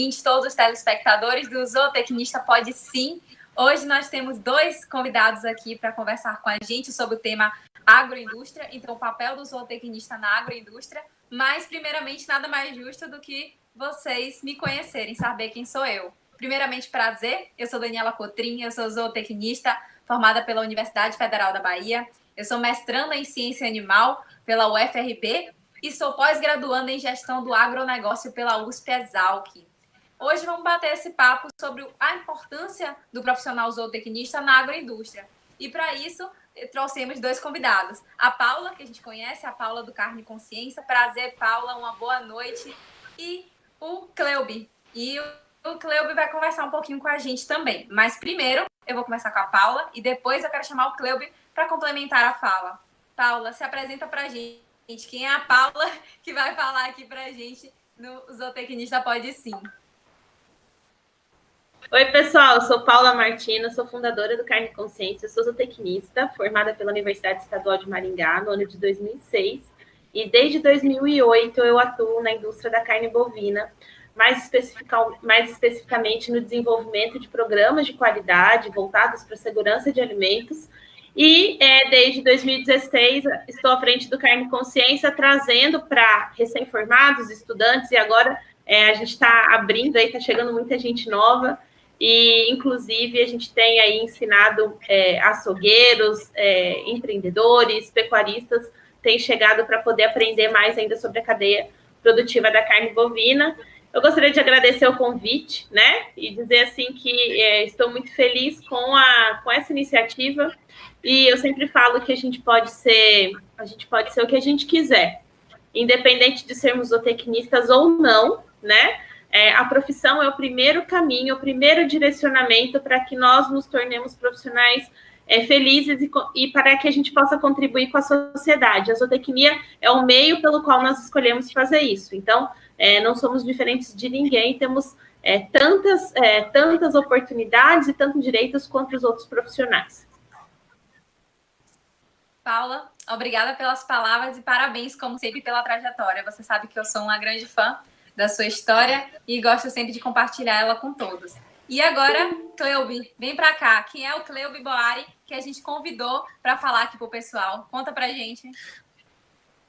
ouvintes, todos os telespectadores do Zootecnista Pode Sim. Hoje nós temos dois convidados aqui para conversar com a gente sobre o tema agroindústria, então o papel do zootecnista na agroindústria, mas primeiramente nada mais justo do que vocês me conhecerem, saber quem sou eu. Primeiramente, prazer, eu sou Daniela Cotrim, eu sou zootecnista, formada pela Universidade Federal da Bahia, eu sou mestranda em ciência animal pela UFRB e sou pós-graduanda em gestão do agronegócio pela USP Exalc. Hoje vamos bater esse papo sobre a importância do profissional zootecnista na agroindústria. E para isso, trouxemos dois convidados. A Paula, que a gente conhece, a Paula do Carne Consciência. Prazer, Paula, uma boa noite. E o Cleube. E Cleube vai conversar um pouquinho com a gente também. Mas primeiro, eu vou começar com a Paula e depois eu quero chamar o Cleube para complementar a fala. Paula, se apresenta para a gente. Quem é a Paula que vai falar aqui para a gente no Zootecnista Pode Sim? Oi, pessoal, eu sou Paula Martina, sou fundadora do Carne Consciência, sou zootecnista, formada pela Universidade Estadual de Maringá no ano de 2006, e desde 2008 eu atuo na indústria da carne bovina, mais, mais especificamente no desenvolvimento de programas de qualidade voltados para a segurança de alimentos, e é, desde 2016 estou à frente do Carne Consciência, trazendo para recém-formados, estudantes, e agora é, a gente está abrindo aí, está chegando muita gente nova, e, inclusive, a gente tem aí ensinado é, açougueiros, é, empreendedores, pecuaristas, tem chegado para poder aprender mais ainda sobre a cadeia produtiva da carne bovina. Eu gostaria de agradecer o convite, né? E dizer assim que é, estou muito feliz com, a, com essa iniciativa. E eu sempre falo que a gente pode ser, a gente pode ser o que a gente quiser, independente de sermos zootecnistas ou não, né? É, a profissão é o primeiro caminho, o primeiro direcionamento para que nós nos tornemos profissionais é, felizes e, e, para que a gente possa contribuir com a sociedade. A zootecnia é o meio pelo qual nós escolhemos fazer isso. Então, é, não somos diferentes de ninguém, temos é, tantas, é, tantas oportunidades e tantos direitos quanto os outros profissionais. Paula, obrigada pelas palavras e parabéns, como sempre, pela trajetória. Você sabe que eu sou uma grande fã da sua história e gosto sempre de compartilhar ela com todos. E agora, Cleube, vem para cá. Quem é o Cleube Boari que a gente convidou para falar aqui para o pessoal? Conta para gente.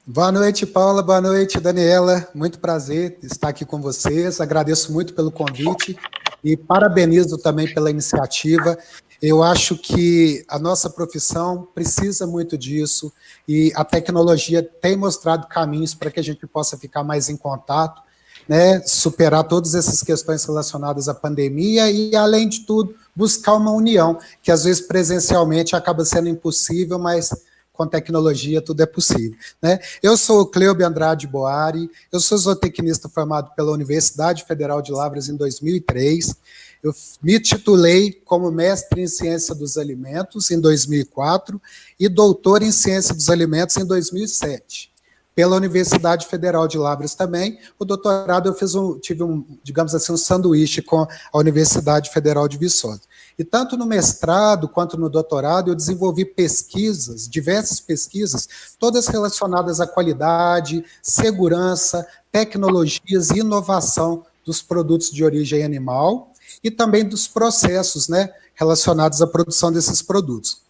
Boa noite, Paula. Boa noite, Daniela. Muito prazer estar aqui com vocês. Agradeço muito pelo convite e parabenizo também pela iniciativa. Eu acho que a nossa profissão precisa muito disso e a tecnologia tem mostrado caminhos para que a gente possa ficar mais em contato né, superar todas essas questões relacionadas à pandemia e, além de tudo, buscar uma união, que às vezes presencialmente acaba sendo impossível, mas com tecnologia tudo é possível. Né? Eu sou o Cleube Andrade Boari, eu sou zootecnista formado pela Universidade Federal de Lavras em 2003, eu me titulei como mestre em ciência dos alimentos em 2004 e doutor em ciência dos alimentos em 2007 pela Universidade Federal de Lavras também. O doutorado eu fiz um, tive um, digamos assim, um sanduíche com a Universidade Federal de Viçosa. E tanto no mestrado quanto no doutorado eu desenvolvi pesquisas, diversas pesquisas, todas relacionadas à qualidade, segurança, tecnologias e inovação dos produtos de origem animal e também dos processos, né, relacionados à produção desses produtos.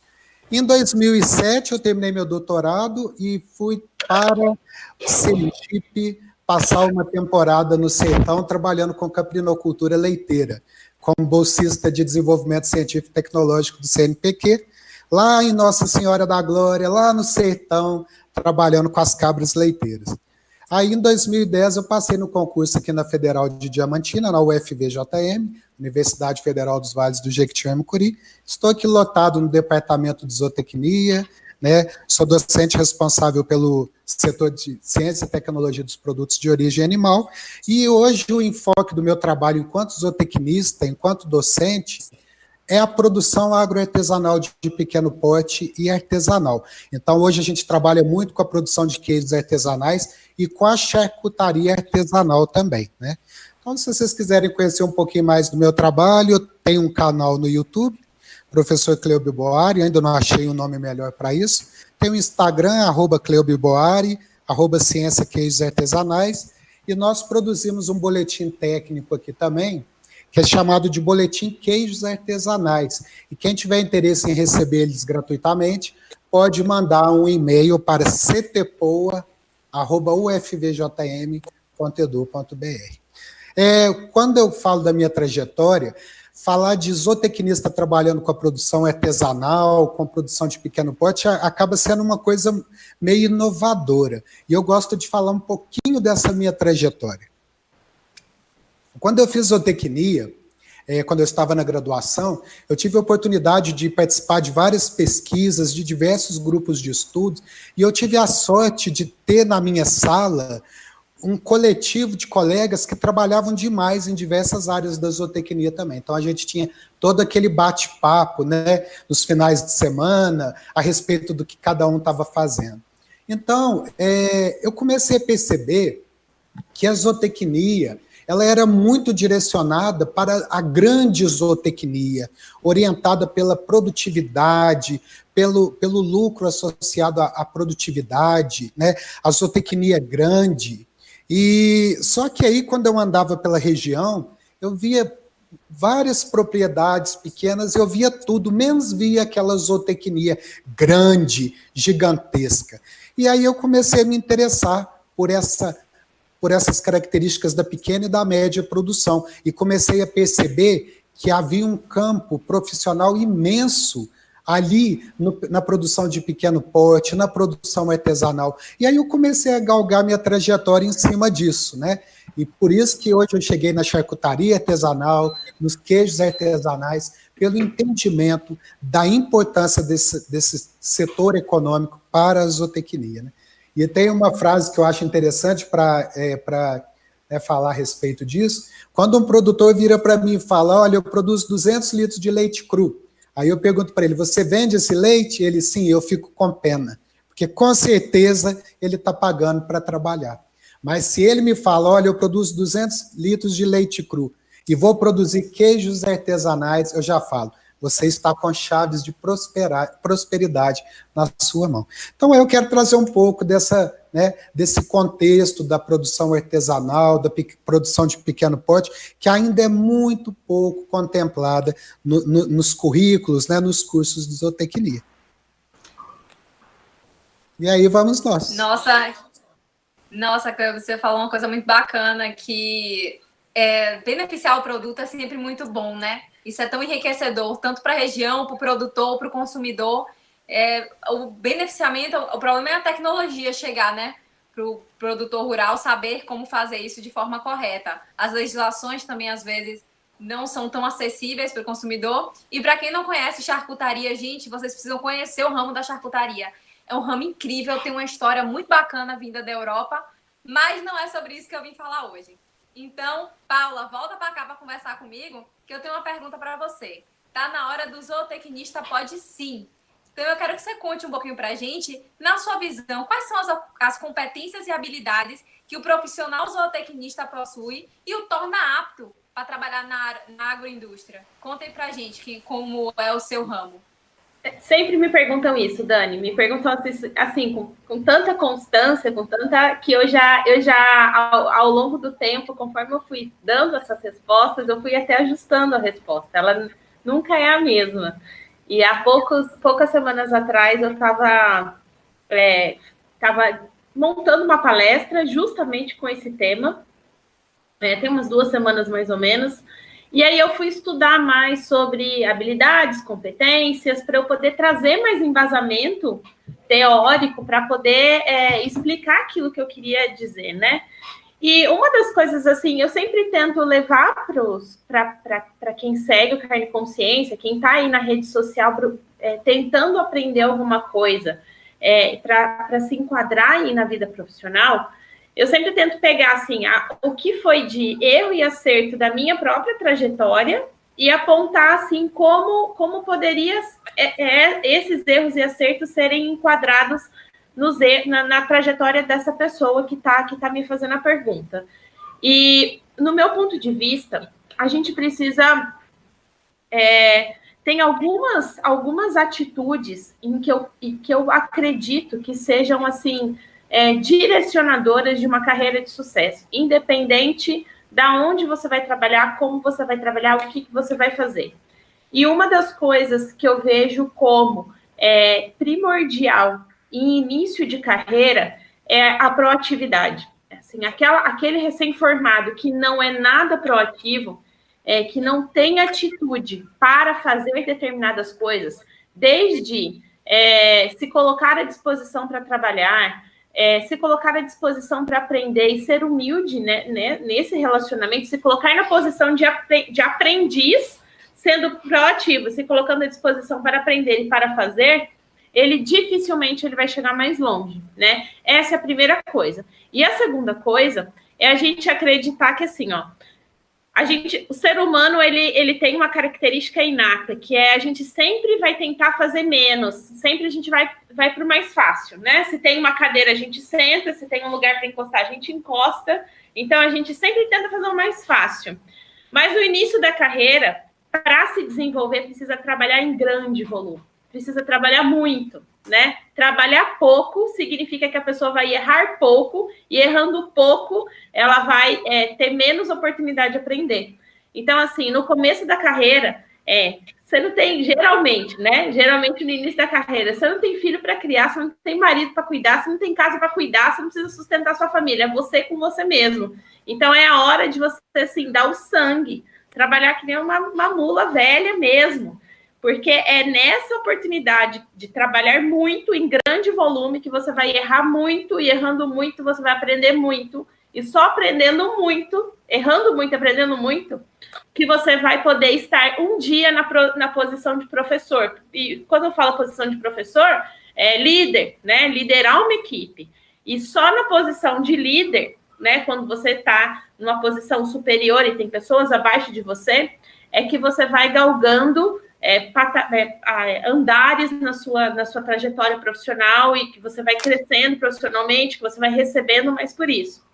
Em 2007, eu terminei meu doutorado e fui para Sergipe passar uma temporada no sertão trabalhando com caprinocultura leiteira, como bolsista de desenvolvimento científico e tecnológico do CNPq, lá em Nossa Senhora da Glória, lá no sertão, trabalhando com as cabras leiteiras. Aí, em 2010, eu passei no concurso aqui na Federal de Diamantina, na UFVJM, Universidade Federal dos Vales do Jequitinhonha-Mucuri. Estou aqui lotado no departamento de zootecnia, né? Sou docente responsável pelo setor de ciência e tecnologia dos produtos de origem animal. E hoje o enfoque do meu trabalho enquanto zootecnista, enquanto docente, é a produção agroartesanal de, de pequeno porte e artesanal. Então, hoje a gente trabalha muito com a produção de queijos artesanais e com a charcutaria artesanal também, né? Então, se vocês quiserem conhecer um pouquinho mais do meu trabalho, tenho um canal no YouTube, professor Cleobio Boari, ainda não achei um nome melhor para isso. Tem o Instagram, arroba Cleobio Boari, arroba Ciência Queijos Artesanais, e nós produzimos um boletim técnico aqui também, que é chamado de Boletim Queijos Artesanais. E quem tiver interesse em receber eles gratuitamente, pode mandar um e-mail para ctpoa.ufvjm.edu.br. É, quando eu falo da minha trajetória, falar de zootecnista trabalhando com a produção artesanal, com a produção de pequeno porte, acaba sendo uma coisa meio inovadora. E eu gosto de falar um pouquinho dessa minha trajetória. Quando eu fiz zootecnia, é, quando eu estava na graduação, eu tive a oportunidade de participar de várias pesquisas, de diversos grupos de estudos, e eu tive a sorte de ter na minha sala um coletivo de colegas que trabalhavam demais em diversas áreas da zootecnia também. Então a gente tinha todo aquele bate-papo, né, nos finais de semana, a respeito do que cada um estava fazendo. Então, é, eu comecei a perceber que a zootecnia ela era muito direcionada para a grande zootecnia, orientada pela produtividade, pelo, pelo lucro associado à, à produtividade, né? a zootecnia grande. E só que aí, quando eu andava pela região, eu via várias propriedades pequenas, eu via tudo, menos via aquela zootecnia grande, gigantesca. E aí eu comecei a me interessar por essa por essas características da pequena e da média produção. E comecei a perceber que havia um campo profissional imenso ali no, na produção de pequeno porte, na produção artesanal. E aí eu comecei a galgar minha trajetória em cima disso, né? E por isso que hoje eu cheguei na charcutaria artesanal, nos queijos artesanais, pelo entendimento da importância desse, desse setor econômico para a zootecnia. Né? E tem uma frase que eu acho interessante para é, né, falar a respeito disso. Quando um produtor vira para mim e fala: Olha, eu produzo 200 litros de leite cru. Aí eu pergunto para ele: Você vende esse leite? Ele, sim, eu fico com pena. Porque com certeza ele está pagando para trabalhar. Mas se ele me fala: Olha, eu produzo 200 litros de leite cru e vou produzir queijos artesanais, eu já falo você está com chaves de prosperidade na sua mão. Então, eu quero trazer um pouco dessa, né, desse contexto da produção artesanal, da produção de pequeno porte, que ainda é muito pouco contemplada no, no, nos currículos, né, nos cursos de zootecnia. E aí vamos nós. Nossa, nossa, você falou uma coisa muito bacana que é, beneficiar o produto é sempre muito bom, né? Isso é tão enriquecedor, tanto para a região, para o produtor, para o consumidor. É, o beneficiamento, o problema é a tecnologia chegar, né? Para o produtor rural saber como fazer isso de forma correta. As legislações também, às vezes, não são tão acessíveis para o consumidor. E para quem não conhece charcutaria, gente, vocês precisam conhecer o ramo da charcutaria. É um ramo incrível, tem uma história muito bacana vinda da Europa, mas não é sobre isso que eu vim falar hoje. Então, Paula, volta para cá para conversar comigo, que eu tenho uma pergunta para você. Tá na hora do zootecnista pode sim. Então, eu quero que você conte um pouquinho para a gente, na sua visão, quais são as, as competências e habilidades que o profissional zootecnista possui e o torna apto para trabalhar na, na agroindústria. Conta aí para a gente que, como é o seu ramo. Sempre me perguntam isso, Dani. Me perguntam assim, com, com, tanta constância, com tanta que eu já, eu já ao, ao, longo do tempo, conforme eu fui dando essas respostas, eu fui até ajustando a resposta. Ela nunca é a mesma. E há poucos, poucas semanas atrás eu estava é, tava montando uma palestra justamente com esse tema. É, tem umas duas semanas mais ou menos. E aí eu fui estudar mais sobre habilidades, competências, para eu poder trazer mais embasamento teórico para poder é, explicar aquilo que eu queria dizer, né? E uma das coisas, assim, eu sempre tento levar para quem segue o Carne Consciência, quem está aí na rede social é, tentando aprender alguma coisa, é, para se enquadrar aí na vida profissional, eu sempre tento pegar assim a, o que foi de erro e acerto da minha própria trajetória e apontar assim como como poderia é, é, esses erros e acertos serem enquadrados nos, na, na trajetória dessa pessoa que está que tá me fazendo a pergunta. E no meu ponto de vista, a gente precisa é, tem algumas, algumas atitudes em que eu, em que eu acredito que sejam assim é, direcionadoras de uma carreira de sucesso, independente da onde você vai trabalhar, como você vai trabalhar, o que, que você vai fazer. E uma das coisas que eu vejo como é, primordial em início de carreira é a proatividade. Assim, aquela, aquele recém-formado que não é nada proativo, é, que não tem atitude para fazer determinadas coisas, desde é, se colocar à disposição para trabalhar, é, se colocar à disposição para aprender e ser humilde né, né, nesse relacionamento, se colocar na posição de, de aprendiz, sendo proativo, se colocando à disposição para aprender e para fazer, ele dificilmente ele vai chegar mais longe, né? Essa é a primeira coisa. E a segunda coisa é a gente acreditar que assim, ó, a gente, o ser humano, ele, ele tem uma característica inata, que é a gente sempre vai tentar fazer menos, sempre a gente vai, vai para o mais fácil, né? Se tem uma cadeira, a gente senta, se tem um lugar para encostar, a gente encosta. Então, a gente sempre tenta fazer o mais fácil. Mas no início da carreira, para se desenvolver, precisa trabalhar em grande volume, precisa trabalhar muito né? Trabalhar pouco significa que a pessoa vai errar pouco, e errando pouco, ela vai é, ter menos oportunidade de aprender. Então, assim, no começo da carreira, é, você não tem, geralmente, né? Geralmente no início da carreira, você não tem filho para criar, você não tem marido para cuidar, você não tem casa para cuidar, você não precisa sustentar sua família, é você com você mesmo. Então, é a hora de você, assim, dar o sangue, trabalhar que nem uma, uma mula velha mesmo porque é nessa oportunidade de trabalhar muito em grande volume que você vai errar muito e errando muito você vai aprender muito e só aprendendo muito, errando muito, aprendendo muito, que você vai poder estar um dia na, na posição de professor. E quando eu falo posição de professor, é líder, né? Liderar uma equipe. E só na posição de líder, né? Quando você está numa posição superior e tem pessoas abaixo de você, é que você vai galgando é, pata, é, andares na sua, na sua trajetória profissional e que você vai crescendo profissionalmente, que você vai recebendo mais por isso.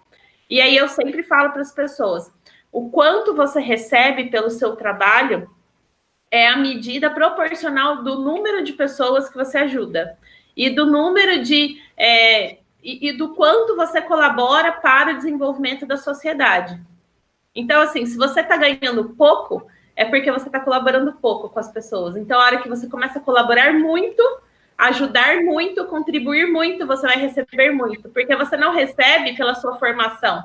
E aí eu sempre falo para as pessoas: o quanto você recebe pelo seu trabalho é a medida proporcional do número de pessoas que você ajuda e do número de. É, e, e do quanto você colabora para o desenvolvimento da sociedade. Então, assim, se você está ganhando pouco, é porque você está colaborando pouco com as pessoas. Então, a hora que você começa a colaborar muito, ajudar muito, contribuir muito, você vai receber muito, porque você não recebe pela sua formação.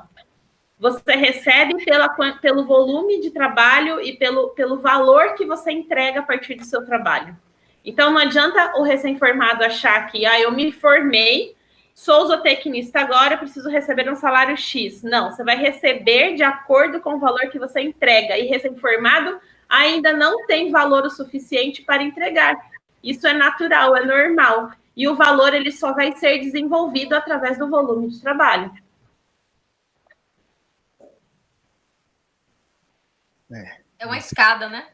Você recebe pela, pelo volume de trabalho e pelo, pelo valor que você entrega a partir do seu trabalho. Então, não adianta o recém-formado achar que, ah, eu me formei, sou zootecnista agora, preciso receber um salário X. Não, você vai receber de acordo com o valor que você entrega. E recém-formado ainda não tem valor o suficiente para entregar. Isso é natural, é normal. E o valor ele só vai ser desenvolvido através do volume de trabalho. É, é uma escada, né?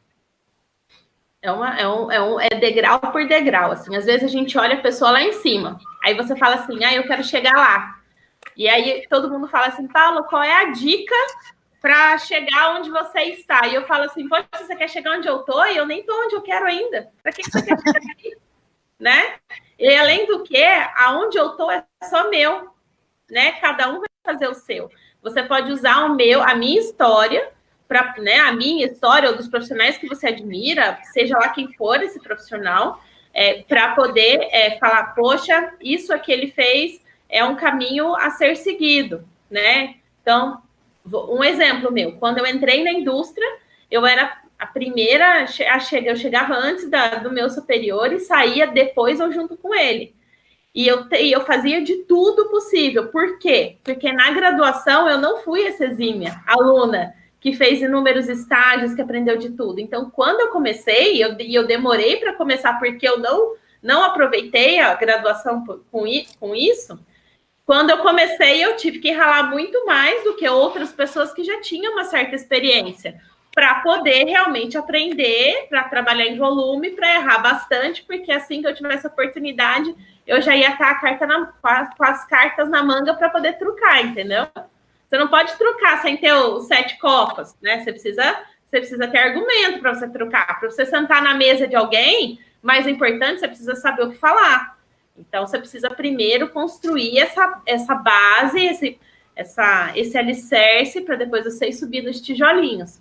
É, uma, é, um, é, um, é degrau por degrau, assim. Às vezes a gente olha a pessoa lá em cima, aí você fala assim, ah, eu quero chegar lá. E aí todo mundo fala assim, Paulo, qual é a dica para chegar onde você está? E eu falo assim, poxa, você quer chegar onde eu tô? E eu nem tô onde eu quero ainda. Para que, você quer chegar aqui? né? E além do que, aonde eu tô é só meu, né? Cada um vai fazer o seu. Você pode usar o meu, a minha história para né, a minha história ou dos profissionais que você admira, seja lá quem for esse profissional, é, para poder é, falar, poxa, isso que ele fez é um caminho a ser seguido, né? Então, um exemplo meu, quando eu entrei na indústria, eu era a primeira a chegar, eu chegava antes da, do meu superior e saía depois ou junto com ele. E eu, eu fazia de tudo possível. Por quê? Porque na graduação eu não fui essa exímia aluna que fez inúmeros estágios, que aprendeu de tudo. Então, quando eu comecei, e eu, demorei para começar porque eu não, não aproveitei a graduação com, com isso, quando eu comecei, eu tive que ralar muito mais do que outras pessoas que já tinham uma certa experiência, para poder realmente aprender, para trabalhar em volume, para errar bastante, porque assim que eu tivesse oportunidade, eu já ia estar a carta na, com, as, com as cartas na manga para poder trucar, entendeu? Você não pode trocar sem ter os sete copas, né? Você precisa você precisa ter argumento para você trocar. Para você sentar na mesa de alguém, mais importante, você precisa saber o que falar. Então, você precisa primeiro construir essa, essa base, esse, essa, esse alicerce, para depois você ir subindo os tijolinhos.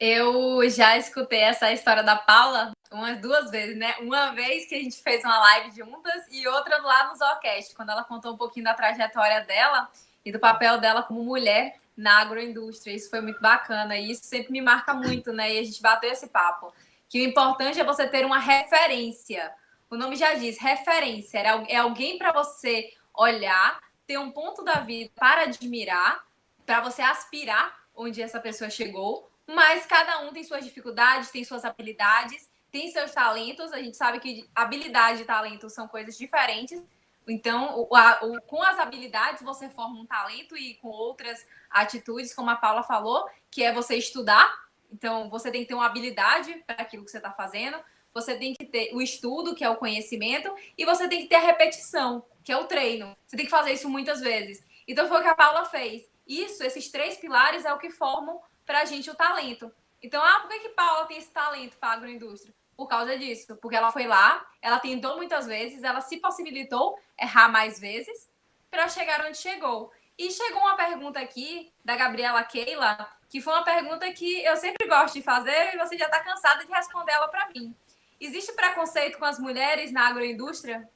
Eu já escutei essa história da Paula umas duas vezes, né? Uma vez que a gente fez uma live juntas e outra lá no Zocast, quando ela contou um pouquinho da trajetória dela e do papel dela como mulher na agroindústria. Isso foi muito bacana e isso sempre me marca muito, né? E a gente bateu esse papo. Que o importante é você ter uma referência. O nome já diz, referência. É alguém para você olhar, ter um ponto da vida para admirar, para você aspirar onde essa pessoa chegou. Mas cada um tem suas dificuldades, tem suas habilidades, tem seus talentos. A gente sabe que habilidade e talento são coisas diferentes. Então, o, a, o, com as habilidades, você forma um talento e com outras atitudes, como a Paula falou, que é você estudar. Então, você tem que ter uma habilidade para aquilo que você está fazendo. Você tem que ter o estudo, que é o conhecimento, e você tem que ter a repetição, que é o treino. Você tem que fazer isso muitas vezes. Então, foi o que a Paula fez. Isso, esses três pilares é o que formam para a gente o talento. Então, ah, por que, que Paula tem esse talento para a agroindústria? por causa disso, porque ela foi lá, ela tentou muitas vezes, ela se possibilitou errar mais vezes para chegar onde chegou. E chegou uma pergunta aqui da Gabriela Keila, que foi uma pergunta que eu sempre gosto de fazer e você já está cansada de responder ela para mim. Existe preconceito com as mulheres na agroindústria,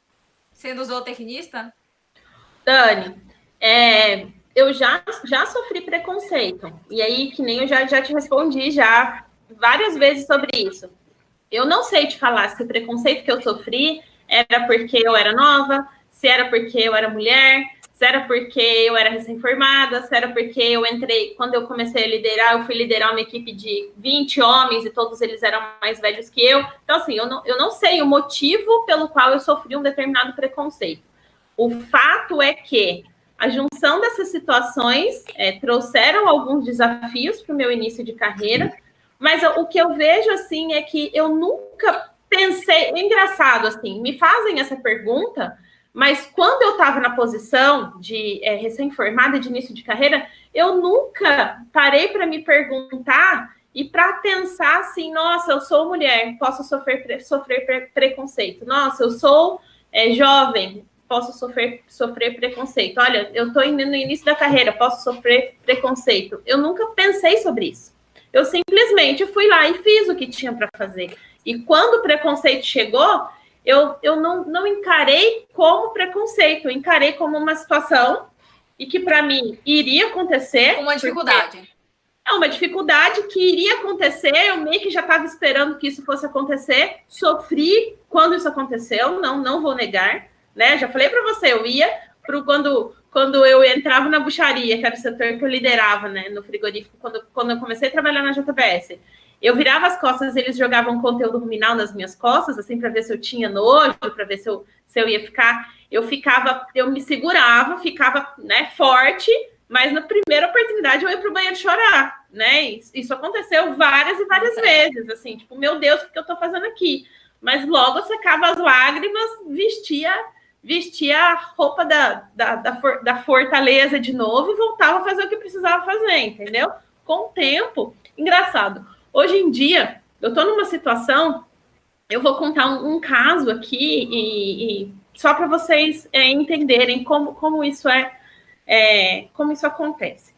sendo zootecnista? Dani, é, eu já, já sofri preconceito. E aí, que nem eu já, já te respondi já várias vezes sobre isso. Eu não sei te falar se o preconceito que eu sofri era porque eu era nova, se era porque eu era mulher, se era porque eu era recém-formada, se era porque eu entrei, quando eu comecei a liderar, eu fui liderar uma equipe de 20 homens e todos eles eram mais velhos que eu. Então, assim, eu não, eu não sei o motivo pelo qual eu sofri um determinado preconceito. O fato é que a junção dessas situações é, trouxeram alguns desafios para o meu início de carreira, mas o que eu vejo assim é que eu nunca pensei, é engraçado assim, me fazem essa pergunta, mas quando eu estava na posição de é, recém-formada de início de carreira, eu nunca parei para me perguntar e para pensar assim, nossa, eu sou mulher, posso sofrer, sofrer preconceito. Nossa, eu sou é, jovem, posso sofrer, sofrer preconceito. Olha, eu estou no início da carreira, posso sofrer preconceito. Eu nunca pensei sobre isso. Eu simplesmente fui lá e fiz o que tinha para fazer. E quando o preconceito chegou, eu, eu não, não encarei como preconceito, eu encarei como uma situação e que para mim iria acontecer. Uma dificuldade. É uma dificuldade que iria acontecer, eu meio que já estava esperando que isso fosse acontecer, sofri quando isso aconteceu, não, não vou negar, né? Já falei para você, eu ia para quando quando eu entrava na bucharia, que era o setor que eu liderava, né, no frigorífico, quando, quando eu comecei a trabalhar na JBS, eu virava as costas, eles jogavam conteúdo ruminal nas minhas costas, assim, para ver se eu tinha nojo, para ver se eu, se eu ia ficar. Eu ficava, eu me segurava, ficava, né, forte, mas na primeira oportunidade eu ia para o banheiro chorar, né? Isso aconteceu várias e várias vezes, assim, tipo, meu Deus, o que eu estou fazendo aqui? Mas logo secava as lágrimas, vestia vestia a roupa da, da, da, for, da, fortaleza de novo e voltava a fazer o que precisava fazer, entendeu? Com o tempo. Engraçado. Hoje em dia, eu estou numa situação, eu vou contar um, um caso aqui, e, e só para vocês é, entenderem como, como isso é, é, como isso acontece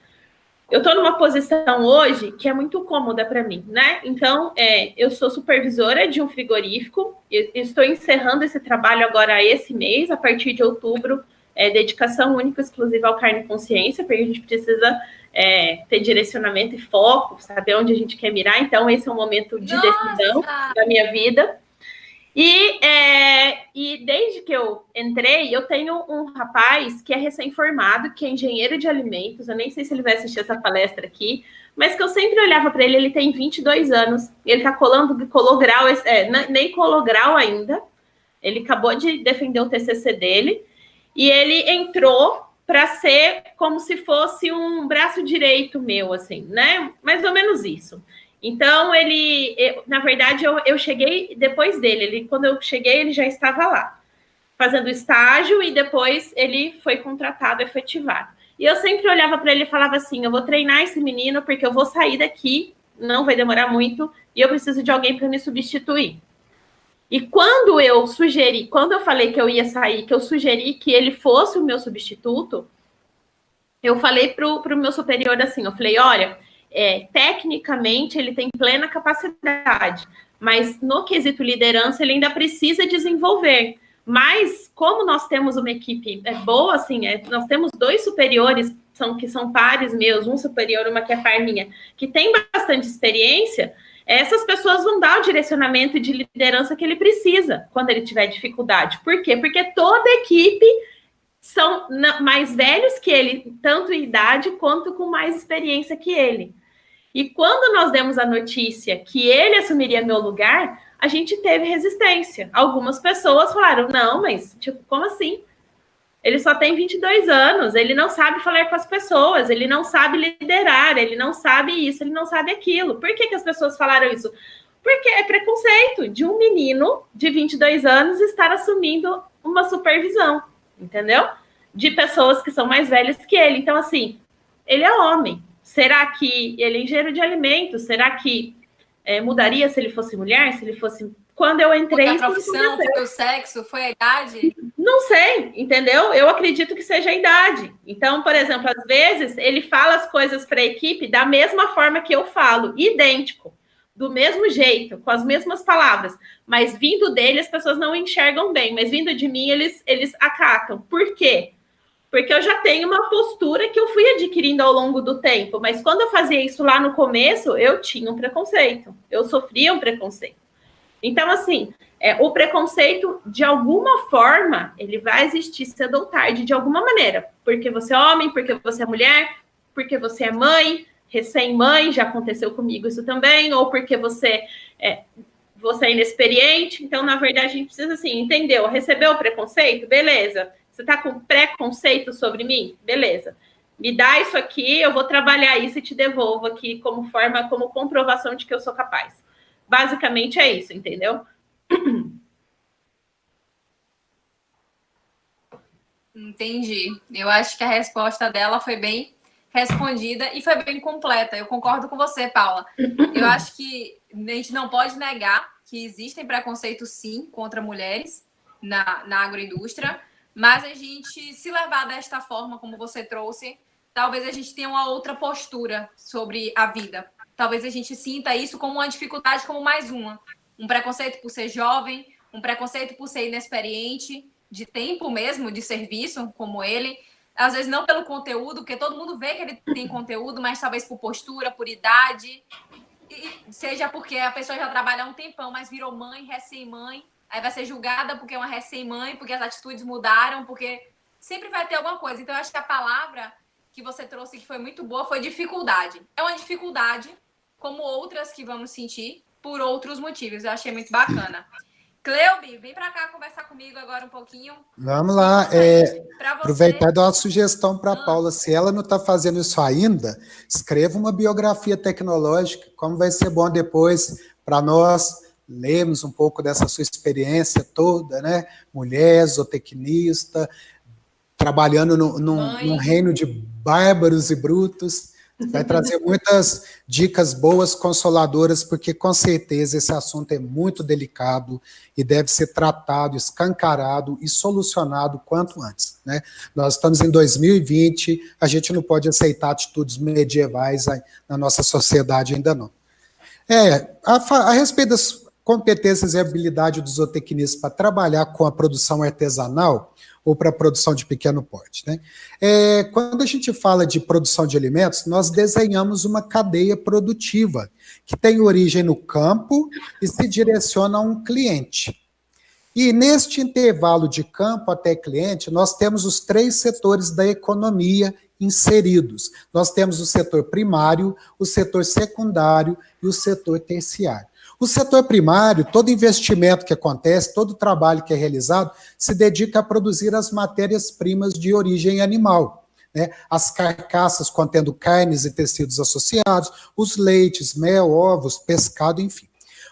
eu estou numa posição hoje que é muito cômoda para mim, né? Então, é, eu sou supervisora de um frigorífico, estou encerrando esse trabalho agora esse mês, a partir de outubro, é, dedicação única e exclusiva ao carne e consciência, porque a gente precisa é, ter direcionamento e foco, saber onde a gente quer mirar. Então, esse é um momento de Nossa! decisão da minha vida. E, é, e desde que eu entrei, eu tenho um rapaz que é recém-formado, que é engenheiro de alimentos. Eu nem sei se ele vai assistir essa palestra aqui, mas que eu sempre olhava para ele. Ele tem 22 anos, ele está colando, colou grau, é, nem colou grau ainda. Ele acabou de defender o TCC dele e ele entrou para ser como se fosse um braço direito meu, assim, né? Mais ou menos isso. Então, ele, na verdade, eu, eu cheguei depois dele. Ele, quando eu cheguei, ele já estava lá, fazendo estágio, e depois ele foi contratado, efetivado. E eu sempre olhava para ele e falava assim: eu vou treinar esse menino porque eu vou sair daqui, não vai demorar muito, e eu preciso de alguém para me substituir. E quando eu sugeri, quando eu falei que eu ia sair, que eu sugeri que ele fosse o meu substituto, eu falei para o meu superior assim: eu falei, olha, é, tecnicamente ele tem plena capacidade, mas no quesito liderança ele ainda precisa desenvolver. Mas como nós temos uma equipe é boa, assim, é, nós temos dois superiores são que são pares meus, um superior, uma que é par minha, que tem bastante experiência. Essas pessoas vão dar o direcionamento de liderança que ele precisa quando ele tiver dificuldade. Por quê? Porque toda equipe são mais velhos que ele, tanto em idade quanto com mais experiência que ele. E quando nós demos a notícia que ele assumiria meu lugar, a gente teve resistência. Algumas pessoas falaram: não, mas, tipo, como assim? Ele só tem 22 anos, ele não sabe falar com as pessoas, ele não sabe liderar, ele não sabe isso, ele não sabe aquilo. Por que, que as pessoas falaram isso? Porque é preconceito de um menino de 22 anos estar assumindo uma supervisão, entendeu? De pessoas que são mais velhas que ele. Então, assim, ele é homem. Será que ele é engenheiro de alimentos? Será que é, mudaria se ele fosse mulher, se ele fosse. Quando eu entrei. Foi a profissão, foi o sexo, foi a idade? Não sei, entendeu? Eu acredito que seja a idade. Então, por exemplo, às vezes ele fala as coisas para a equipe da mesma forma que eu falo, idêntico, do mesmo jeito, com as mesmas palavras. Mas vindo dele, as pessoas não enxergam bem, mas vindo de mim, eles, eles acatam. Por quê? Porque eu já tenho uma postura que eu fui adquirindo ao longo do tempo, mas quando eu fazia isso lá no começo, eu tinha um preconceito, eu sofria um preconceito. Então, assim, é, o preconceito, de alguma forma, ele vai existir cedo ou tarde, de alguma maneira, porque você é homem, porque você é mulher, porque você é mãe, recém-mãe, já aconteceu comigo isso também, ou porque você é, você é inexperiente. Então, na verdade, a gente precisa, assim, entendeu? Recebeu o preconceito? Beleza você está com preconceito sobre mim? Beleza. Me dá isso aqui, eu vou trabalhar isso e te devolvo aqui como forma, como comprovação de que eu sou capaz. Basicamente é isso, entendeu? Entendi. Eu acho que a resposta dela foi bem respondida e foi bem completa. Eu concordo com você, Paula. Eu acho que a gente não pode negar que existem preconceitos, sim, contra mulheres na, na agroindústria. Mas a gente se levar desta forma, como você trouxe, talvez a gente tenha uma outra postura sobre a vida. Talvez a gente sinta isso como uma dificuldade, como mais uma. Um preconceito por ser jovem, um preconceito por ser inexperiente, de tempo mesmo, de serviço, como ele. Às vezes não pelo conteúdo, porque todo mundo vê que ele tem conteúdo, mas talvez por postura, por idade. E seja porque a pessoa já trabalha há um tempão, mas virou mãe, recém-mãe aí vai ser julgada porque é uma recém-mãe, porque as atitudes mudaram, porque sempre vai ter alguma coisa. Então, eu acho que a palavra que você trouxe que foi muito boa foi dificuldade. É uma dificuldade, como outras que vamos sentir, por outros motivos. Eu achei muito bacana. Cleubi, vem para cá conversar comigo agora um pouquinho. Vamos lá. É, aproveitar e dar uma sugestão para a ah. Paula. Se ela não está fazendo isso ainda, escreva uma biografia tecnológica. Como vai ser bom depois para nós lemos um pouco dessa sua experiência toda, né? Mulher, zootecnista, trabalhando no, no, num reino de bárbaros e brutos. Vai trazer muitas dicas boas, consoladoras, porque com certeza esse assunto é muito delicado e deve ser tratado, escancarado e solucionado quanto antes. Né? Nós estamos em 2020, a gente não pode aceitar atitudes medievais na nossa sociedade ainda não. É, a, a respeito das competências e habilidade dos zootecnistas para trabalhar com a produção artesanal ou para a produção de pequeno porte. Né? É, quando a gente fala de produção de alimentos, nós desenhamos uma cadeia produtiva que tem origem no campo e se direciona a um cliente. E neste intervalo de campo até cliente, nós temos os três setores da economia inseridos. Nós temos o setor primário, o setor secundário e o setor terciário. O setor primário, todo investimento que acontece, todo trabalho que é realizado, se dedica a produzir as matérias-primas de origem animal. Né? As carcaças contendo carnes e tecidos associados, os leites, mel, ovos, pescado, enfim.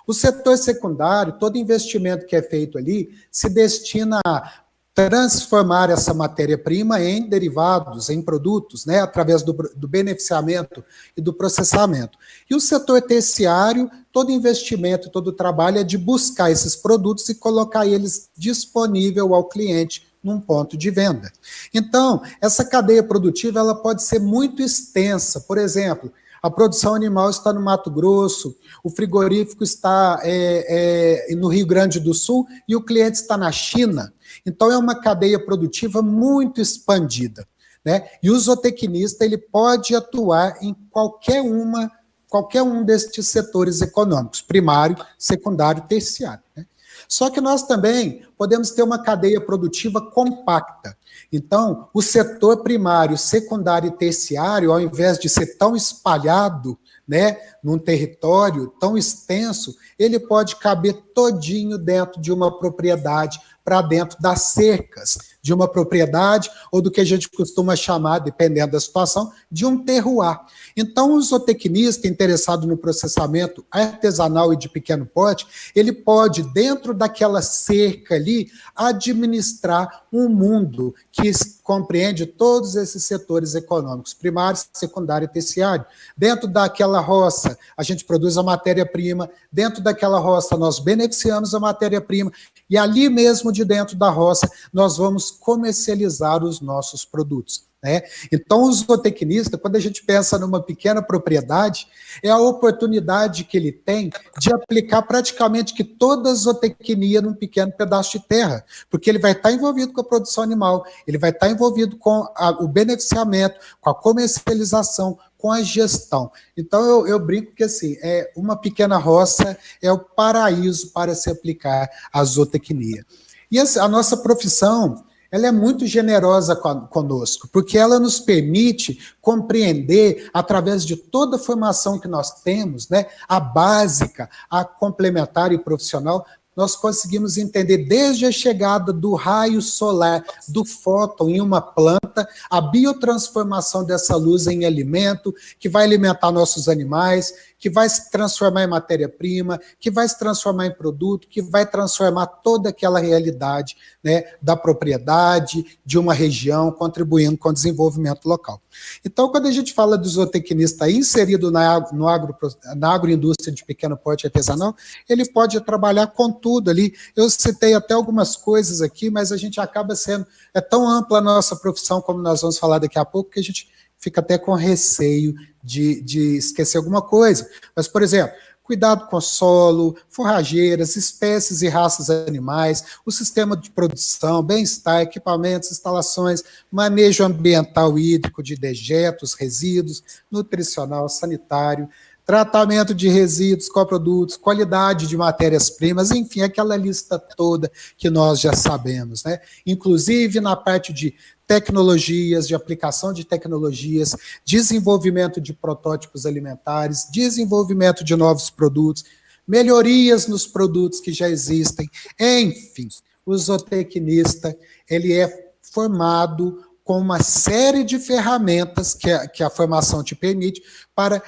O setor secundário, todo investimento que é feito ali, se destina a transformar essa matéria-prima em derivados, em produtos, né, através do, do, beneficiamento e do processamento. E o setor terciário, todo investimento, todo trabalho é de buscar esses produtos e colocar eles disponível ao cliente num ponto de venda. Então, essa cadeia produtiva ela pode ser muito extensa. Por exemplo, a produção animal está no Mato Grosso, o frigorífico está é, é, no Rio Grande do Sul e o cliente está na China. Então, é uma cadeia produtiva muito expandida. Né? E o zootecnista ele pode atuar em qualquer uma qualquer um destes setores econômicos, primário, secundário, terciário. Né? Só que nós também podemos ter uma cadeia produtiva compacta. Então, o setor primário, secundário e terciário, ao invés de ser tão espalhado, né, num território tão extenso, ele pode caber todinho dentro de uma propriedade, para dentro das cercas de uma propriedade ou do que a gente costuma chamar, dependendo da situação, de um terroir. Então, o zootecnista interessado no processamento artesanal e de pequeno porte, ele pode, dentro daquela cerca ali, administrar um mundo que compreende todos esses setores econômicos, primário, secundário e terciário. Dentro daquela roça, a gente produz a matéria-prima, dentro daquela roça, nós beneficiamos a matéria-prima, e ali mesmo de dentro da roça, nós vamos comercializar os nossos produtos. Né? Então, o zootecnista, quando a gente pensa numa pequena propriedade, é a oportunidade que ele tem de aplicar praticamente que toda a zootecnia num pequeno pedaço de terra, porque ele vai estar envolvido com a produção animal, ele vai estar envolvido com a, o beneficiamento, com a comercialização, com a gestão. Então, eu, eu, brinco que assim, é uma pequena roça é o paraíso para se aplicar a zootecnia. E a, a nossa profissão ela é muito generosa conosco, porque ela nos permite compreender, através de toda a formação que nós temos, né, a básica, a complementar e profissional, nós conseguimos entender desde a chegada do raio solar, do fóton em uma planta, a biotransformação dessa luz em alimento, que vai alimentar nossos animais, que vai se transformar em matéria-prima, que vai se transformar em produto, que vai transformar toda aquela realidade né, da propriedade, de uma região, contribuindo com o desenvolvimento local. Então, quando a gente fala do zootecnista inserido na, no agro, na agroindústria de pequeno porte artesanal, ele pode trabalhar com tudo ali. Eu citei até algumas coisas aqui, mas a gente acaba sendo. É tão ampla a nossa profissão, como nós vamos falar daqui a pouco, que a gente fica até com receio de, de esquecer alguma coisa. Mas, por exemplo, cuidado com o solo, forrageiras, espécies e raças animais, o sistema de produção, bem-estar, equipamentos, instalações, manejo ambiental hídrico de dejetos, resíduos, nutricional, sanitário, tratamento de resíduos, coprodutos, qualidade de matérias-primas, enfim, aquela lista toda que nós já sabemos, né? Inclusive na parte de tecnologias, de aplicação de tecnologias, desenvolvimento de protótipos alimentares, desenvolvimento de novos produtos, melhorias nos produtos que já existem, enfim, o zootecnista, ele é formado com uma série de ferramentas que a, que a formação te permite para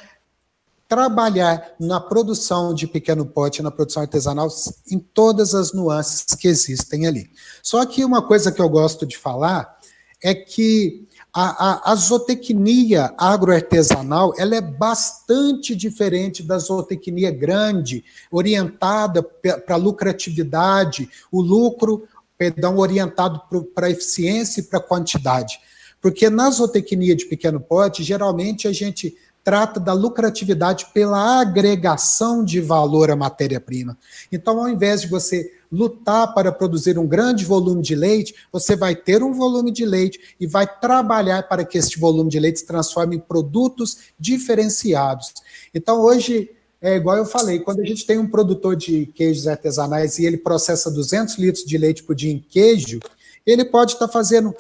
trabalhar na produção de pequeno pote, na produção artesanal, em todas as nuances que existem ali. Só que uma coisa que eu gosto de falar é que a, a, a zootecnia agroartesanal ela é bastante diferente da zootecnia grande, orientada para lucratividade, o lucro, perdão, orientado para eficiência e para quantidade. Porque na zootecnia de pequeno porte, geralmente a gente trata da lucratividade pela agregação de valor à matéria-prima. Então, ao invés de você lutar para produzir um grande volume de leite, você vai ter um volume de leite e vai trabalhar para que este volume de leite se transforme em produtos diferenciados. Então, hoje, é igual eu falei, quando a gente tem um produtor de queijos artesanais e ele processa 200 litros de leite por dia em queijo, ele pode estar fazendo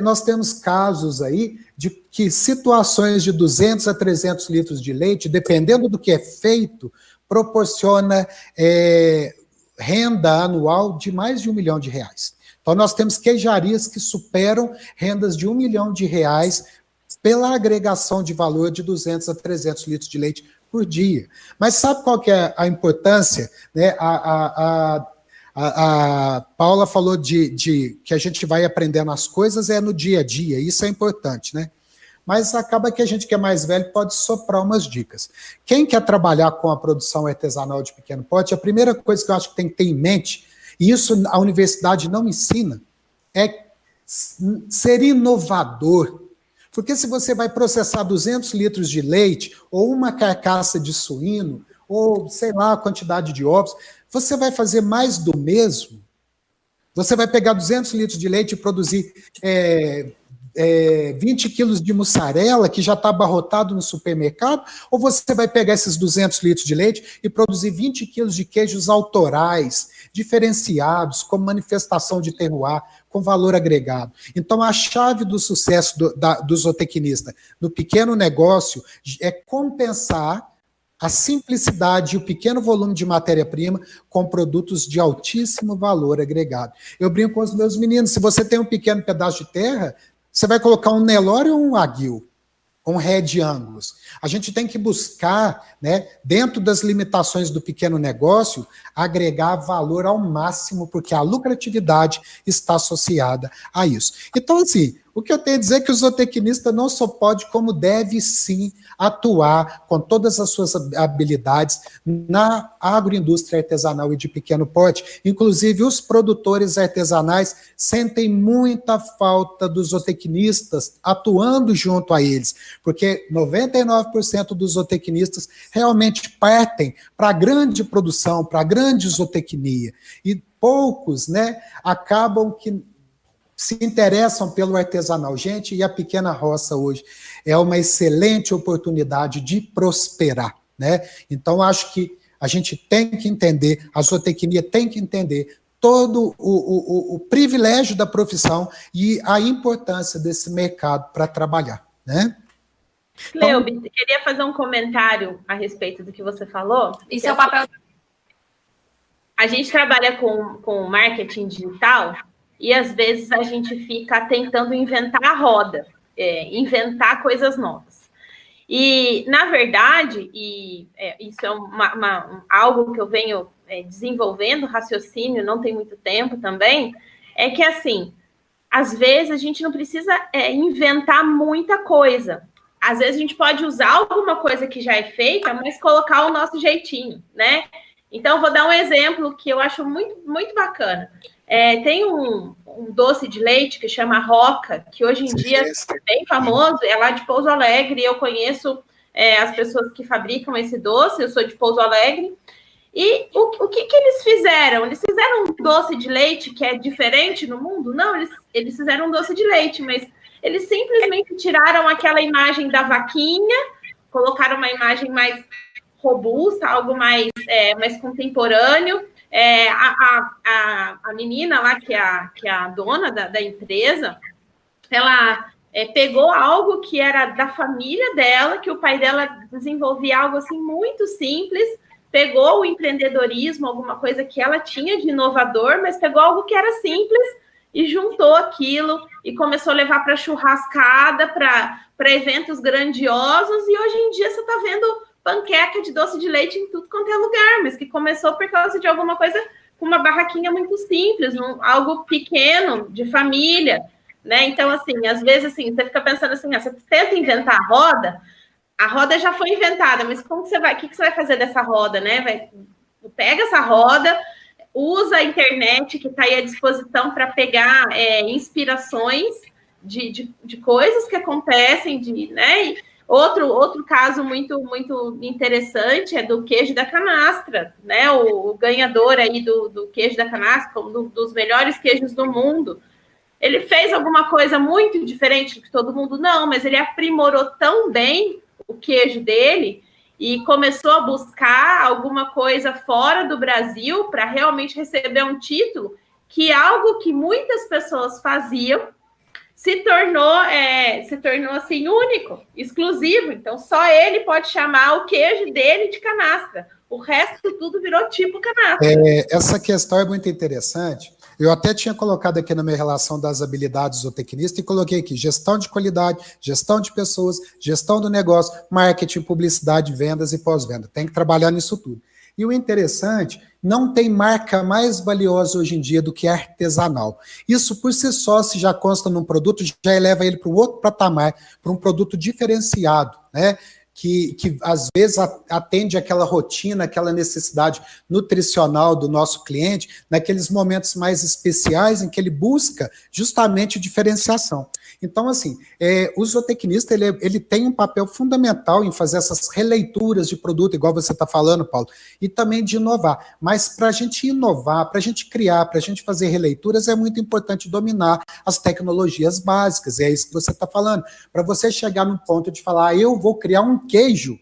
nós temos casos aí de que situações de 200 a 300 litros de leite, dependendo do que é feito, proporciona é, renda anual de mais de um milhão de reais. Então, nós temos queijarias que superam rendas de um milhão de reais pela agregação de valor de 200 a 300 litros de leite por dia. Mas sabe qual que é a importância? Né? A, a, a, A, a Paula falou de, de, que a gente vai aprendendo as coisas é no dia a dia, isso é importante, né? Mas acaba que a gente que é mais velho pode soprar umas dicas. Quem quer trabalhar com a produção artesanal de pequeno porte, a primeira coisa que eu acho que tem que ter em mente, e isso a universidade não ensina, é ser inovador. Porque se você vai processar 200 litros de leite, ou uma carcaça de suíno, ou sei lá a quantidade de ovos, você vai fazer mais do mesmo? Você vai pegar 200 litros de leite e produzir é, é, 20 quilos de mussarela que já está abarrotado no supermercado? Ou você vai pegar esses 200 litros de leite e produzir 20 quilos de queijos autorais, diferenciados, com manifestação de terroir, com valor agregado? Então, a chave do sucesso do, da, do zootecnista no pequeno negócio é compensar a simplicidade e o pequeno volume de matéria-prima com produtos de altíssimo valor agregado. Eu brinco com os meus meninos: se você tem um pequeno pedaço de terra, você vai colocar um Nelore ou um Aguil? Um Red Angus. A gente tem que buscar, né, dentro das limitações do pequeno negócio, agregar valor ao máximo, porque a lucratividade está associada a isso. Então, assim, o que eu tenho a dizer é que o zootecnista não só pode, como deve sim atuar com todas as suas habilidades na agroindústria artesanal e de pequeno porte. Inclusive, os produtores artesanais sentem muita falta dos zootecnistas atuando junto a eles, porque 99% dos zootecnistas realmente partem para a grande produção, para a grande zootecnia. E poucos né, acabam que se interessam pelo artesanal. Gente, e a pequena roça hoje é uma excelente oportunidade de prosperar, né? Então, acho que a gente tem que entender, a zootecnia tem que entender todo o, o, o privilégio da profissão e a importância desse mercado para trabalhar, né? Cleo, então, queria fazer um comentário a respeito do que você falou. Isso é o papel. A gente trabalha com, com marketing digital e às vezes a gente fica tentando inventar a roda, é, inventar coisas novas. E, na verdade, e é, isso é uma, uma, algo que eu venho é, desenvolvendo, raciocínio, não tem muito tempo também, é que, assim, às vezes a gente não precisa é, inventar muita coisa. Às vezes a gente pode usar alguma coisa que já é feita, mas colocar o nosso jeitinho, né? Então, vou dar um exemplo que eu acho muito, muito bacana. É, tem um, um, doce de leite que chama Roca, que hoje em dia é bem famoso, é lá de Pouso Alegre. Eu conheço é, as pessoas que fabricam esse doce, eu sou de Pouso Alegre. E o, o que, que eles fizeram? Eles fizeram um doce de leite que é diferente no mundo? Não, eles, eles fizeram um doce de leite, mas eles simplesmente tiraram aquela imagem da vaquinha, colocaram uma imagem mais robusta, algo mais, é, mais contemporâneo, é, a, a, a menina lá, que é a, que é a dona da, da empresa, ela é, pegou algo que era da família dela, que o pai dela desenvolvia algo assim muito simples, pegou o empreendedorismo, alguma coisa que ela tinha de inovador, mas pegou algo que era simples e juntou aquilo e começou a levar para churrascada, para eventos grandiosos, e hoje em dia você está vendo panqueca de doce de leite em tudo quanto é lugar, mas que começou por causa de alguma coisa com uma barraquinha muito simples, um, algo pequeno, de família, né? Então, assim, às vezes, assim, você fica pensando assim, ah, você tenta inventar a roda, a roda já foi inventada, mas como que você vai, o que, que você vai fazer dessa roda, né? Vai, pega essa roda, usa a internet que está aí à disposição para pegar é, inspirações de, de, de, coisas que acontecem, de, né? Outro, outro caso muito, muito interessante é do queijo da canastra, né? O, o ganhador aí do, do, queijo da canastra, como do, dos melhores queijos do mundo. Ele fez alguma coisa muito diferente do que todo mundo, não, mas ele aprimorou tão bem o queijo dele e começou a buscar alguma coisa fora do Brasil para realmente receber um título que é algo que muitas pessoas faziam se tornou, é, se tornou assim único, exclusivo. Então, só ele pode chamar o queijo dele de canastra. O resto tudo virou tipo canastra. É, essa questão é muito interessante. Eu até tinha colocado aqui na minha relação das habilidades do tecnista e coloquei aqui gestão de qualidade, gestão de pessoas, gestão do negócio, marketing, publicidade, vendas e pós-venda. Tem que trabalhar nisso tudo. E o interessante, não tem marca mais valiosa hoje em dia do que artesanal. Isso por si só, se já consta num produto, já eleva ele para um outro patamar, para um produto diferenciado, né? que, que às vezes atende aquela rotina, aquela necessidade nutricional do nosso cliente, naqueles momentos mais especiais em que ele busca justamente diferenciação. Então, assim, é, o zootecnista ele, ele tem um papel fundamental em fazer essas releituras de produto, igual você está falando, Paulo, e também de inovar. Mas para a gente inovar, para a gente criar, para a gente fazer releituras, é muito importante dominar as tecnologias básicas. É isso que você está falando. Para você chegar no ponto de falar, ah, eu vou criar um queijo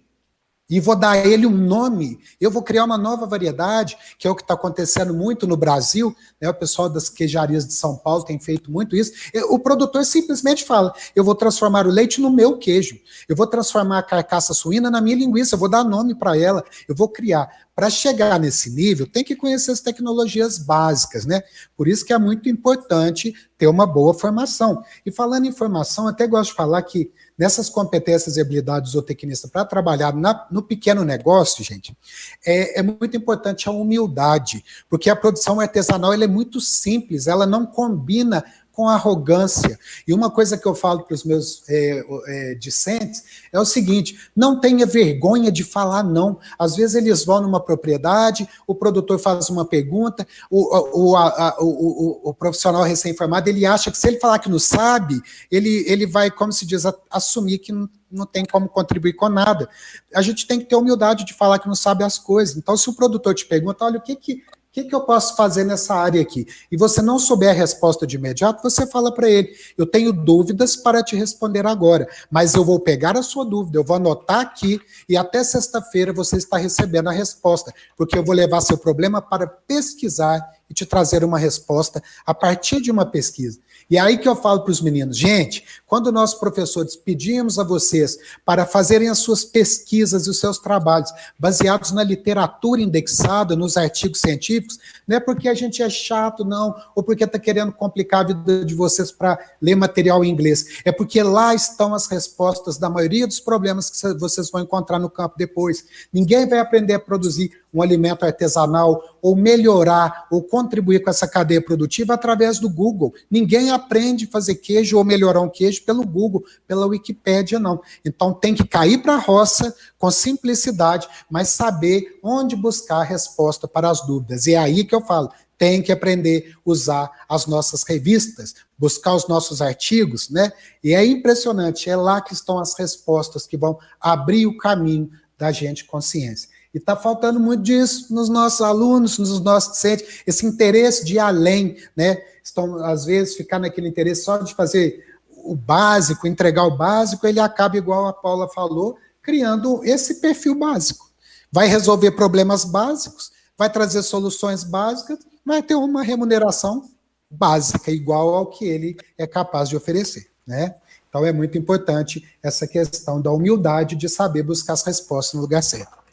e vou dar a ele um nome. Eu vou criar uma nova variedade, que é o que está acontecendo muito no Brasil. Né? O pessoal das queijarias de São Paulo tem feito muito isso. O produtor simplesmente fala: eu vou transformar o leite no meu queijo, eu vou transformar a carcaça suína na minha linguiça, eu vou dar nome para ela, eu vou criar. Para chegar nesse nível, tem que conhecer as tecnologias básicas, né? Por isso que é muito importante ter uma boa formação. E falando em formação, até gosto de falar que nessas competências e habilidades do zootecnista para trabalhar na, no pequeno negócio, gente, é, é, muito importante a humildade, porque a produção artesanal é muito simples, ela não combina com arrogância. E uma coisa que eu falo para os meus é, é, discentes é o seguinte: não tenha vergonha de falar não. Às vezes eles vão numa propriedade, o produtor faz uma pergunta, o, o, a, o, o, o profissional recém-formado ele acha que se ele falar que não sabe, ele, ele vai, como se diz, assumir que não, não tem como contribuir com nada. A gente tem que ter humildade de falar que não sabe as coisas. Então, se o produtor te pergunta, olha, o que, que que, que eu posso fazer nessa área aqui? E você não souber a resposta de imediato, você fala para ele: eu tenho dúvidas para te responder agora, mas eu vou pegar a sua dúvida, eu vou anotar aqui e até sexta-feira você está recebendo a resposta, porque eu vou levar seu problema para pesquisar e te trazer uma resposta a partir de uma pesquisa. E é aí que eu falo para os meninos, gente, quando nós professores pedimos a vocês para fazerem as suas pesquisas e os seus trabalhos baseados na literatura indexada, nos artigos científicos, não é porque a gente é chato, não, ou porque está querendo complicar a vida de vocês para ler material em inglês. É porque lá estão as respostas da maioria dos problemas que vocês vão encontrar no campo depois. Ninguém vai aprender a produzir um alimento artesanal ou melhorar ou contribuir com essa cadeia produtiva através do Google. Ninguém aprende a fazer queijo ou melhorar um queijo pelo Google, pela Wikipédia, não. Então tem que cair para a roça com simplicidade, mas saber onde buscar a resposta para as dúvidas. E é aí que eu falo, tem que aprender a usar as nossas revistas, buscar os nossos artigos, né? E é impressionante, é lá que estão as respostas que vão abrir o caminho da gente consciência. E está faltando muito disso nos nossos alunos, nos nossos docentes, esse interesse de ir além, né? Estão, às vezes, ficar naquele interesse só de fazer o básico, entregar o básico, ele acaba, igual a Paula falou, criando esse perfil básico. Vai resolver problemas básicos, vai trazer soluções básicas, vai ter uma remuneração básica, igual ao que ele é capaz de oferecer, né? Então é muito importante essa questão da humildade de saber buscar as respostas no lugar certo.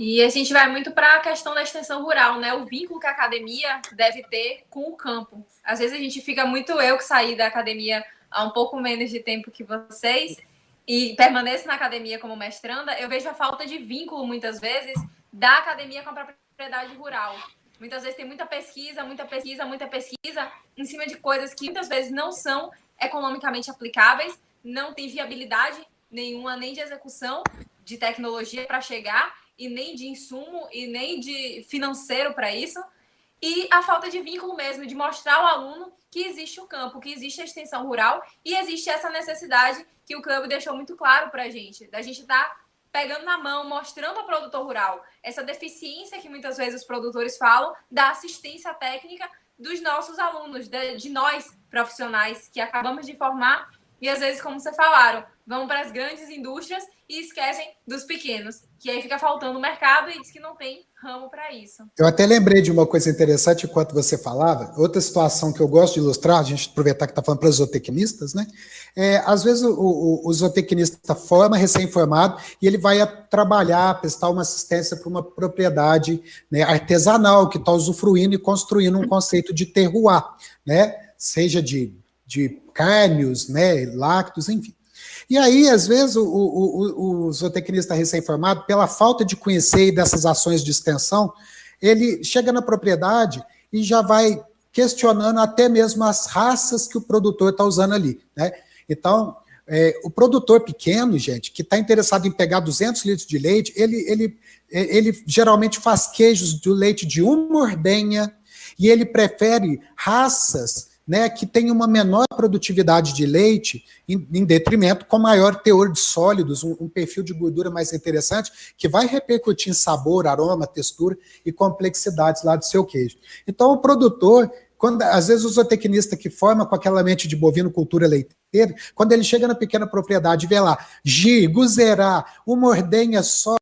E a gente vai muito para a questão da extensão rural, né? O vínculo que a academia deve ter com o campo. Às vezes a gente fica muito eu que saí da academia há um pouco menos de tempo que vocês e permaneço na academia como mestranda, eu vejo a falta de vínculo muitas vezes da academia com a propriedade rural. Muitas vezes tem muita pesquisa, muita pesquisa, muita pesquisa em cima de coisas que muitas vezes não são economicamente aplicáveis, não tem viabilidade nenhuma nem de execução de tecnologia para chegar e nem de insumo e nem de financeiro para isso. E a falta de vínculo mesmo, de mostrar ao aluno que existe o campo, que existe a extensão rural e existe essa necessidade que o campo deixou muito claro para a gente, da gente estar tá pegando na mão, mostrando ao produtor rural essa deficiência que muitas vezes os produtores falam da assistência técnica dos nossos alunos, de, de nós profissionais que acabamos de formar e às vezes, como vocês falaram, vão para as grandes indústrias e esquecem dos pequenos, que aí fica faltando mercado e diz que não tem ramo para isso. Eu até lembrei de uma coisa interessante enquanto você falava, outra situação que eu gosto de ilustrar, a gente aproveitar que está falando para os zootecnistas, né? É, às vezes o, o, o zootecnista forma, recém-formado, e ele vai trabalhar, prestar uma assistência para uma propriedade né, artesanal que está usufruindo e construindo um conceito de terroir, né? Seja de, de carnes, né, lácteos, enfim. E aí, às vezes, o, o, o zootecnista recém-formado, pela falta de conhecer dessas ações de extensão, ele chega na propriedade e já vai questionando até mesmo as raças que o produtor está usando ali. Né? Então, é, o produtor pequeno, gente, que está interessado em pegar 200 litros de leite, ele, ele, ele geralmente faz queijos do leite de uma ordenha e ele prefere raças né, que tem uma menor produtividade de leite, em, em detrimento com maior teor de sólidos, um, um, perfil de gordura mais interessante, que vai repercutir em sabor, aroma, textura e complexidades lá do seu queijo. Então, o produtor, quando às vezes o zootecnista que forma com aquela mente de bovino cultura leiteira, quando ele chega na pequena propriedade e vê lá, gir, guzerá, uma ordenha só,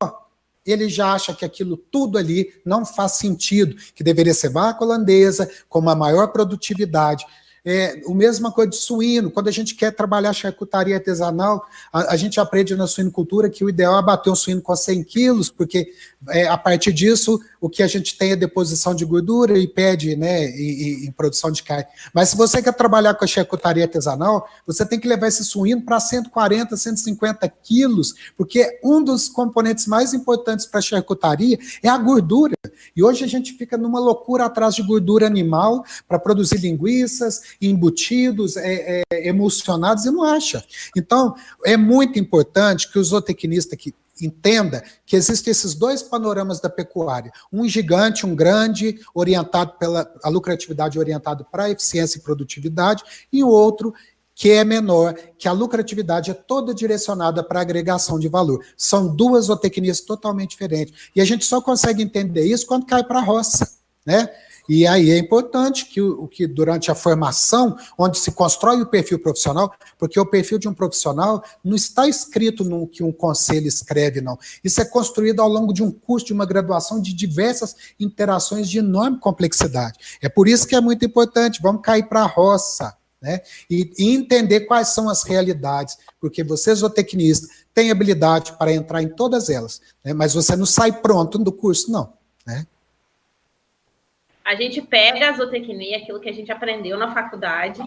ele já acha que aquilo tudo ali não faz sentido, que deveria ser vaca holandesa, com uma maior produtividade. É, o mesma coisa de suíno. Quando a gente quer trabalhar charcutaria artesanal, a, a, gente aprende na suinocultura que o ideal é bater um suíno com 100 quilos, porque é, a partir disso o que a gente tem é deposição de gordura e pede né, em, em produção de carne. Mas se você quer trabalhar com a charcutaria artesanal, você tem que levar esse suíno para 140, 150 quilos, porque um dos componentes mais importantes para a charcutaria é a gordura. E hoje a gente fica numa loucura atrás de gordura animal para produzir linguiças, embutidos, é, é, emocionados e não acha. Então, é muito importante que o zootecnista que entenda que existem esses dois panoramas da pecuária, um gigante, um grande, orientado pela a lucratividade orientado para eficiência e produtividade, e o outro que é menor, que a lucratividade é toda direcionada para agregação de valor. São duas zootecnias totalmente diferentes. E a gente só consegue entender isso quando cai para a roça, né? E aí é importante que, o, que durante a formação, onde se constrói o perfil profissional, porque o perfil de um profissional não está escrito no que um conselho escreve, não. Isso é construído ao longo de um curso, de uma graduação, de diversas interações de enorme complexidade. É por isso que é muito importante, vamos cair para a roça. Né? E, e, entender quais são as realidades, porque você, zootecnista, tem habilidade para entrar em todas elas, né? mas você não sai pronto do curso, não. Né? A gente pega a zootecnia, aquilo que a gente aprendeu na faculdade,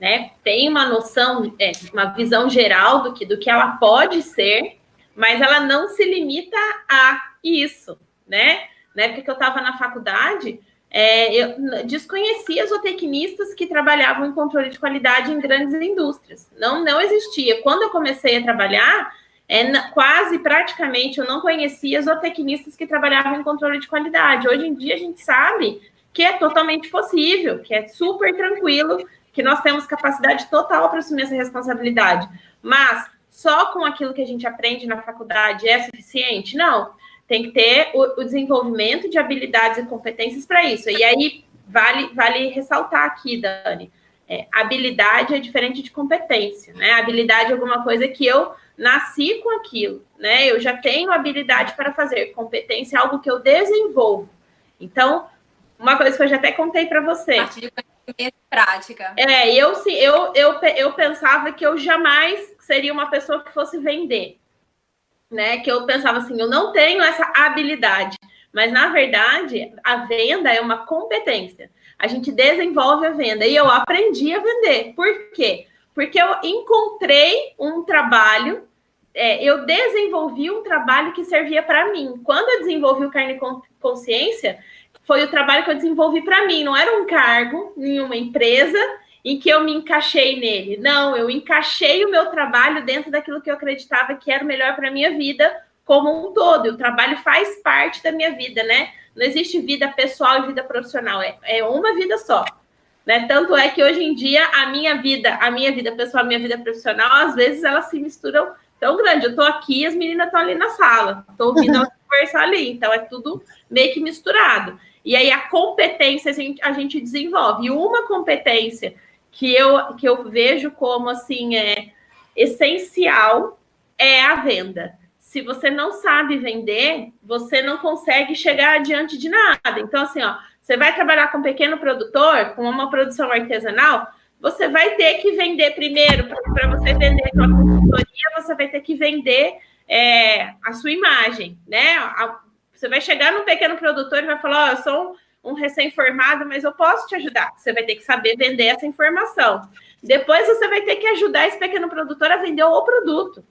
né? Tem uma noção, é, uma visão geral do que, do que ela pode ser, mas ela não se limita a isso, né? Na época que eu estava na faculdade, é, eu desconhecia zootecnistas que trabalhavam em controle de qualidade em grandes indústrias. Não, não existia. Quando eu comecei a trabalhar, é, quase praticamente eu não conhecia zootecnistas que trabalhavam em controle de qualidade. Hoje em dia a gente sabe que é totalmente possível, que é super tranquilo, que nós temos capacidade total para assumir essa responsabilidade. Mas só com aquilo que a gente aprende na faculdade é suficiente? Não. Tem que ter o, o desenvolvimento de habilidades e competências para isso. E aí vale, vale ressaltar aqui, Dani. É, habilidade é diferente de competência, né? Habilidade é alguma coisa que eu nasci com aquilo, né? Eu já tenho habilidade para fazer. Competência é algo que eu desenvolvo. Então, uma coisa que eu já até contei para você. Parte de conhecimento prática. É, eu, eu, eu, eu pensava que eu jamais seria uma pessoa que fosse vender. Né? Que eu pensava assim, eu não tenho essa habilidade. Mas, na verdade, a venda é uma competência. A gente desenvolve a venda. E eu aprendi a vender. Por quê? Porque eu encontrei um trabalho, é, eu desenvolvi um trabalho que servia para mim. Quando eu desenvolvi o Carne Consciência, foi o trabalho que eu desenvolvi para mim, não era um cargo em uma empresa em que eu me encaixei nele. Não, eu encaixei o meu trabalho dentro daquilo que eu acreditava que era o melhor para a minha vida como um todo. E o trabalho faz parte da minha vida, né? Não existe vida pessoal e vida profissional, é, é uma vida só. Né? Tanto é que hoje em dia a minha vida, a minha vida pessoal, a minha vida profissional, às vezes elas se misturam tão grande. Eu estou aqui, as meninas estão ali na sala, estou ouvindo elas conversar ali, então é tudo meio que misturado. E aí a competência a gente, a gente desenvolve. E uma competência que eu, que eu vejo como assim é essencial é a venda. Se você não sabe vender, você não consegue chegar adiante de nada. Então, assim, ó, você vai trabalhar com um pequeno produtor, com uma produção artesanal, você vai ter que vender primeiro, para você vender a consultoria, você vai ter que vender é, a sua imagem, né? Você vai chegar num pequeno produtor e vai falar: oh, eu sou um, um recém-formado, mas eu posso te ajudar. Você vai ter que saber vender essa informação. Depois você vai ter que ajudar esse pequeno produtor a vender o produto.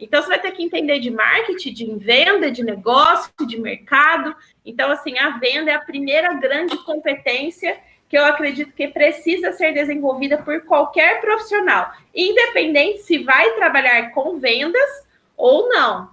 Então, você vai ter que entender de marketing, de venda, de negócio, de mercado. Então, assim, a venda é a primeira grande competência que eu acredito que precisa ser desenvolvida por qualquer profissional, independente se vai trabalhar com vendas ou não.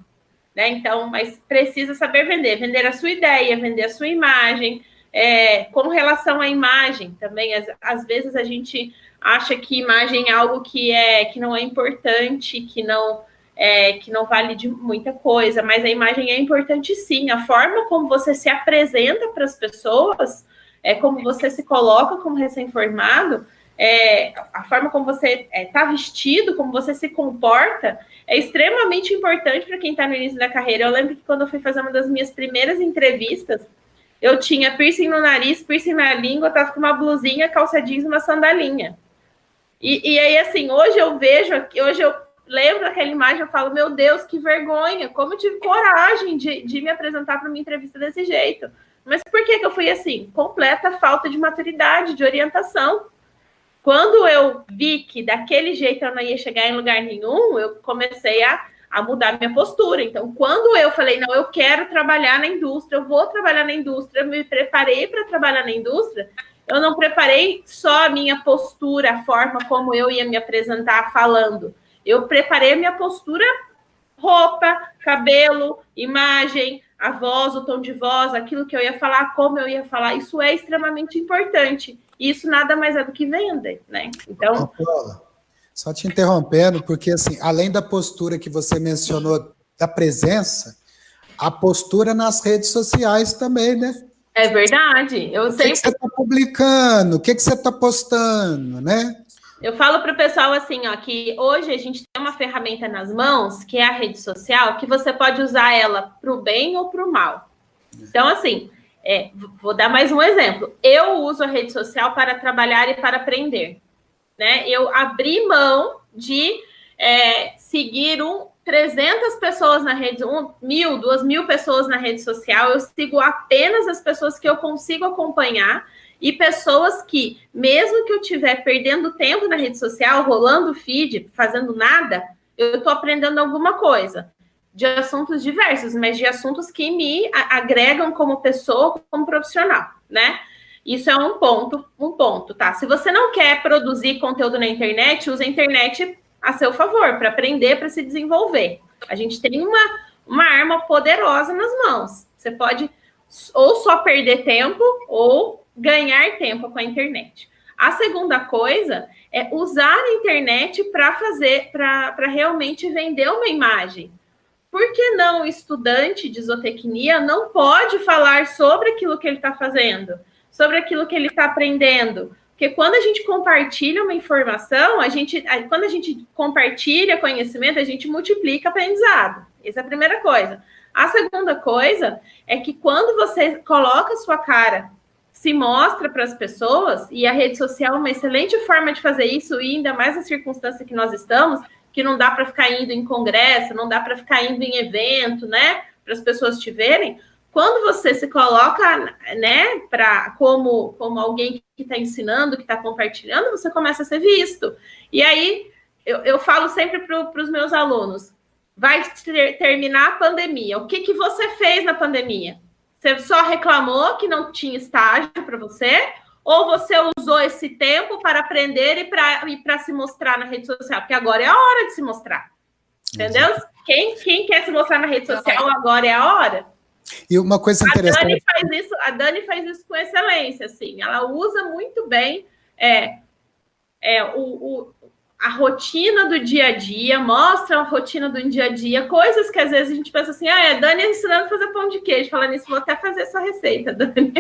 Né? Então, mas precisa saber vender, vender a sua ideia, vender a sua imagem. É, com relação à imagem, também, às, às vezes a gente acha que imagem é algo que é que não é importante, que não é, que não vale de muita coisa, mas a imagem é importante sim. A forma como você se apresenta para as pessoas, é como você se coloca como recém-formado, é, a forma como você está é, tá vestido, como você se comporta, é extremamente importante para quem está no início da carreira. Eu lembro que quando eu fui fazer uma das minhas primeiras entrevistas, eu tinha piercing no nariz, piercing na língua, estava com uma blusinha, calça jeans uma sandalinha. E, e aí, assim, hoje eu vejo, hoje eu lembro daquela imagem, eu falo, meu Deus, que vergonha, como eu tive coragem de, de me apresentar para uma entrevista desse jeito. Mas por que, que eu fui assim? Completa falta de maturidade, de orientação. Quando eu vi que daquele jeito eu não ia chegar em lugar nenhum, eu comecei a, a mudar minha postura. Então, quando eu falei, não, eu quero trabalhar na indústria, eu vou trabalhar na indústria, eu me preparei para trabalhar na indústria, eu não preparei só a minha postura, a forma como eu ia me apresentar falando. Eu preparei a minha postura, roupa, cabelo, imagem, a voz, o tom de voz, aquilo que eu ia falar, como eu ia falar. Isso é extremamente importante. E isso nada mais é do que vender, né? Então. Só te interrompendo, porque assim, além da postura que você mencionou da presença, a postura nas redes sociais também, né? É verdade. Eu o que, que você está publicando? O que, que você está postando, né? Eu falo para o pessoal assim, ó, que hoje a gente tem uma ferramenta nas mãos, que é a rede social, que você pode usar ela para o bem ou para o mal. Então, assim, é, vou dar mais um exemplo. Eu uso a rede social para trabalhar e para aprender. Né? Eu abri mão de é, seguir um 300 pessoas na rede, um, mil, duas mil pessoas na rede social. Eu sigo apenas as pessoas que eu consigo acompanhar e pessoas que, mesmo que eu estiver perdendo tempo na rede social, rolando feed, fazendo nada, eu estou aprendendo alguma coisa de assuntos diversos, mas de assuntos que me agregam como pessoa, como profissional, né? Isso é um ponto, um ponto, tá? Se você não quer produzir conteúdo na internet, use a internet a seu favor, para aprender, para se desenvolver. A gente tem uma, uma arma poderosa nas mãos. Você pode ou só perder tempo ou ganhar tempo com a internet. A segunda coisa é usar a internet para fazer, para realmente vender uma imagem. Por que não o estudante de zootecnia não pode falar sobre aquilo que ele está fazendo, sobre aquilo que ele está aprendendo? Porque quando a gente compartilha uma informação, a gente, quando a gente compartilha conhecimento, a gente multiplica aprendizado. Essa é a primeira coisa. A segunda coisa é que quando você coloca sua cara se mostra para as pessoas, e a rede social é uma excelente forma de fazer isso, e ainda mais na circunstância que nós estamos, que não dá para ficar indo em congresso, não dá para ficar indo em evento, né? Para as pessoas te verem. Quando você se coloca, né, para como, como alguém que está ensinando, que está compartilhando, você começa a ser visto. E aí eu, eu falo sempre para os meus alunos: vai ter, terminar a pandemia. O que, que você fez na pandemia? Você só reclamou que não tinha estágio para você? Ou você usou esse tempo para aprender e para se mostrar na rede social? Porque agora é a hora de se mostrar. Entendeu? Quem, quem quer se mostrar na rede social agora é a hora. E uma coisa interessante. A Dani faz isso, a Dani faz isso com excelência, assim. Ela usa muito bem é, é, o, o, a rotina do dia a dia, mostra a rotina do dia a dia, coisas que às vezes a gente pensa assim, ah, é Dani ensinando a fazer pão de queijo. Falando nisso, vou até fazer essa receita, Dani.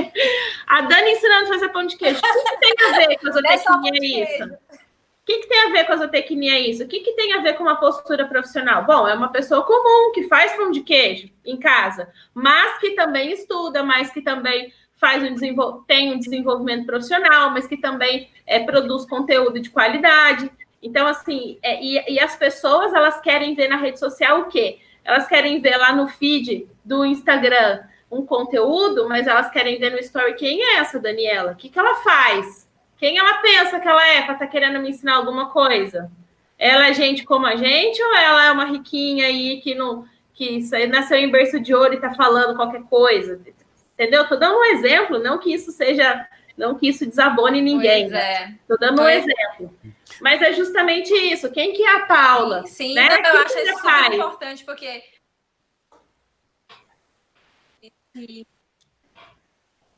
A Dani ensinando a fazer pão de queijo. O que, que tem a ver com a zootecnia isso? O que, que tem a ver com a zootecnia isso? O que, que tem a ver com uma postura profissional? Bom, é uma pessoa comum que faz pão de queijo em casa, mas que também estuda, mas que também faz um desenvol... tem um desenvolvimento profissional, mas que também é, produz conteúdo de qualidade. Então, assim, é, e, e, as pessoas elas querem ver na rede social o quê? Elas querem ver lá no feed do Instagram um conteúdo, mas elas querem ver no story quem é essa Daniela? O que, que ela faz? Quem ela pensa que ela é para estar tá querendo me ensinar alguma coisa? Ela é gente como a gente ou ela é uma riquinha aí que não que nasceu em berço de ouro e está falando qualquer coisa? Entendeu? Estou dando um exemplo, não que isso seja, não que isso desabone ninguém. Estou é. dando pois um exemplo. Mas é justamente isso. Quem que é a Paula? Sim, né? eu acho isso super importante, porque.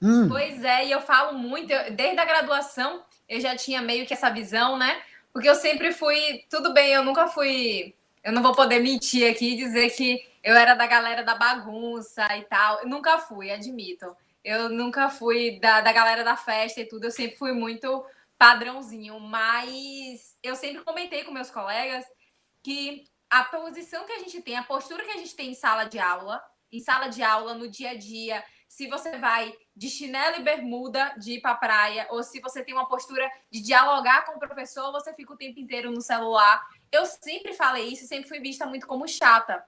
Hum. Pois é, e eu falo muito, eu, desde a graduação eu já tinha meio que essa visão, né? Porque eu sempre fui, tudo bem, eu nunca fui, eu não vou poder mentir aqui e dizer que eu era da galera da bagunça e tal. Eu nunca fui, admito. Eu nunca fui da, da galera da festa e tudo, eu sempre fui muito padrãozinho, mas eu sempre comentei com meus colegas que a posição que a gente tem, a postura que a gente tem em sala de aula, em sala de aula, no dia a dia, se você vai de chinelo e bermuda de ir para praia, ou se você tem uma postura de dialogar com o professor, você fica o tempo inteiro no celular. Eu sempre falei isso, sempre fui vista muito como chata.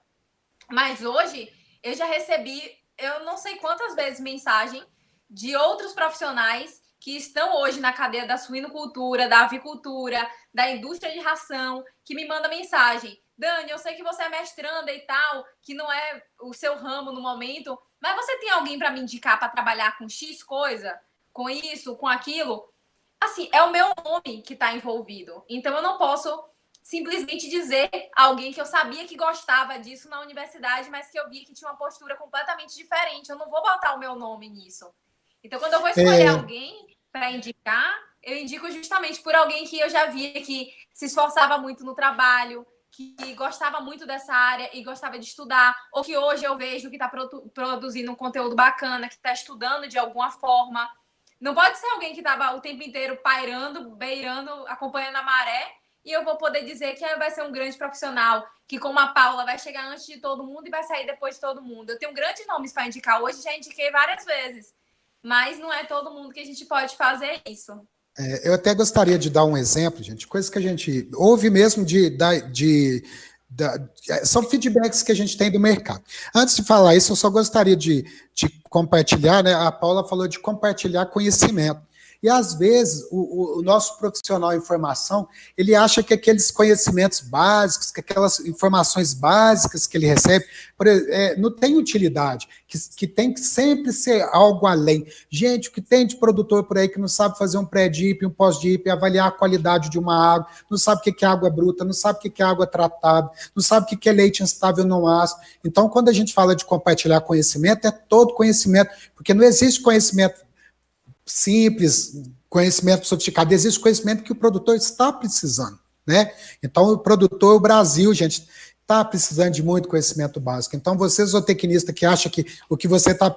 Mas hoje eu já recebi, eu não sei quantas vezes mensagem de outros profissionais que estão hoje na cadeia da suinocultura, da avicultura, da indústria de ração, que me manda mensagem. Dani, eu sei que você é mestranda e tal, que não é o seu ramo no momento, mas você tem alguém para me indicar para trabalhar com X coisa, com isso, com aquilo? Assim, é o meu nome que está envolvido. Então eu não posso simplesmente dizer alguém que eu sabia que gostava disso na universidade, mas que eu via que tinha uma postura completamente diferente. Eu não vou botar o meu nome nisso. Então, quando eu vou escolher é... alguém, para indicar, eu indico justamente por alguém que eu já via que se esforçava muito no trabalho, que gostava muito dessa área e gostava de estudar, ou que hoje eu vejo que está produzindo um conteúdo bacana, que está estudando de alguma forma. Não pode ser alguém que estava o tempo inteiro pairando, beirando, acompanhando a maré, e eu vou poder dizer que vai ser um grande profissional, que como a Paula vai chegar antes de todo mundo e vai sair depois de todo mundo. Eu tenho grandes nomes para indicar hoje, já indiquei várias vezes mas não é todo mundo que a gente pode fazer isso. É, eu até gostaria de dar um exemplo, gente, coisa que a gente ouve mesmo de, de, de, de, são feedbacks que a gente tem do mercado. Antes de falar isso, eu só gostaria de, de compartilhar, né? A Paula falou de compartilhar conhecimento. E às vezes o, o, nosso profissional em formação ele acha que aqueles conhecimentos básicos, que aquelas informações básicas que ele recebe, é, não tem utilidade, que, que tem que sempre ser algo além. Gente, o que tem de produtor por aí que não sabe fazer um pré-dip, um pós-dip, avaliar a qualidade de uma água, não sabe o que é água bruta, não sabe o que é água tratada, não sabe o que é leite instável não ácido. Então, quando a gente fala de compartilhar conhecimento, é todo conhecimento, porque não existe conhecimento simples, conhecimento sofisticado, existe conhecimento que o produtor está precisando, né? Então, o produtor, o Brasil, gente, está precisando de muito conhecimento básico. Então, você, zootecnista, que acha que o que você está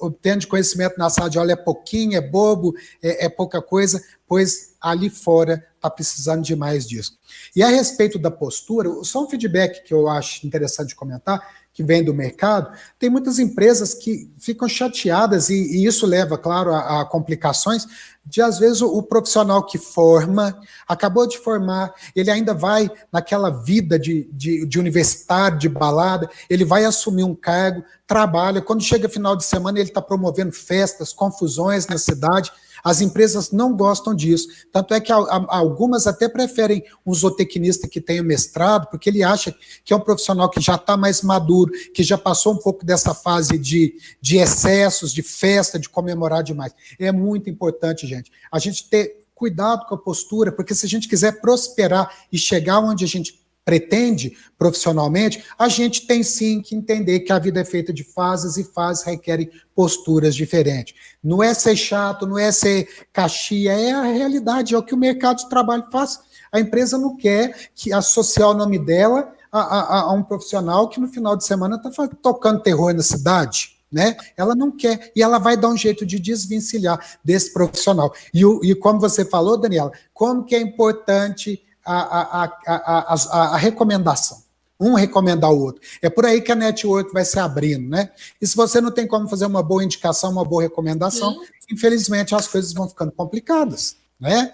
obtendo de conhecimento na sala de aula é pouquinho, é bobo, é, é pouca coisa, pois ali fora está precisando de mais disso. E a respeito da postura, só um feedback que eu acho interessante comentar, que vem do mercado, tem muitas empresas que ficam chateadas, e, e isso leva, claro, a, a, complicações, de às vezes o, o, profissional que forma, acabou de formar, ele ainda vai naquela vida de, de, de universitário, de balada, ele vai assumir um cargo, trabalha, quando chega final de semana ele está promovendo festas, confusões na cidade, as empresas não gostam disso. Tanto é que algumas até preferem um zootecnista que tenha mestrado, porque ele acha que é um profissional que já está mais maduro, que já passou um pouco dessa fase de, de excessos, de festa, de comemorar demais. É muito importante, gente, a gente ter cuidado com a postura, porque se a gente quiser prosperar e chegar onde a gente pretende profissionalmente, a gente tem sim que entender que a vida é feita de fases e fases requerem posturas diferentes. Não é ser chato, não é ser caxia, é a realidade, é o que o mercado de trabalho faz. A empresa não quer que associar o nome dela a, a, a um profissional que no final de semana está tocando terror na cidade. Né? Ela não quer e ela vai dar um jeito de desvencilhar desse profissional. E, o, e como você falou, Daniela, como que é importante a, a, a, a, recomendação. Um recomendar o outro. É por aí que a network vai se abrindo, né? E se você não tem como fazer uma boa indicação, uma boa recomendação, Sim. infelizmente as coisas vão ficando complicadas, né?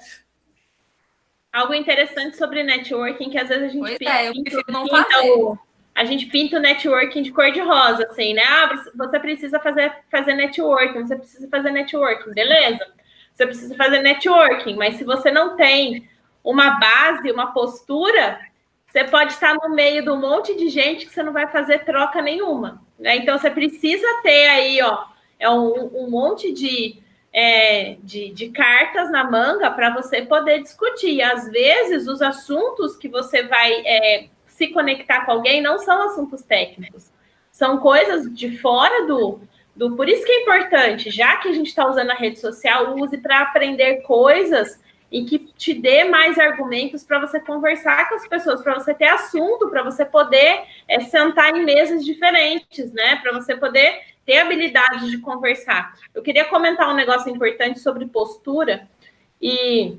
Algo interessante sobre networking que às vezes a gente pois pinta, é, eu prefiro não fazer. O, a gente pinta o networking de cor de rosa, assim, né? Ah, você precisa fazer, fazer networking, você precisa fazer networking, beleza? você precisa fazer networking, mas se você não tem uma base, uma postura, você pode estar no meio de um monte de gente que você não vai fazer troca nenhuma. Né? Então você precisa ter aí, ó, é um, um monte de, é, de, de, cartas na manga para você poder discutir. Às vezes, os assuntos que você vai é, se conectar com alguém não são assuntos técnicos, são coisas de fora do, do. Por isso que é importante, já que a gente está usando a rede social, use para aprender coisas e que te dê mais argumentos para você conversar com as pessoas, para você ter assunto, para você poder é, sentar em mesas diferentes, né? Para você poder ter habilidade de conversar. Eu queria comentar um negócio importante sobre postura e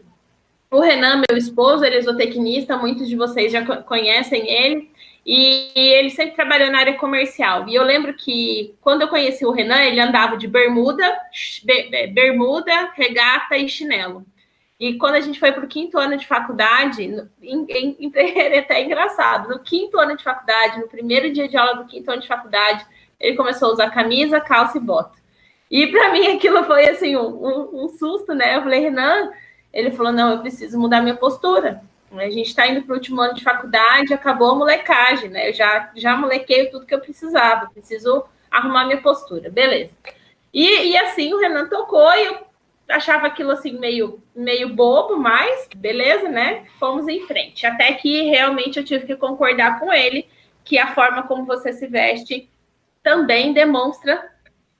o Renan, meu esposo, ele é zootecnista, muitos de vocês já conhecem ele, e ele sempre trabalhou na área comercial. E eu lembro que quando eu conheci o Renan, ele andava de bermuda, bermuda, regata e chinelo. E quando a gente foi para o quinto ano de faculdade, em, em, em, é até engraçado, no quinto ano de faculdade, no primeiro dia de aula do quinto ano de faculdade, ele começou a usar camisa, calça e bota. E para mim aquilo foi assim um, um, um, susto, né? Eu falei, Renan, ele falou, não, eu preciso mudar minha postura. A gente está indo para o último ano de faculdade, acabou a molecagem, né? Eu já, já molequei tudo que eu precisava, preciso arrumar minha postura, beleza. E, e assim o Renan tocou e eu achava aquilo assim meio, meio bobo, mas beleza, né? Fomos em frente. Até que realmente eu tive que concordar com ele que a forma como você se veste também demonstra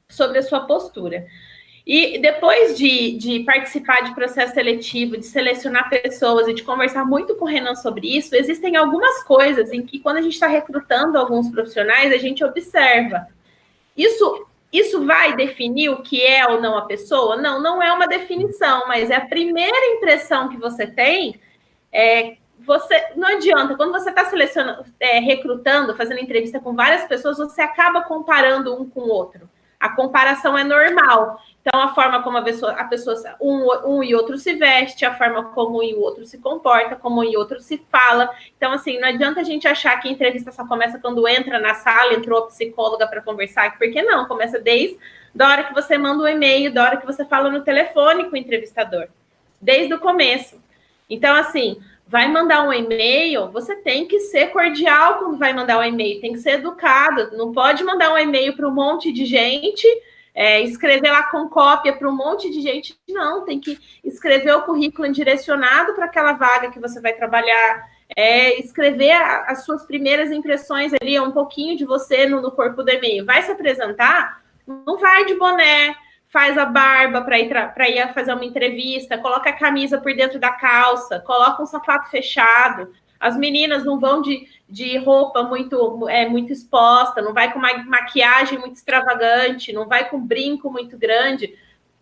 sobre a sua postura. E depois de, de, participar de processo seletivo, de selecionar pessoas e de conversar muito com o Renan sobre isso, existem algumas coisas em que, quando a gente está recrutando alguns profissionais, a gente observa. Isso isso vai definir o que é ou não a pessoa? Não, não é uma definição, mas é a primeira impressão que você tem. É, você não adianta, quando você está selecionando, é, recrutando, fazendo entrevista com várias pessoas, você acaba comparando um com o outro. A comparação é normal. Então, a forma como a pessoa, a pessoa um, um, e outro se veste, a forma como um e o outro se comporta, como um e outro se fala. Então, assim, não adianta a gente achar que a entrevista só começa quando entra na sala, entrou a psicóloga para conversar, porque não, começa desde da hora que você manda o um e-mail, da hora que você fala no telefone com o entrevistador, desde o começo. Então, assim, vai mandar um e-mail, você tem que ser cordial quando vai mandar um e-mail, tem que ser educado, não pode mandar um e-mail para um monte de gente é, escrever lá com cópia para um monte de gente. Não, tem que escrever o currículo direcionado para aquela vaga que você vai trabalhar. É, escrever a, as suas primeiras impressões ali, um pouquinho de você no, no corpo do e-mail. Vai se apresentar? Não vai de boné, faz a barba para ir, para ir fazer uma entrevista, coloca a camisa por dentro da calça, coloca um sapato fechado, as meninas não vão de, de roupa muito, é, muito exposta, não vai com uma maquiagem muito extravagante, não vai com brinco muito grande,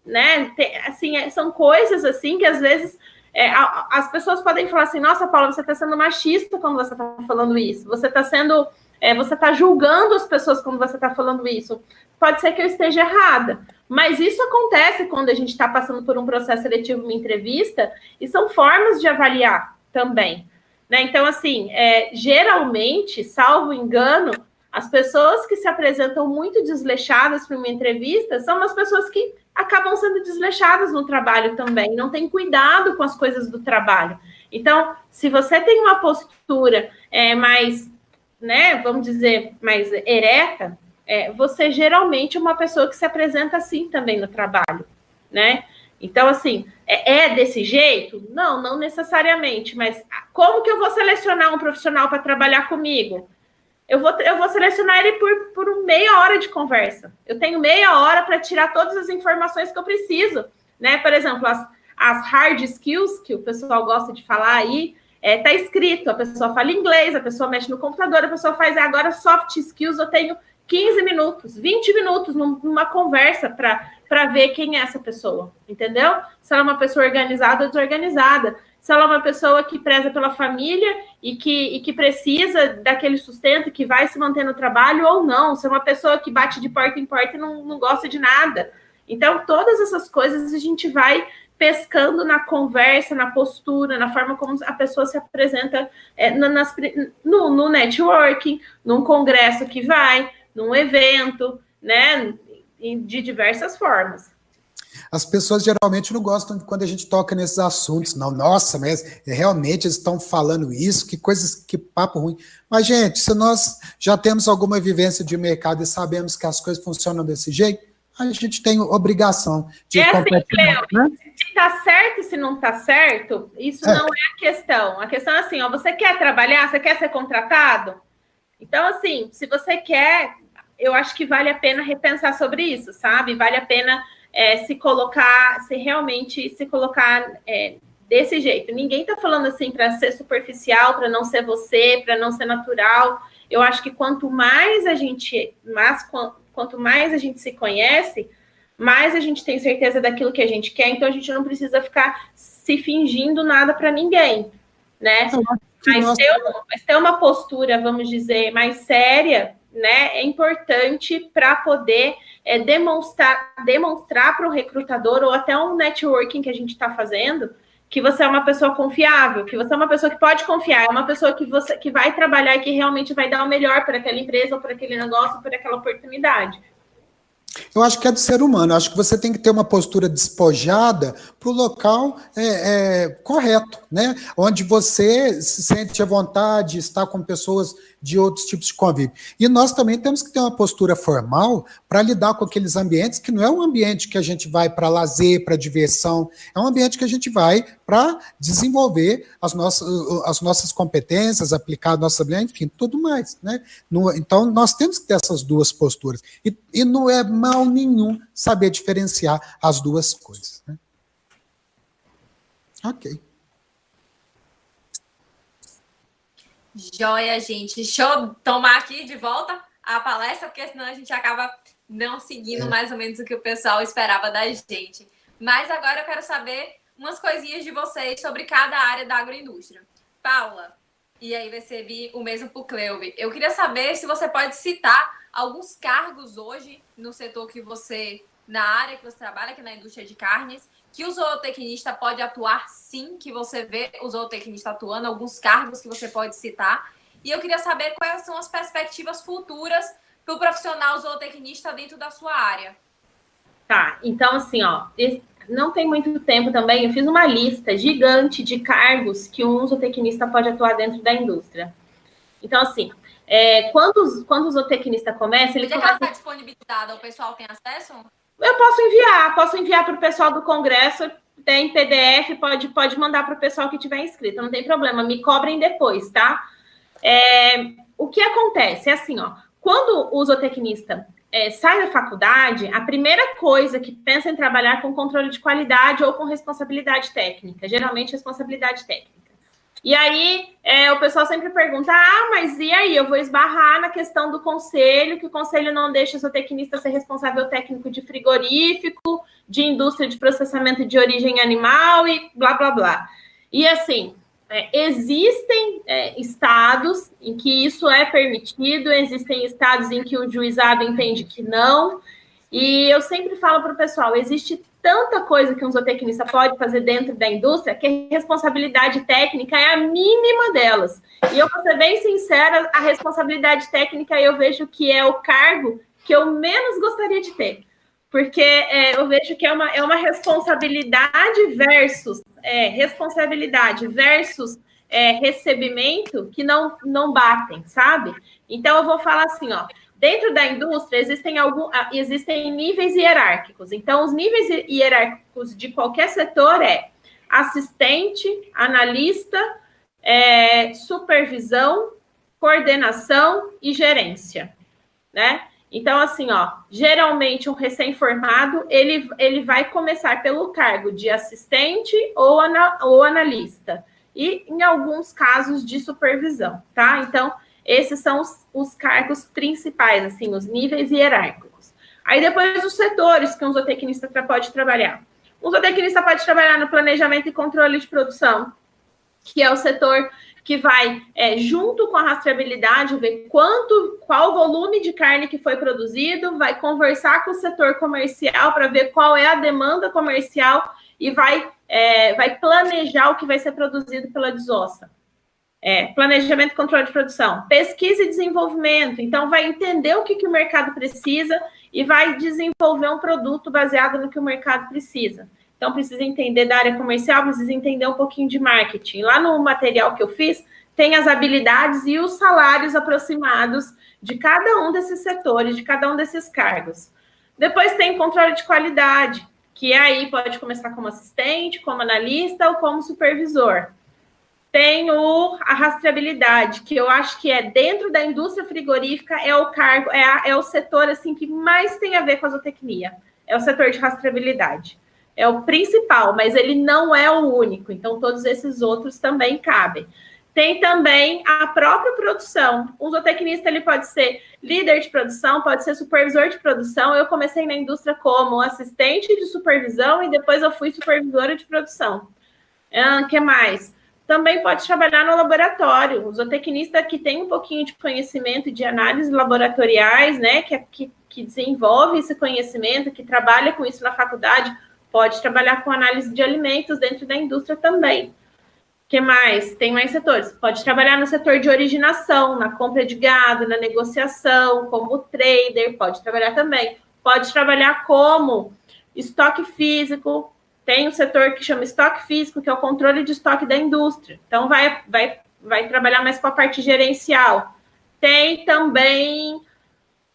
né? Tem, assim, é, são coisas assim que às vezes é, a, as pessoas podem falar assim, nossa, Paula, você está sendo machista quando você está falando isso, você está sendo, é, você está julgando as pessoas quando você está falando isso. Pode ser que eu esteja errada, mas isso acontece quando a gente está passando por um processo seletivo, uma entrevista, e são formas de avaliar também. Né? Então, assim, é, geralmente, salvo engano, as pessoas que se apresentam muito desleixadas para uma entrevista são as pessoas que acabam sendo desleixadas no trabalho também, não têm cuidado com as coisas do trabalho. Então, se você tem uma postura é, mais, né, vamos dizer, mais ereta, é, você geralmente é uma pessoa que se apresenta assim também no trabalho, né? Então, assim, é, é, desse jeito? Não, não necessariamente, mas como que eu vou selecionar um profissional para trabalhar comigo? Eu vou, eu vou selecionar ele por, por meia hora de conversa. Eu tenho meia hora para tirar todas as informações que eu preciso, né? Por exemplo, as, as hard skills, que o pessoal gosta de falar aí, é, tá escrito, a pessoa fala inglês, a pessoa mexe no computador, a pessoa faz agora soft skills, eu tenho 15 minutos, 20 minutos numa conversa para ver quem é essa pessoa, entendeu? Se ela é uma pessoa organizada ou desorganizada, se ela é uma pessoa que preza pela família e que, e que precisa daquele sustento, que vai se manter no trabalho ou não, se é uma pessoa que bate de porta em porta e não, não gosta de nada. Então, todas essas coisas a gente vai pescando na conversa, na postura, na forma como a pessoa se apresenta é, nas, no, no networking, num congresso que vai, num evento, né? De diversas formas. As pessoas geralmente não gostam quando a gente toca nesses assuntos, não. Nossa, mas realmente eles estão falando isso, que coisas, que papo ruim. Mas, gente, se nós já temos alguma vivência de mercado e sabemos que as coisas funcionam desse jeito, a gente tem obrigação de é assim, Cleo, né? Se está certo, se não está certo, isso é. não é a questão. A questão é assim, ó, você quer trabalhar, você quer ser contratado? Então, assim, se você quer, eu acho que vale a pena repensar sobre isso, sabe? Vale a pena é, se colocar, se realmente se colocar é, desse jeito. Ninguém está falando assim para ser superficial, para não ser você, para não ser natural. Eu acho que quanto mais a gente, mais, quanto mais a gente se conhece, mais a gente tem certeza daquilo que a gente quer. Então a gente não precisa ficar se fingindo nada para ninguém, né? Mas ter, mas ter uma postura, vamos dizer, mais séria né, é importante para poder é, demonstrar demonstrar para o recrutador ou até um networking que a gente está fazendo que você é uma pessoa confiável, que você é uma pessoa que pode confiar, é uma pessoa que você que vai trabalhar e que realmente vai dar o melhor para aquela empresa, ou para aquele negócio, ou para aquela oportunidade. Eu acho que é do ser humano. Eu acho que você tem que ter uma postura despojada para o local é, é, correto, né? Onde você se sente à vontade, está com pessoas de outros tipos de convívio. E nós também temos que ter uma postura formal para lidar com aqueles ambientes que não é um ambiente que a gente vai para lazer, para diversão, é um ambiente que a gente vai para desenvolver as nossas, as nossas competências, aplicar a nossa enfim, tudo mais. Né? Então, nós temos que ter essas duas posturas. E, e não é mal nenhum saber diferenciar as duas coisas. Né? Ok. Joia, gente. Deixa eu tomar aqui de volta a palestra, porque senão a gente acaba não seguindo é. mais ou menos o que o pessoal esperava da gente. Mas agora eu quero saber umas coisinhas de vocês sobre cada área da agroindústria. Paula, e aí vai servir o mesmo para o Cleuve. Eu queria saber se você pode citar alguns cargos hoje no setor que você, na área que você trabalha, que é na indústria de carnes, que o zootecnista pode atuar sim, que você vê o zootecnista atuando, alguns cargos que você pode citar. E eu queria saber quais são as perspectivas futuras para o profissional zootecnista dentro da sua área. Tá, então assim, ó, não tem muito tempo também, eu fiz uma lista gigante de cargos que um zootecnista pode atuar dentro da indústria. Então, assim, é, quando, quando o zootecnista começa, ele Onde começa... é que ela está disponibilizada? O pessoal tem acesso? Eu posso enviar, posso enviar para o pessoal do Congresso, tem PDF, pode, pode mandar para o pessoal que tiver inscrito, não tem problema, me cobrem depois, tá? É, o que acontece é assim, ó, quando o zootecnista é, sai da faculdade, a primeira coisa que pensa em trabalhar com controle de qualidade ou com responsabilidade técnica, geralmente responsabilidade técnica. E aí é, o pessoal sempre pergunta: ah, mas e aí? Eu vou esbarrar na questão do conselho, que o conselho não deixa seu tecnista ser responsável técnico de frigorífico, de indústria de processamento de origem animal e blá blá blá. E assim, é, existem é, estados em que isso é permitido, existem estados em que o juizado entende que não. E eu sempre falo para o pessoal: existe tanta coisa que um zootecnista pode fazer dentro da indústria que a responsabilidade técnica é a mínima delas. E eu vou ser bem sincera, a responsabilidade técnica eu vejo que é o cargo que eu menos gostaria de ter. Porque é, eu vejo que é uma, é uma responsabilidade versus é, responsabilidade versus é, recebimento que não, não batem, sabe? Então eu vou falar assim, ó. Dentro da indústria existem, algum, ah, existem níveis hierárquicos. Então, os níveis hierárquicos de qualquer setor é assistente, analista, é, supervisão, coordenação e gerência, né? Então, assim, ó, geralmente um recém-formado ele, ele vai começar pelo cargo de assistente ou, ana, ou analista, e em alguns casos de supervisão, tá? Então, esses são os, os cargos principais, assim, os níveis hierárquicos. Aí depois os setores que um zootecnista pode trabalhar. Um zootecnista pode trabalhar no planejamento e controle de produção, que é o setor que vai, é, junto com a rastreabilidade, ver quanto, qual o volume de carne que foi produzido, vai conversar com o setor comercial para ver qual é a demanda comercial e vai, é, vai planejar o que vai ser produzido pela desossa. É, planejamento e controle de produção, pesquisa e desenvolvimento. Então, vai entender o que, que o mercado precisa e vai desenvolver um produto baseado no que o mercado precisa. Então, precisa entender da área comercial, precisa entender um pouquinho de marketing. Lá no material que eu fiz, tem as habilidades e os salários aproximados de cada um desses setores, de cada um desses cargos. Depois tem controle de qualidade, que aí pode começar como assistente, como analista ou como supervisor. Tem o, a rastreabilidade, que eu acho que é dentro da indústria frigorífica, é o cargo, é, a, é o setor assim que mais tem a ver com a zootecnia. É o setor de rastreabilidade. É o principal, mas ele não é o único. Então, todos esses outros também cabem. Tem também a própria produção. O zootecnista ele pode ser líder de produção, pode ser supervisor de produção. Eu comecei na indústria como assistente de supervisão e depois eu fui supervisora de produção. O ah, que mais? Também pode trabalhar no laboratório. O zootecnista que tem um pouquinho de conhecimento de análises laboratoriais, né, que, que, que desenvolve esse conhecimento, que trabalha com isso na faculdade, pode trabalhar com análise de alimentos dentro da indústria também que mais? Tem mais setores. Pode trabalhar no setor de originação, na compra de gado, na negociação, como trader, pode trabalhar também. Pode trabalhar como estoque físico. Tem um setor que chama estoque físico, que é o controle de estoque da indústria. Então, vai, vai, vai trabalhar mais com a parte gerencial. Tem também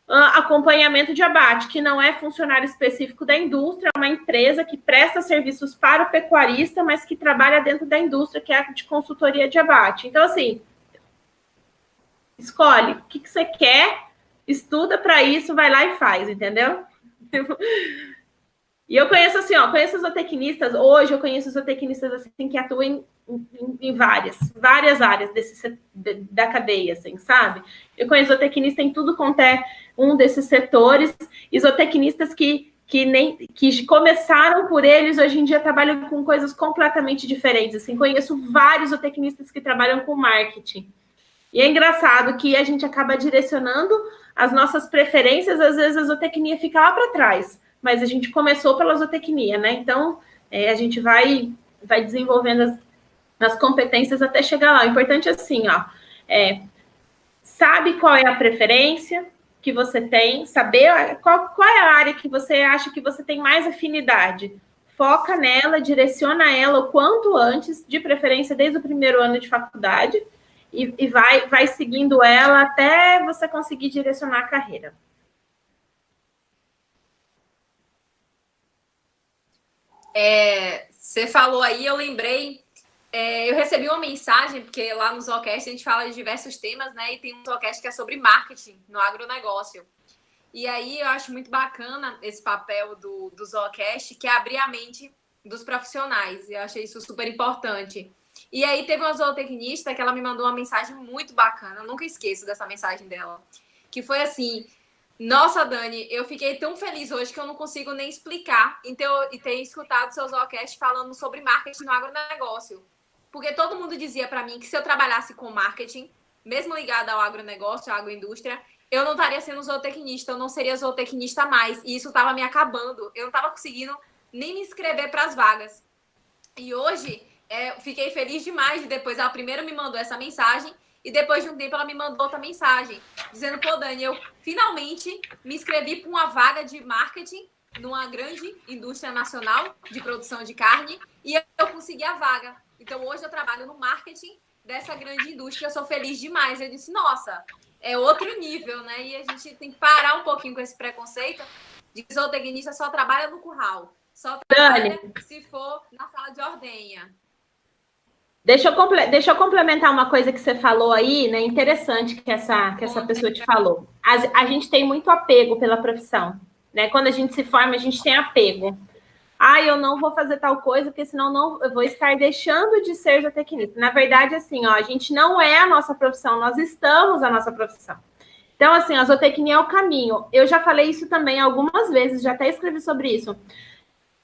acompanhamento de abate, que não é funcionário específico da indústria, é uma empresa que presta serviços para o pecuarista, mas que trabalha dentro da indústria, que é a de consultoria de abate. Então, assim, escolhe o que, que você quer, estuda para isso, vai lá e faz, entendeu? E eu conheço assim, ó, conheço zootecnistas, hoje eu conheço zootecnistas assim que atuam em, em, em várias, várias áreas desse, da cadeia, assim, sabe? Eu conheço zootecnista em tudo quanto é um desses setores, e zootecnistas que que nem que começaram por eles hoje em dia trabalham com coisas completamente diferentes. Assim, conheço vários zootecnistas que trabalham com marketing. E é engraçado que a gente acaba direcionando as nossas preferências, às vezes a zootecnia fica lá para trás mas a gente começou pela zootecnia, né? Então, é, a gente vai, vai desenvolvendo as, as competências até chegar lá. O importante é assim, ó, é, sabe qual é a preferência que você tem, saber qual, qual é a área que você acha que você tem mais afinidade. Foca nela, direciona ela o quanto antes, de preferência desde o primeiro ano de faculdade, e, e vai, vai seguindo ela até você conseguir direcionar a carreira. É, você falou aí, eu lembrei. É, eu recebi uma mensagem, porque lá no Zocast a gente fala de diversos temas, né? E tem um Zocast que é sobre marketing no agronegócio. E aí eu acho muito bacana esse papel do, do Zocast, que é abrir a mente dos profissionais. Eu achei isso super importante. E aí teve uma zootecnista que ela me mandou uma mensagem muito bacana, eu nunca esqueço dessa mensagem dela. Que foi assim: nossa, Dani, eu fiquei tão feliz hoje que eu não consigo nem explicar e ter, e ter escutado seus Zocast falando sobre marketing no agronegócio. Porque todo mundo dizia para mim que se eu trabalhasse com marketing, mesmo ligado ao agronegócio, à agroindústria, eu não estaria sendo zootecnista, eu não seria zootecnista mais. E isso estava me acabando. Eu não estava conseguindo nem me inscrever para as vagas. E hoje, é, fiquei feliz demais de depois. Ela primeiro me mandou essa mensagem e depois de um tempo ela me mandou outra mensagem, dizendo, pô, Dani, eu finalmente me inscrevi para uma vaga de marketing numa grande indústria nacional de produção de carne e eu consegui a vaga. Então hoje eu trabalho no marketing dessa grande indústria, eu sou feliz demais. Eu disse, nossa, é outro nível, né? E a gente tem que parar um pouquinho com esse preconceito de que zootecnista só trabalha no curral, só trabalha Dani. se for na sala de ordenha. Deixa eu, deixa eu complementar uma coisa que você falou aí, né? Interessante que essa, que essa pessoa te falou. A, a gente tem muito apego pela profissão, né? Quando a gente se forma, a gente tem apego. Ah, eu não vou fazer tal coisa, porque senão não, eu vou estar deixando de ser zootecnista. Na verdade, assim, ó, a gente não é a nossa profissão, nós estamos a nossa profissão. Então, assim, a zootecnia é o caminho. Eu já falei isso também algumas vezes, já até escrevi sobre isso.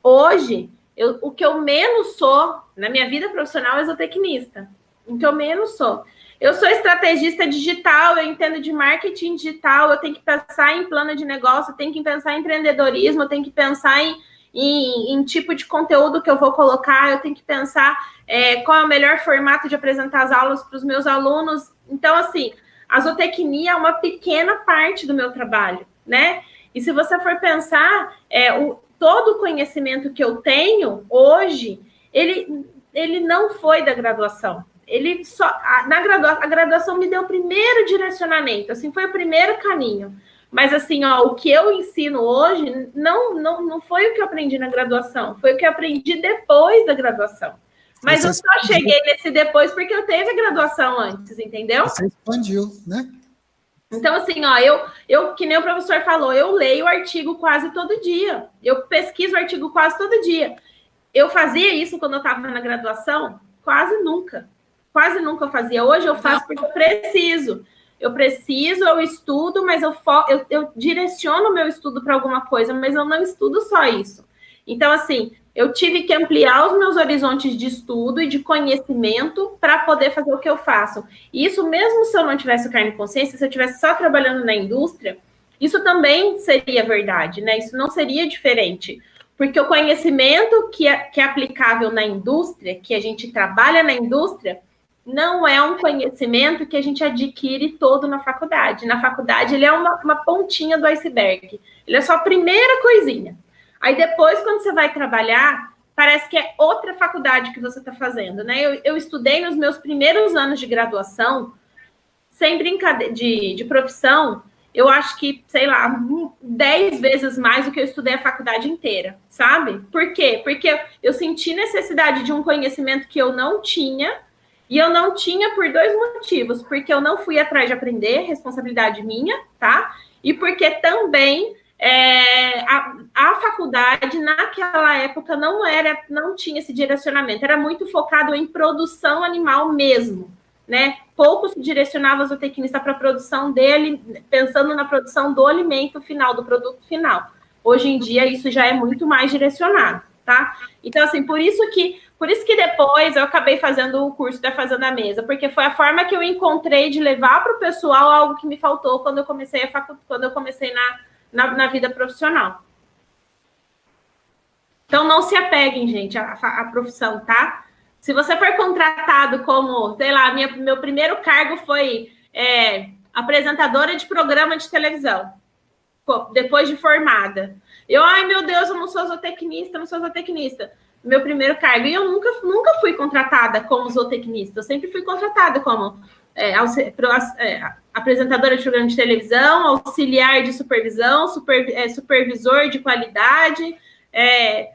Hoje, eu, o que eu menos sou na minha vida profissional é zootecnista. O que eu menos sou. Eu sou estrategista digital, eu entendo de marketing digital, eu tenho que pensar em plano de negócio, eu tenho que pensar em empreendedorismo, eu tenho que pensar em, em, em tipo de conteúdo que eu vou colocar, eu tenho que pensar é, qual é o melhor formato de apresentar as aulas para os meus alunos. Então, assim, a zootecnia é uma pequena parte do meu trabalho, né? E se você for pensar, é, o, todo o conhecimento que eu tenho hoje, ele, ele não foi da graduação. Ele só a, na graduação, a graduação me deu o primeiro direcionamento, assim, foi o primeiro caminho. Mas assim, ó, o que eu ensino hoje não, não, não foi o que eu aprendi na graduação, foi o que eu aprendi depois da graduação. Mas Você eu só expandiu. cheguei nesse depois porque eu teve a graduação antes, entendeu? Você expandiu, né? Então, assim, ó, eu, eu, que nem o professor falou, eu leio o artigo quase todo dia. Eu pesquiso o artigo quase todo dia. Eu fazia isso quando eu estava na graduação? Quase nunca. Quase nunca eu fazia. Hoje eu faço porque eu preciso. Eu preciso, eu estudo, mas eu, eu, eu direciono o meu estudo para alguma coisa, mas eu não estudo só isso. Então, assim, eu tive que ampliar os meus horizontes de estudo e de conhecimento para poder fazer o que eu faço. E isso, mesmo se eu não tivesse carne e consciência, se eu estivesse só trabalhando na indústria, isso também seria verdade, né? Isso não seria diferente. Porque o conhecimento que é, que é aplicável na indústria, que a gente trabalha na indústria, não é um conhecimento que a gente adquire todo na faculdade. Na faculdade, ele é uma, uma pontinha do iceberg. Ele é só a primeira coisinha. Aí depois, quando você vai trabalhar, parece que é outra faculdade que você está fazendo, né? Eu, eu, estudei nos meus primeiros anos de graduação, sem brincadeira, de, de profissão, eu acho que, sei lá, dez vezes mais do que eu estudei a faculdade inteira, sabe? Por quê? Porque eu senti necessidade de um conhecimento que eu não tinha, e eu não tinha por dois motivos, porque eu não fui atrás de aprender, responsabilidade minha, tá? E porque também é, a, a, faculdade naquela época não era, não tinha esse direcionamento, era muito focado em produção animal mesmo, né? Pouco se direcionava o zootecnista para a produção dele, pensando na produção do alimento final, do produto final. Hoje em dia isso já é muito mais direcionado, tá? Então assim, por isso que por isso que depois eu acabei fazendo o curso da Fazenda Mesa, porque foi a forma que eu encontrei de levar para o pessoal algo que me faltou quando eu comecei a facu... quando eu comecei na na, na vida profissional. Então, não se apeguem, gente, à, à profissão, tá? Se você for contratado como, sei lá, minha, meu primeiro cargo foi é, apresentadora de programa de televisão, depois de formada. Eu, ai meu Deus, eu não sou zootecnista, não sou zootecnista. Meu primeiro cargo. E eu nunca, nunca fui contratada como zootecnista, eu sempre fui contratada como é, é, apresentadora de programa de televisão, auxiliar de supervisão, super, é, supervisor de qualidade, é,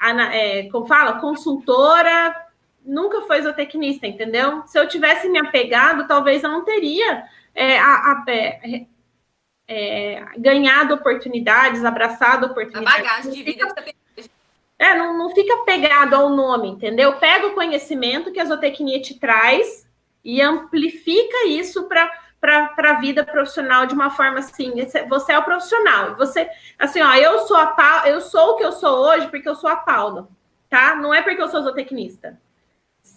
é, como fala, consultora, nunca foi zootecnista, entendeu? Se eu tivesse me apegado, talvez eu não teria é, a, a, ganhado oportunidades, abraçado oportunidades. A bagagem de vida que você tem. É, não, não fica pegado ao nome, entendeu? Pega o conhecimento que a zootecnia te traz e amplifica isso para para a vida profissional de uma forma assim, você é o profissional. Você, assim, ó, eu sou a eu sou o que eu sou hoje porque eu sou a Paula, tá? Não é porque eu sou zootecnista.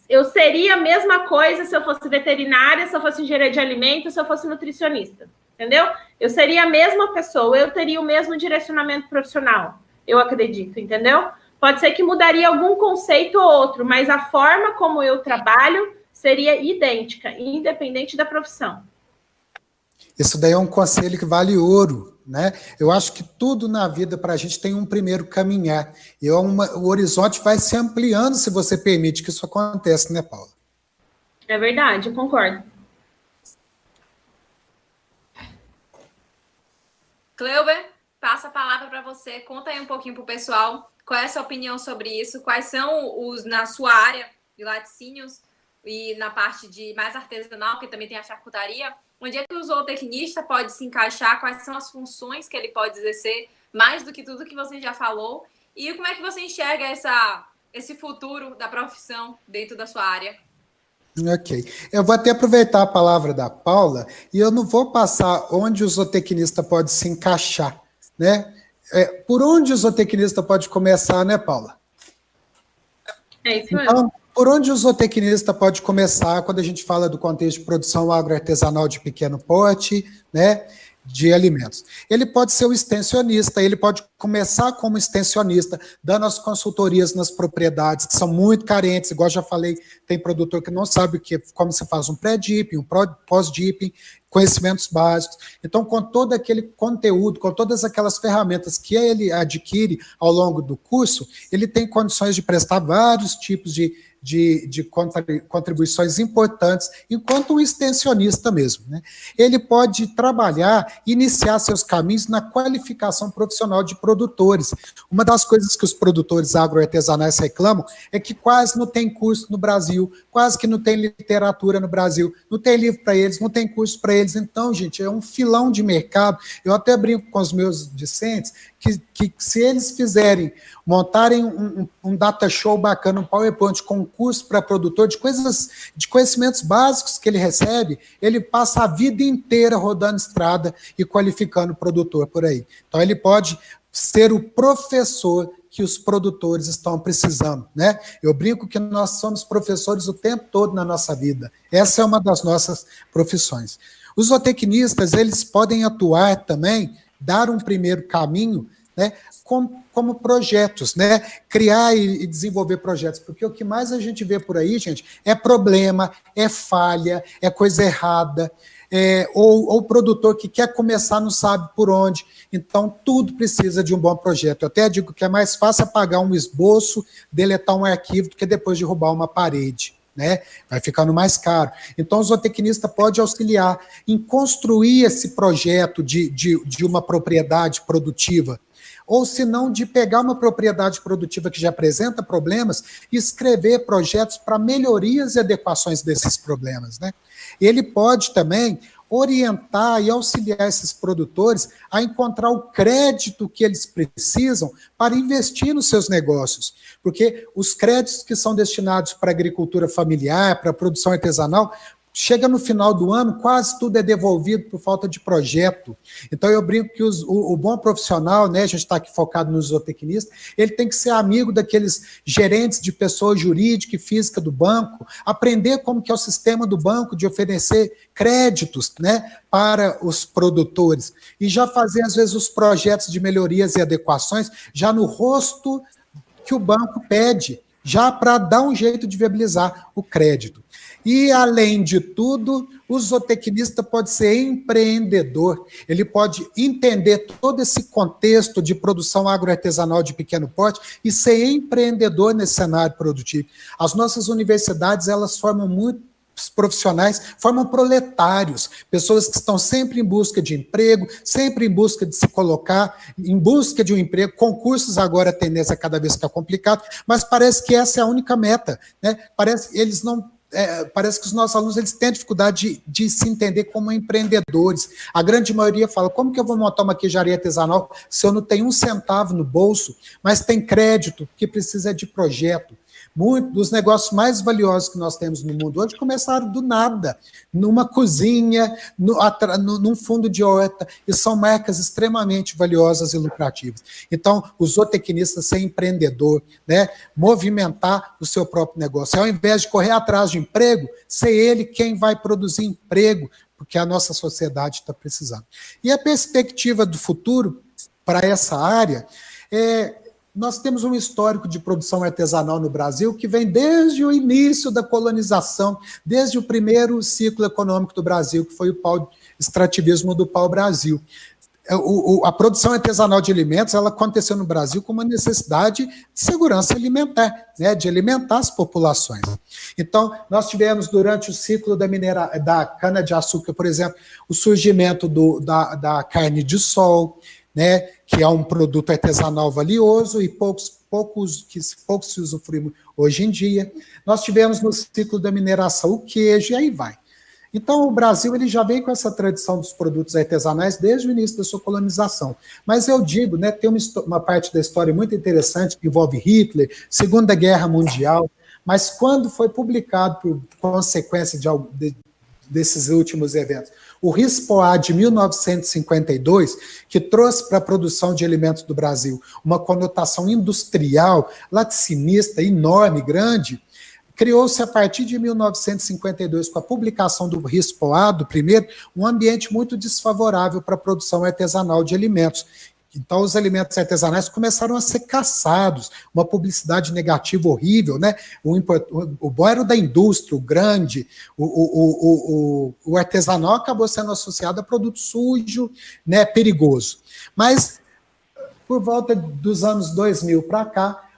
Eu seria a mesma coisa se eu fosse veterinária, se eu fosse engenheira de alimentos, se eu fosse nutricionista, entendeu? Eu seria a mesma pessoa, eu teria o mesmo direcionamento profissional, eu acredito, entendeu? Pode ser que mudaria algum conceito ou outro, mas a forma como eu trabalho seria idêntica, independente da profissão. Isso daí é um conselho que vale ouro, né? Eu acho que tudo na vida para a gente tem um primeiro caminhar. E é uma, o horizonte vai se ampliando se você permite que isso aconteça, né, Paula? É verdade, eu concordo. Cleuber, passa a palavra para você. Conta aí um pouquinho para o pessoal qual é a sua opinião sobre isso, quais são os, na sua área de laticínios e na parte de mais artesanal, que também tem a charcutaria, onde é que o zootecnista pode se encaixar, quais são as funções que ele pode exercer, mais do que tudo que você já falou, e como é que você enxerga essa, esse futuro da profissão dentro da sua área? Ok. Eu vou até aproveitar a palavra da Paula e eu não vou passar onde o zootecnista pode se encaixar, né? É, por onde o zootecnista pode começar, né, Paula? É isso mesmo. Então, por onde o zootecnista pode começar quando a gente fala do contexto de produção agroartesanal de pequeno porte, né, de alimentos? Ele pode ser o extensionista, ele pode começar como extensionista, dando as consultorias nas propriedades que são muito carentes, igual já falei, tem produtor que não sabe o que, como se faz um pré-dipping, um pós-dipping, conhecimentos básicos. Então, com todo aquele conteúdo, com todas aquelas ferramentas que ele adquire ao longo do curso, ele tem condições de prestar vários tipos de de, de contribuições importantes, enquanto um extensionista mesmo. Né? Ele pode trabalhar, iniciar seus caminhos na qualificação profissional de produtores. Uma das coisas que os produtores agroartesanais reclamam é que quase não tem curso no Brasil, quase que não tem literatura no Brasil, não tem livro para eles, não tem curso para eles. Então, gente, é um filão de mercado. Eu até brinco com os meus discentes que, que se eles fizerem, montarem um, um, data show bacana, um PowerPoint com um curso para produtor de coisas, de conhecimentos básicos que ele recebe, ele passa a vida inteira rodando estrada e qualificando o produtor por aí. Então ele pode ser o professor que os produtores estão precisando, né? Eu brinco que nós somos professores o tempo todo na nossa vida. Essa é uma das nossas profissões. Os zootecnistas, eles podem atuar também dar um primeiro caminho né, como, como projetos, né, criar e, e, desenvolver projetos, porque o que mais a gente vê por aí, gente, é problema, é falha, é coisa errada, é, ou, o produtor que quer começar não sabe por onde, então tudo precisa de um bom projeto. Eu até digo que é mais fácil apagar um esboço, deletar um arquivo, do que depois derrubar uma parede né? Vai ficando mais caro. Então, o zootecnista pode auxiliar em construir esse projeto de, de, de uma propriedade produtiva, ou se não, de pegar uma propriedade produtiva que já apresenta problemas e escrever projetos para melhorias e adequações desses problemas, né? Ele pode também orientar e auxiliar esses produtores a encontrar o crédito que eles precisam para investir nos seus negócios. Porque os créditos que são destinados para agricultura familiar, para a produção artesanal, chega no final do ano, quase tudo é devolvido por falta de projeto. Então eu brinco que os, o, o, bom profissional, né, a gente está aqui focado no zootecnista, ele tem que ser amigo daqueles gerentes de pessoa jurídica e física do banco, aprender como que é o sistema do banco de oferecer créditos, né, para os produtores e já fazer às vezes os projetos de melhorias e adequações já no rosto que o banco pede, já para dar um jeito de viabilizar o crédito. E, além de tudo, o zootecnista pode ser empreendedor, ele pode entender todo esse contexto de produção agroartesanal de pequeno porte e ser empreendedor nesse cenário produtivo. As nossas universidades, elas formam muito profissionais formam proletários, pessoas que estão sempre em busca de emprego, sempre em busca de se colocar, em busca de um emprego. Concursos agora a tendência cada vez ficar complicado, mas parece que essa é a única meta, né? Parece eles não é, parece que os nossos alunos eles têm dificuldade de, de, se entender como empreendedores. A grande maioria fala: como que eu vou montar uma queijaria artesanal se eu não tenho um centavo no bolso, mas tem crédito, que precisa de projeto? Muitos dos negócios mais valiosos que nós temos no mundo hoje começaram do nada, numa cozinha, no, no, num fundo de horta, e são marcas extremamente valiosas e lucrativas. Então, o zootecnista ser empreendedor, né, movimentar o seu próprio negócio, ao invés de correr atrás de emprego, ser ele quem vai produzir emprego, porque a nossa sociedade está precisando. E a perspectiva do futuro para essa área é nós temos um histórico de produção artesanal no Brasil que vem desde o início da colonização, desde o primeiro ciclo econômico do Brasil, que foi o pau, extrativismo do pau-brasil. É, a produção artesanal de alimentos ela aconteceu no Brasil com uma necessidade de segurança alimentar, né, de alimentar as populações. Então, nós tivemos durante o ciclo da, minera, da cana-de-açúcar, por exemplo, o surgimento do, da, da carne de sol, né, que é um produto artesanal valioso e poucos, poucos, que poucos se usufruem hoje em dia. Nós tivemos no ciclo da mineração o queijo e aí vai. Então, o Brasil ele já vem com essa tradição dos produtos artesanais desde o início da sua colonização. Mas eu digo, né, tem uma, uma parte da história muito interessante que envolve Hitler, Segunda Guerra Mundial, mas quando foi publicado por consequência de, de desses últimos eventos. O RISPOA de 1952, que trouxe para a produção de alimentos do Brasil uma conotação industrial, laticínista, enorme, grande, criou-se a partir de 1952, com a publicação do RISPOA, do primeiro, um ambiente muito desfavorável para a produção artesanal de alimentos, Então, os alimentos artesanais começaram a ser caçados, uma publicidade negativa horrível, né? O, o, o bom era o da indústria, o grande, o, o, o, o artesanal acabou sendo associado a produto sujo, né? Perigoso. Mas, por volta dos anos 2000 para cá,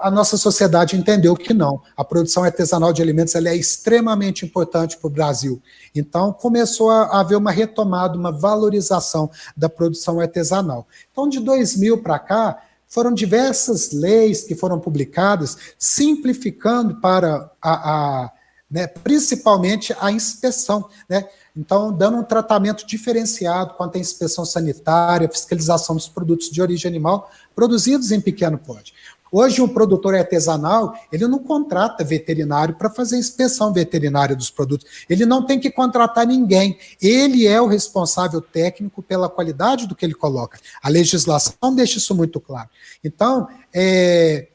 a nossa sociedade entendeu que não. A produção artesanal de alimentos é extremamente importante para o Brasil. Então, começou a haver uma retomada, uma valorização da produção artesanal. Então, de 2000 para cá, foram diversas leis que foram publicadas, simplificando para a, a né, principalmente a inspeção, né? Então, dando um tratamento diferenciado quanto à inspeção sanitária, fiscalização dos produtos de origem animal produzidos em pequeno porte. Hoje, um produtor artesanal, ele não contrata veterinário para fazer inspeção veterinária dos produtos. Ele não tem que contratar ninguém. Ele é o responsável técnico pela qualidade do que ele coloca. A legislação deixa isso muito claro. Então, é,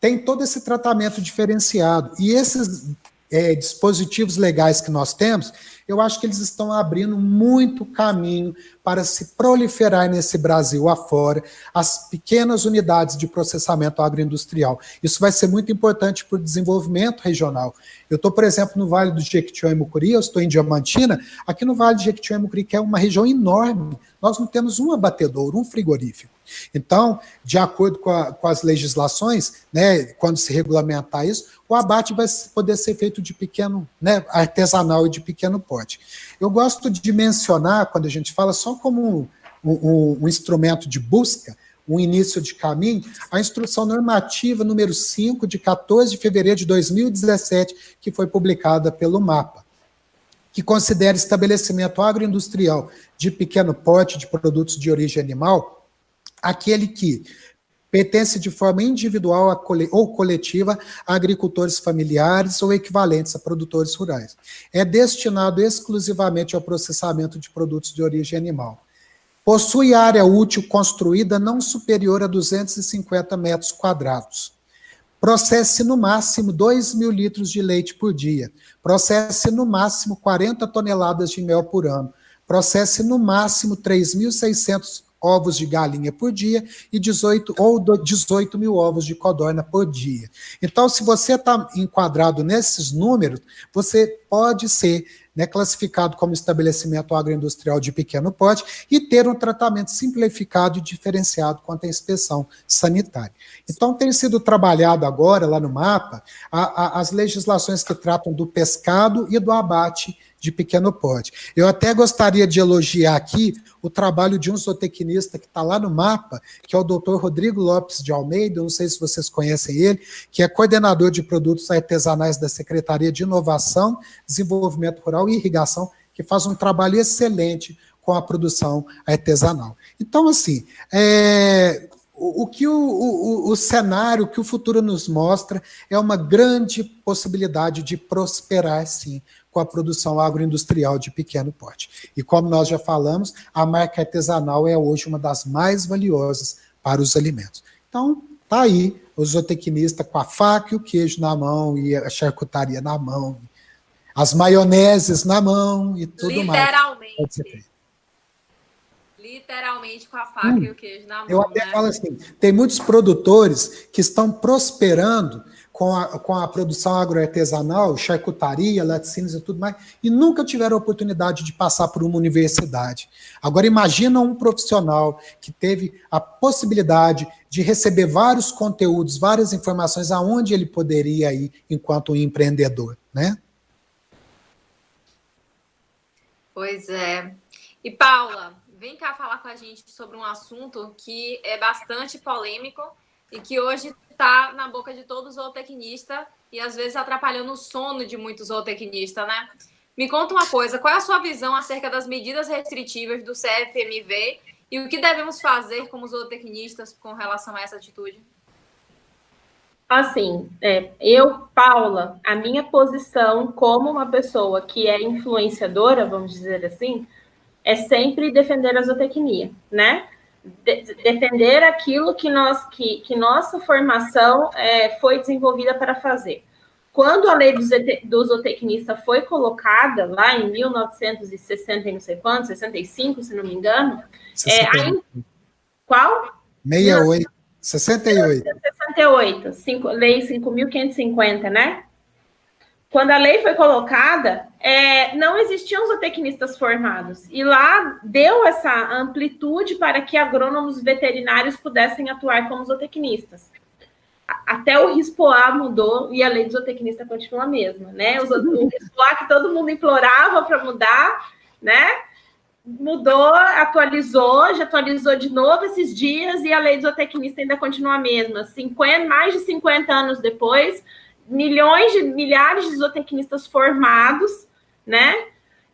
tem todo esse tratamento diferenciado. E esses é, dispositivos legais que nós temos, eu acho que eles estão abrindo muito caminho para se proliferar nesse Brasil afora as pequenas unidades de processamento agroindustrial. Isso vai ser muito importante para o desenvolvimento regional. Eu estou, por exemplo, no Vale do Jequitinhonha e Mucuri, eu estou em Diamantina, aqui no Vale do Jequitinhonha e Mucuri, que é uma região enorme, nós não temos um abatedor, um frigorífico. Então, de acordo com, a, com, as legislações, né, quando se regulamentar isso, o abate vai poder ser feito de pequeno, né, artesanal e de pequeno porte. Eu gosto de mencionar, quando a gente fala só como um, um, um instrumento de busca, um início de caminho, a instrução normativa número 5, de 14 de fevereiro de 2017, que foi publicada pelo MAPA, que considera estabelecimento agroindustrial de pequeno porte de produtos de origem animal aquele que pertence de forma individual ou coletiva a agricultores familiares ou equivalentes a produtores rurais. É destinado exclusivamente ao processamento de produtos de origem animal. Possui área útil construída não superior a 250 metros quadrados. Processe no máximo 2 mil litros de leite por dia. Processe no máximo 40 toneladas de mel por ano. Processe no máximo 3.600 ovos de galinha por dia e 18 ou 18 mil ovos de codorna por dia. Então, se você está enquadrado nesses números, você pode ser né, classificado como estabelecimento agroindustrial de pequeno porte e ter um tratamento simplificado e diferenciado quanto à inspeção sanitária. Então, tem sido trabalhado agora, lá no mapa, a, a, as legislações que tratam do pescado e do abate de pequeno porte. Eu até gostaria de elogiar aqui o trabalho de um zootecnista que está lá no mapa, que é o doutor Rodrigo Lopes de Almeida, não sei se vocês conhecem ele, que é coordenador de produtos artesanais da Secretaria de Inovação, Desenvolvimento Rural e Irrigação, que faz um trabalho excelente com a produção artesanal. Então, assim, é, o, o que o, o, o cenário, o que o futuro nos mostra é uma grande possibilidade de prosperar, sim, com a produção agroindustrial de pequeno porte. E como nós já falamos, a marca artesanal é hoje uma das mais valiosas para os alimentos. Então, tá aí o zootecnista com a faca e o queijo na mão e a charcutaria na mão, as maioneses na mão e tudo Literalmente. mais. Literalmente. Literalmente com a faca hum, e o queijo na mão. Eu até né? falo assim: tem muitos produtores que estão prosperando com a, com a produção agroartesanal, charcutaria, laticínios e tudo mais, e nunca tiveram a oportunidade de passar por uma universidade. Agora imagina um profissional que teve a possibilidade de receber vários conteúdos, várias informações aonde ele poderia ir enquanto um empreendedor, né? Pois é. E Paula, vem cá falar com a gente sobre um assunto que é bastante polêmico e que hoje está na boca de todo zootecnista e às vezes atrapalhando o sono de muitos zootecnistas, né? Me conta uma coisa, qual é a sua visão acerca das medidas restritivas do CFMV e o que devemos fazer como zootecnistas com relação a essa atitude? Assim, é, eu, Paula, a minha posição como uma pessoa que é influenciadora, vamos dizer assim, é sempre defender a zootecnia, né? De, defender aquilo que, nós, que, que nossa formação é, foi desenvolvida para fazer. Quando a lei do, zootecnista foi colocada, lá em 1960 e não sei quanto, 65, se não me engano, é, Qual? 68. 68. 68, cinco, lei 5.550, né? Quando a lei foi colocada, é, não existiam zootecnistas formados. E lá deu essa amplitude para que agrônomos veterinários pudessem atuar como zootecnistas. Até o RISPOA mudou e a lei do zootecnista continua a mesma, né? O, o RISPOA que todo mundo implorava para mudar, né? Mudou, atualizou, já atualizou de novo esses dias e a lei do zootecnista ainda continua a mesma. 50, mais de 50 anos depois, milhões de milhares de zootecnistas formados, né?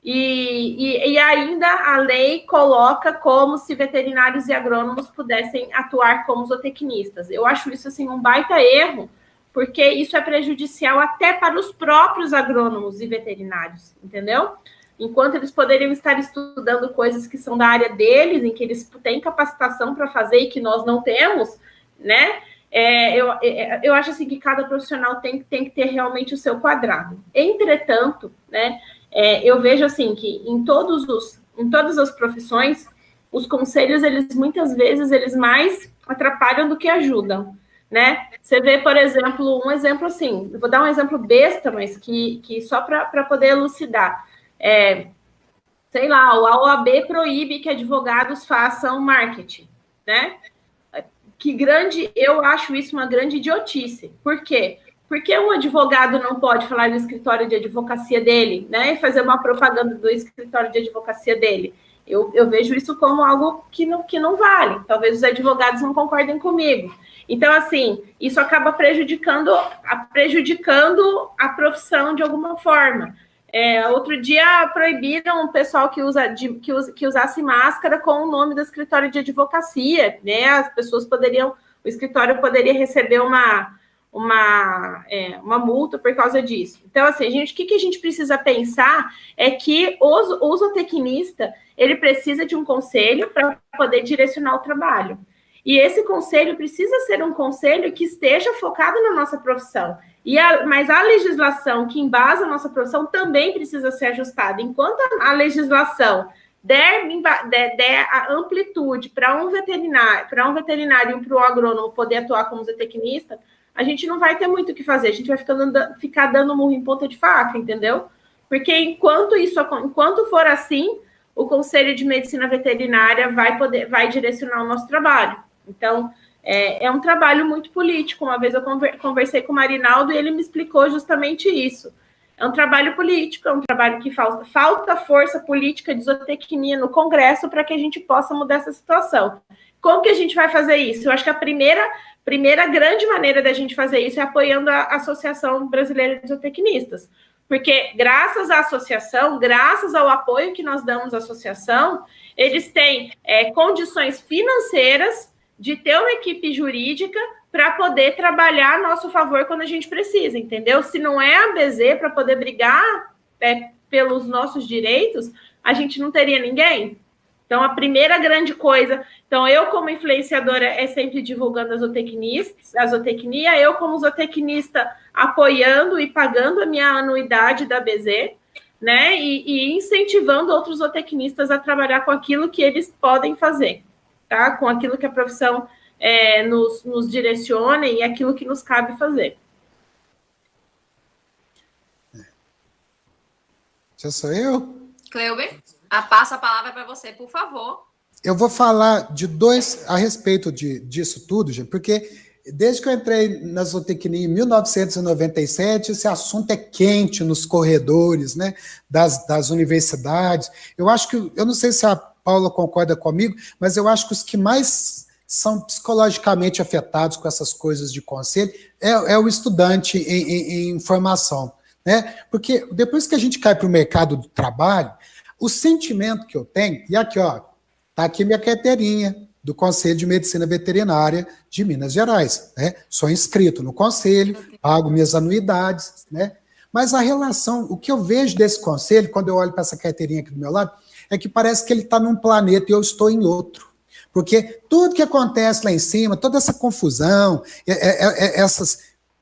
E, e, e, ainda a lei coloca como se veterinários e agrônomos pudessem atuar como zootecnistas. Eu acho isso assim um baita erro, porque isso é prejudicial até para os próprios agrônomos e veterinários, entendeu? Enquanto eles poderiam estar estudando coisas que são da área deles, em que eles têm capacitação para fazer e que nós não temos, né? É, eu, é, eu acho assim que cada profissional tem, tem que ter realmente o seu quadrado. Entretanto, né, é, eu vejo assim que em todos os em todas as profissões os conselhos eles muitas vezes eles mais atrapalham do que ajudam, né? Você vê, por exemplo, um exemplo assim, vou dar um exemplo besta, mas que, que só para poder elucidar. É, sei lá, a OAB proíbe que advogados façam marketing, né? Que grande, eu acho isso uma grande idiotice. Por quê? Porque um advogado não pode falar no escritório de advocacia dele, né? E fazer uma propaganda do escritório de advocacia dele. Eu, eu vejo isso como algo que não, que não vale. Talvez os advogados não concordem comigo. Então, assim, isso acaba prejudicando prejudicando a profissão de alguma forma. É, outro dia proibiram o pessoal que, usa, de, que, usa, que usasse máscara com o nome do escritório de advocacia, né? As pessoas poderiam, o escritório poderia receber uma, uma, é, uma multa por causa disso. Então, assim, gente, o que, que a gente precisa pensar é que o, o zootecnista ele precisa de um conselho para poder direcionar o trabalho. E esse conselho precisa ser um conselho que esteja focado na nossa profissão. E a, mas a legislação que embasa a nossa profissão também precisa ser ajustada. Enquanto a, legislação der, der, der, a amplitude para um veterinário, para um veterinário e para o agrônomo poder atuar como zootecnista, a gente não vai ter muito o que fazer. A gente vai ficar dando, ficar dando murro em ponta de faca, entendeu? Porque enquanto isso, enquanto for assim, o Conselho de Medicina Veterinária vai poder, vai direcionar o nosso trabalho. Então, é, é um trabalho muito político. Uma vez eu conversei com o Marinaldo e ele me explicou justamente isso. É um trabalho político, é um trabalho que falta, falta força política de zootecnia no Congresso para que a gente possa mudar essa situação. Como que a gente vai fazer isso? Eu acho que a primeira, primeira grande maneira da gente fazer isso é apoiando a Associação Brasileira de Zootecnistas. Porque graças à associação, graças ao apoio que nós damos à associação, eles têm é, condições financeiras de ter uma equipe jurídica para poder trabalhar a nosso favor quando a gente precisa, entendeu? Se não é a BZ para poder brigar é, pelos nossos direitos, a gente não teria ninguém. Então, a primeira grande coisa. Então, eu, como influenciadora, é sempre divulgando a zootecnia, eu, como zootecnista, apoiando e pagando a minha anuidade da BZ, né? E, e incentivando outros zootecnistas a trabalhar com aquilo que eles podem fazer tá? com aquilo que a profissão é, nos, nos direciona e aquilo que nos cabe fazer. Já sou eu? Cleuber, a passo a palavra para você, por favor. Eu vou falar de dois a respeito de, disso tudo, gente, porque desde que eu entrei na zootecnia em 1997, esse assunto é quente nos corredores né, das, das universidades. Eu acho que, eu não sei se a Paula concorda comigo, mas eu acho que os que mais são psicologicamente afetados com essas coisas de conselho é, é o estudante em, em, em, formação. Né? Porque depois que a gente cai para o mercado do trabalho, o sentimento que eu tenho, e aqui, ó, tá aqui minha carteirinha do Conselho de Medicina Veterinária de Minas Gerais. Né? Sou inscrito no conselho, pago minhas anuidades, né? Mas a relação, o que eu vejo desse conselho, quando eu olho para essa carteirinha aqui do meu lado, é que parece que ele está num planeta e eu estou em outro. Porque tudo que acontece lá em cima, toda essa confusão, é, é, é, essas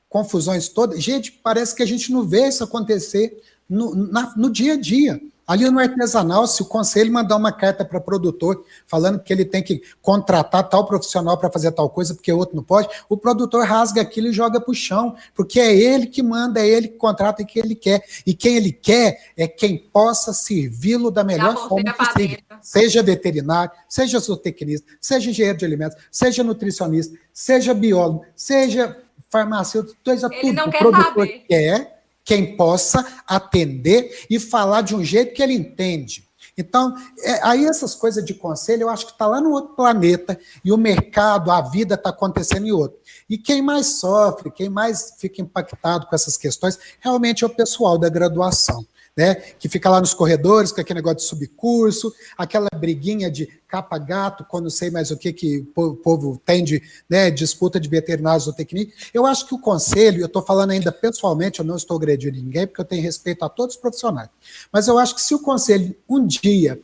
confusões todas, gente, parece que a gente não vê isso acontecer no, na, no dia a dia. Ali no artesanal, se o conselho mandar uma carta para o produtor falando que ele tem que contratar tal profissional para fazer tal coisa, porque o outro não pode, o produtor rasga aquilo e joga para o chão, porque é ele que manda, é ele que contrata e que ele quer. E quem ele quer é quem possa servi-lo da melhor forma possível. Seja veterinário, seja zootecnista, seja engenheiro de alimentos, seja nutricionista, seja biólogo, seja farmacêutico, seja ele tudo. Não o quer produtor saber. quer quem possa atender e falar de um jeito que ele entende. Então, é, aí essas coisas de conselho, eu acho que está lá no outro planeta e o mercado, a vida está acontecendo em outro. E quem mais sofre, quem mais fica impactado com essas questões, realmente é o pessoal da graduação né? Que fica lá nos corredores com aquele negócio de subcurso, aquela briguinha de capa-gato, quando sei mais o que que o povo tem de né, disputa de veterinários ou técnica. Eu acho que o conselho, eu estou falando ainda pessoalmente, eu não estou agredindo ninguém, porque eu tenho respeito a todos os profissionais. Mas eu acho que se o conselho um dia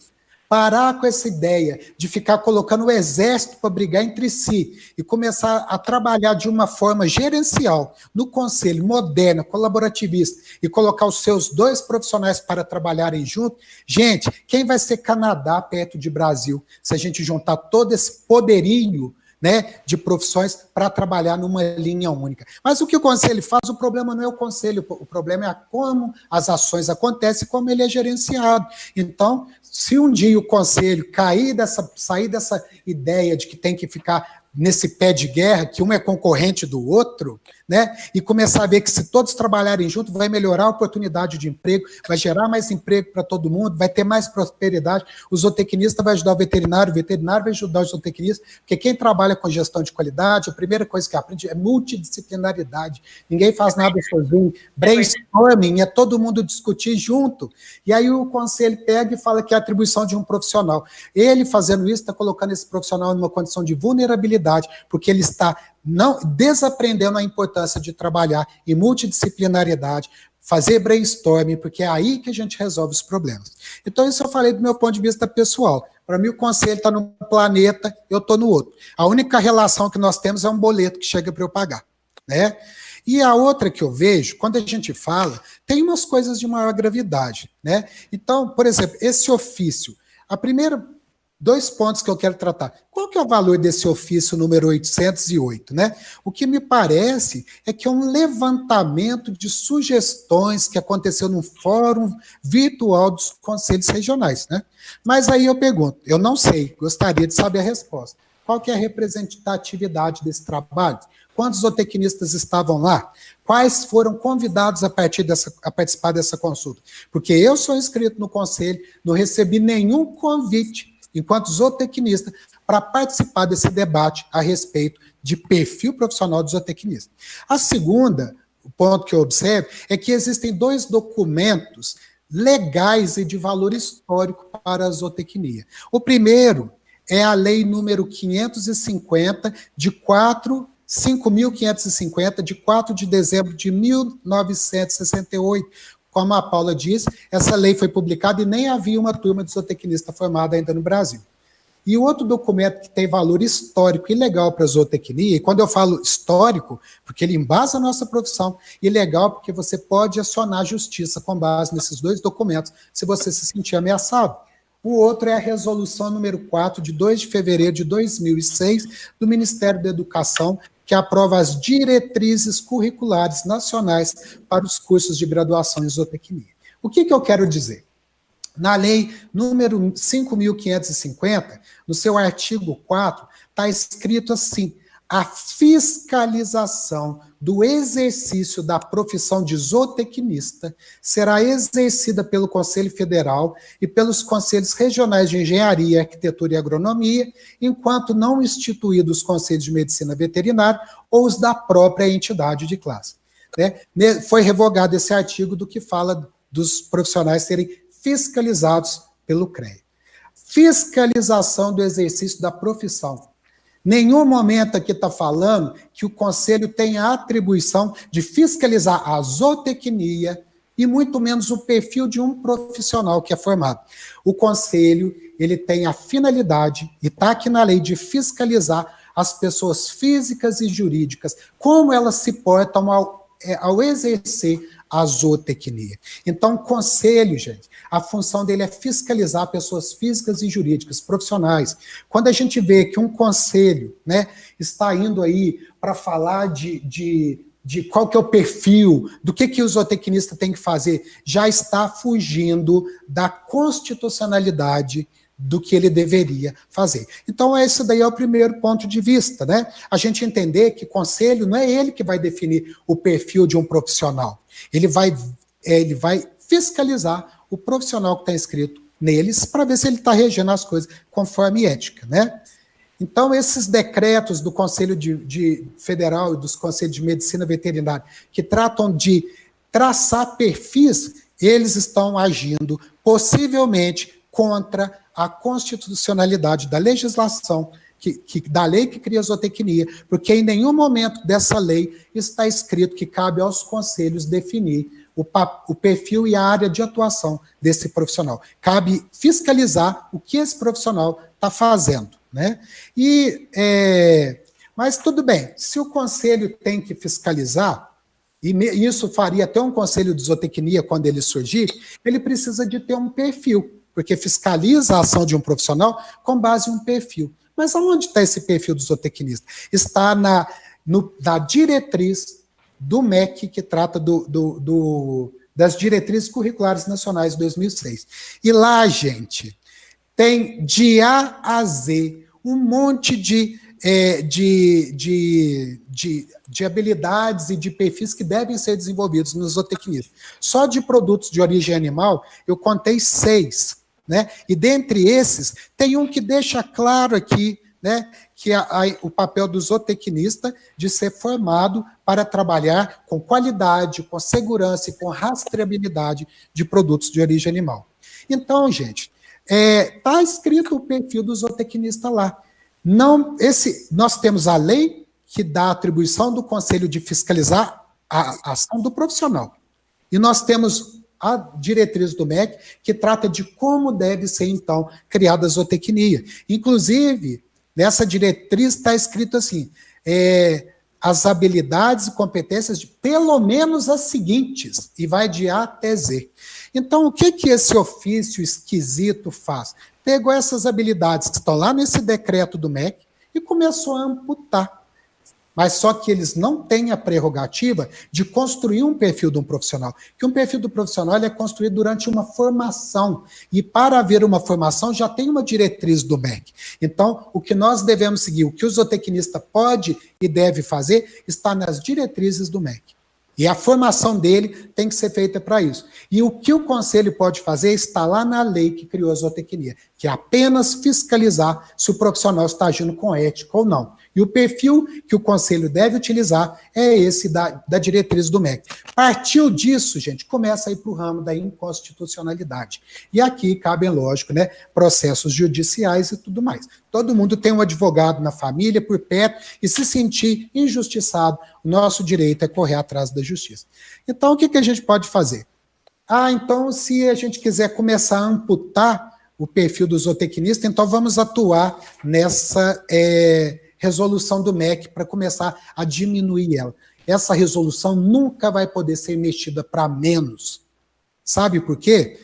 parar com essa ideia de ficar colocando o exército para brigar entre si e começar a trabalhar de uma forma gerencial no conselho moderno, colaborativista e colocar os seus dois profissionais para trabalharem junto, gente, quem vai ser Canadá perto de Brasil se a gente juntar todo esse poderio né, de profissões para trabalhar numa linha única. Mas o que o conselho faz, o problema não é o conselho, o problema é como as ações acontecem, como ele é gerenciado. Então, se um dia o conselho cair dessa, sair dessa ideia de que tem que ficar nesse pé de guerra, que um é concorrente do outro, né? E começar a ver que se todos trabalharem juntos, vai melhorar a oportunidade de emprego, vai gerar mais emprego para todo mundo, vai ter mais prosperidade. O zootecnista vai ajudar o veterinário, o veterinário vai ajudar o zootecnista, porque quem trabalha com gestão de qualidade, a primeira coisa que aprende é multidisciplinaridade. Ninguém faz nada sozinho. Brainstorming é todo mundo discutir junto. E aí o conselho pega e fala que é a atribuição de um profissional. Ele fazendo isso está colocando esse profissional numa condição de vulnerabilidade porque ele está não desaprendendo a importância de trabalhar em multidisciplinariedade, fazer brainstorming, porque é aí que a gente resolve os problemas. Então, isso eu falei do meu ponto de vista pessoal. Para mim, o conselho está num planeta, eu estou no outro. A única relação que nós temos é um boleto que chega para eu pagar. Né? E a outra que eu vejo, quando a gente fala, tem umas coisas de maior gravidade. Né? Então, por exemplo, esse ofício. A primeira dois pontos que eu quero tratar. Qual que é o valor desse ofício número 808, né? O que me parece é que é um levantamento de sugestões que aconteceu no fórum virtual dos conselhos regionais, né? Mas aí eu pergunto, eu não sei, gostaria de saber a resposta. Qual que é a representatividade desse trabalho? Quantos zootecnistas estavam lá? Quais foram convidados a, partir dessa, a participar dessa consulta? Porque eu sou inscrito no conselho, não recebi nenhum convite enquanto zootecnista, para participar desse debate a respeito de perfil profissional do zootecnista. A segunda, o ponto que eu observo, é que existem dois documentos legais e de valor histórico para a zootecnia. O primeiro é a lei número 550 de 4 5.550 de 4 de dezembro de 1968, como a Paula disse, essa lei foi publicada e nem havia uma turma de zootecnista formada ainda no Brasil. E outro documento que tem valor histórico e legal para a zootecnia, e quando eu falo histórico, porque ele embasa a nossa profissão, e legal porque você pode acionar a justiça com base nesses dois documentos, se você se sentir ameaçado. O outro é a resolução número 4, de 2 de fevereiro de 2006, do Ministério da Educação, que aprova as diretrizes curriculares nacionais para os cursos de graduação em zootecnia. O que, que eu quero dizer? Na lei número 5.550, no seu artigo 4, está escrito assim: a fiscalização do exercício da profissão de zootecnista será exercida pelo Conselho Federal e pelos Conselhos Regionais de Engenharia, Arquitetura e Agronomia, enquanto não instituídos os Conselhos de Medicina Veterinária ou os da própria entidade de classe. Né? Foi revogado esse artigo do que fala dos profissionais serem fiscalizados pelo CREA. Fiscalização do exercício da profissão Nenhum momento aqui está falando que o conselho tem a atribuição de fiscalizar a zootecnia e muito menos o perfil de um profissional que é formado. O conselho ele tem a finalidade e está aqui na lei de fiscalizar as pessoas físicas e jurídicas, como elas se portam ao, é, ao exercer a zootecnia. Então, conselho, gente, a função dele é fiscalizar pessoas físicas e jurídicas, profissionais. Quando a gente vê que um conselho né, está indo aí para falar de, de de qual que é o perfil, do que, que o zootecnista tem que fazer, já está fugindo da constitucionalidade do que ele deveria fazer. Então, esse daí é o primeiro ponto de vista, né? A gente entender que conselho não é ele que vai definir o perfil de um profissional. Ele vai, é, ele vai fiscalizar o profissional que está inscrito neles para ver se ele está regendo as coisas conforme ética, né? Então, esses decretos do Conselho de, de Federal e dos Conselhos de Medicina Veterinária, que tratam de traçar perfis, eles estão agindo possivelmente contra a constitucionalidade da legislação, que, que, da lei que cria a zootecnia, porque em nenhum momento dessa lei está escrito que cabe aos conselhos definir o, o perfil e a área de atuação desse profissional. Cabe fiscalizar o que esse profissional está fazendo. Né? E, é, mas tudo bem, se o conselho tem que fiscalizar, e isso faria até um conselho de zootecnia quando ele surgir, ele precisa de ter um perfil, porque fiscaliza a ação de um profissional com base em um perfil. Mas aonde está esse perfil do zootecnista? Está na, no, na diretriz do MEC, que trata do, do, do, das diretrizes curriculares nacionais de 2006. E lá, gente, tem de A a Z um monte de, é, de, de, de, de, habilidades e de perfis que devem ser desenvolvidos no zootecnismo. Só de produtos de origem animal, eu contei seis. Né? E dentre esses, tem um que deixa claro aqui né, que a, a, o papel do zootecnista de ser formado para trabalhar com qualidade, com segurança e com rastreabilidade de produtos de origem animal. Então, gente, Está é, tá escrito o perfil do zootecnista lá. Não, esse, nós temos a lei que dá atribuição do conselho de fiscalizar a, a ação do profissional. E nós temos a diretriz do MEC, que trata de como deve ser, então, criada a zootecnia. Inclusive, nessa diretriz está escrito assim: é, as habilidades e competências de pelo menos as seguintes, e vai de A até Z. Então, o que, que esse ofício esquisito faz? Pegou essas habilidades que estão lá nesse decreto do MEC e começou a amputar. Mas só que eles não têm a prerrogativa de construir um perfil de um profissional. Que um perfil do profissional é construído durante uma formação. E para haver uma formação, já tem uma diretriz do MEC. Então, o que nós devemos seguir, o que o zootecnista pode e deve fazer, está nas diretrizes do MEC. E a formação dele tem que ser feita para isso. E o que o conselho pode fazer está lá na lei que criou a zootecnia, que é apenas fiscalizar se o profissional está agindo com ética ou não. E o perfil que o conselho deve utilizar é esse da, da diretriz do MEC. Partiu disso, gente, começa a ir para o ramo da inconstitucionalidade. E aqui cabem, lógico, né, processos judiciais e tudo mais. Todo mundo tem um advogado na família, por perto, e se sentir injustiçado, nosso direito é correr atrás da justiça. Então, o que, que a gente pode fazer? Ah, então, se a gente quiser começar a amputar o perfil do zootecnista, então vamos atuar nessa. É, resolução do MEC para começar a diminuir ela. Essa resolução nunca vai poder ser mexida para menos. Sabe por quê?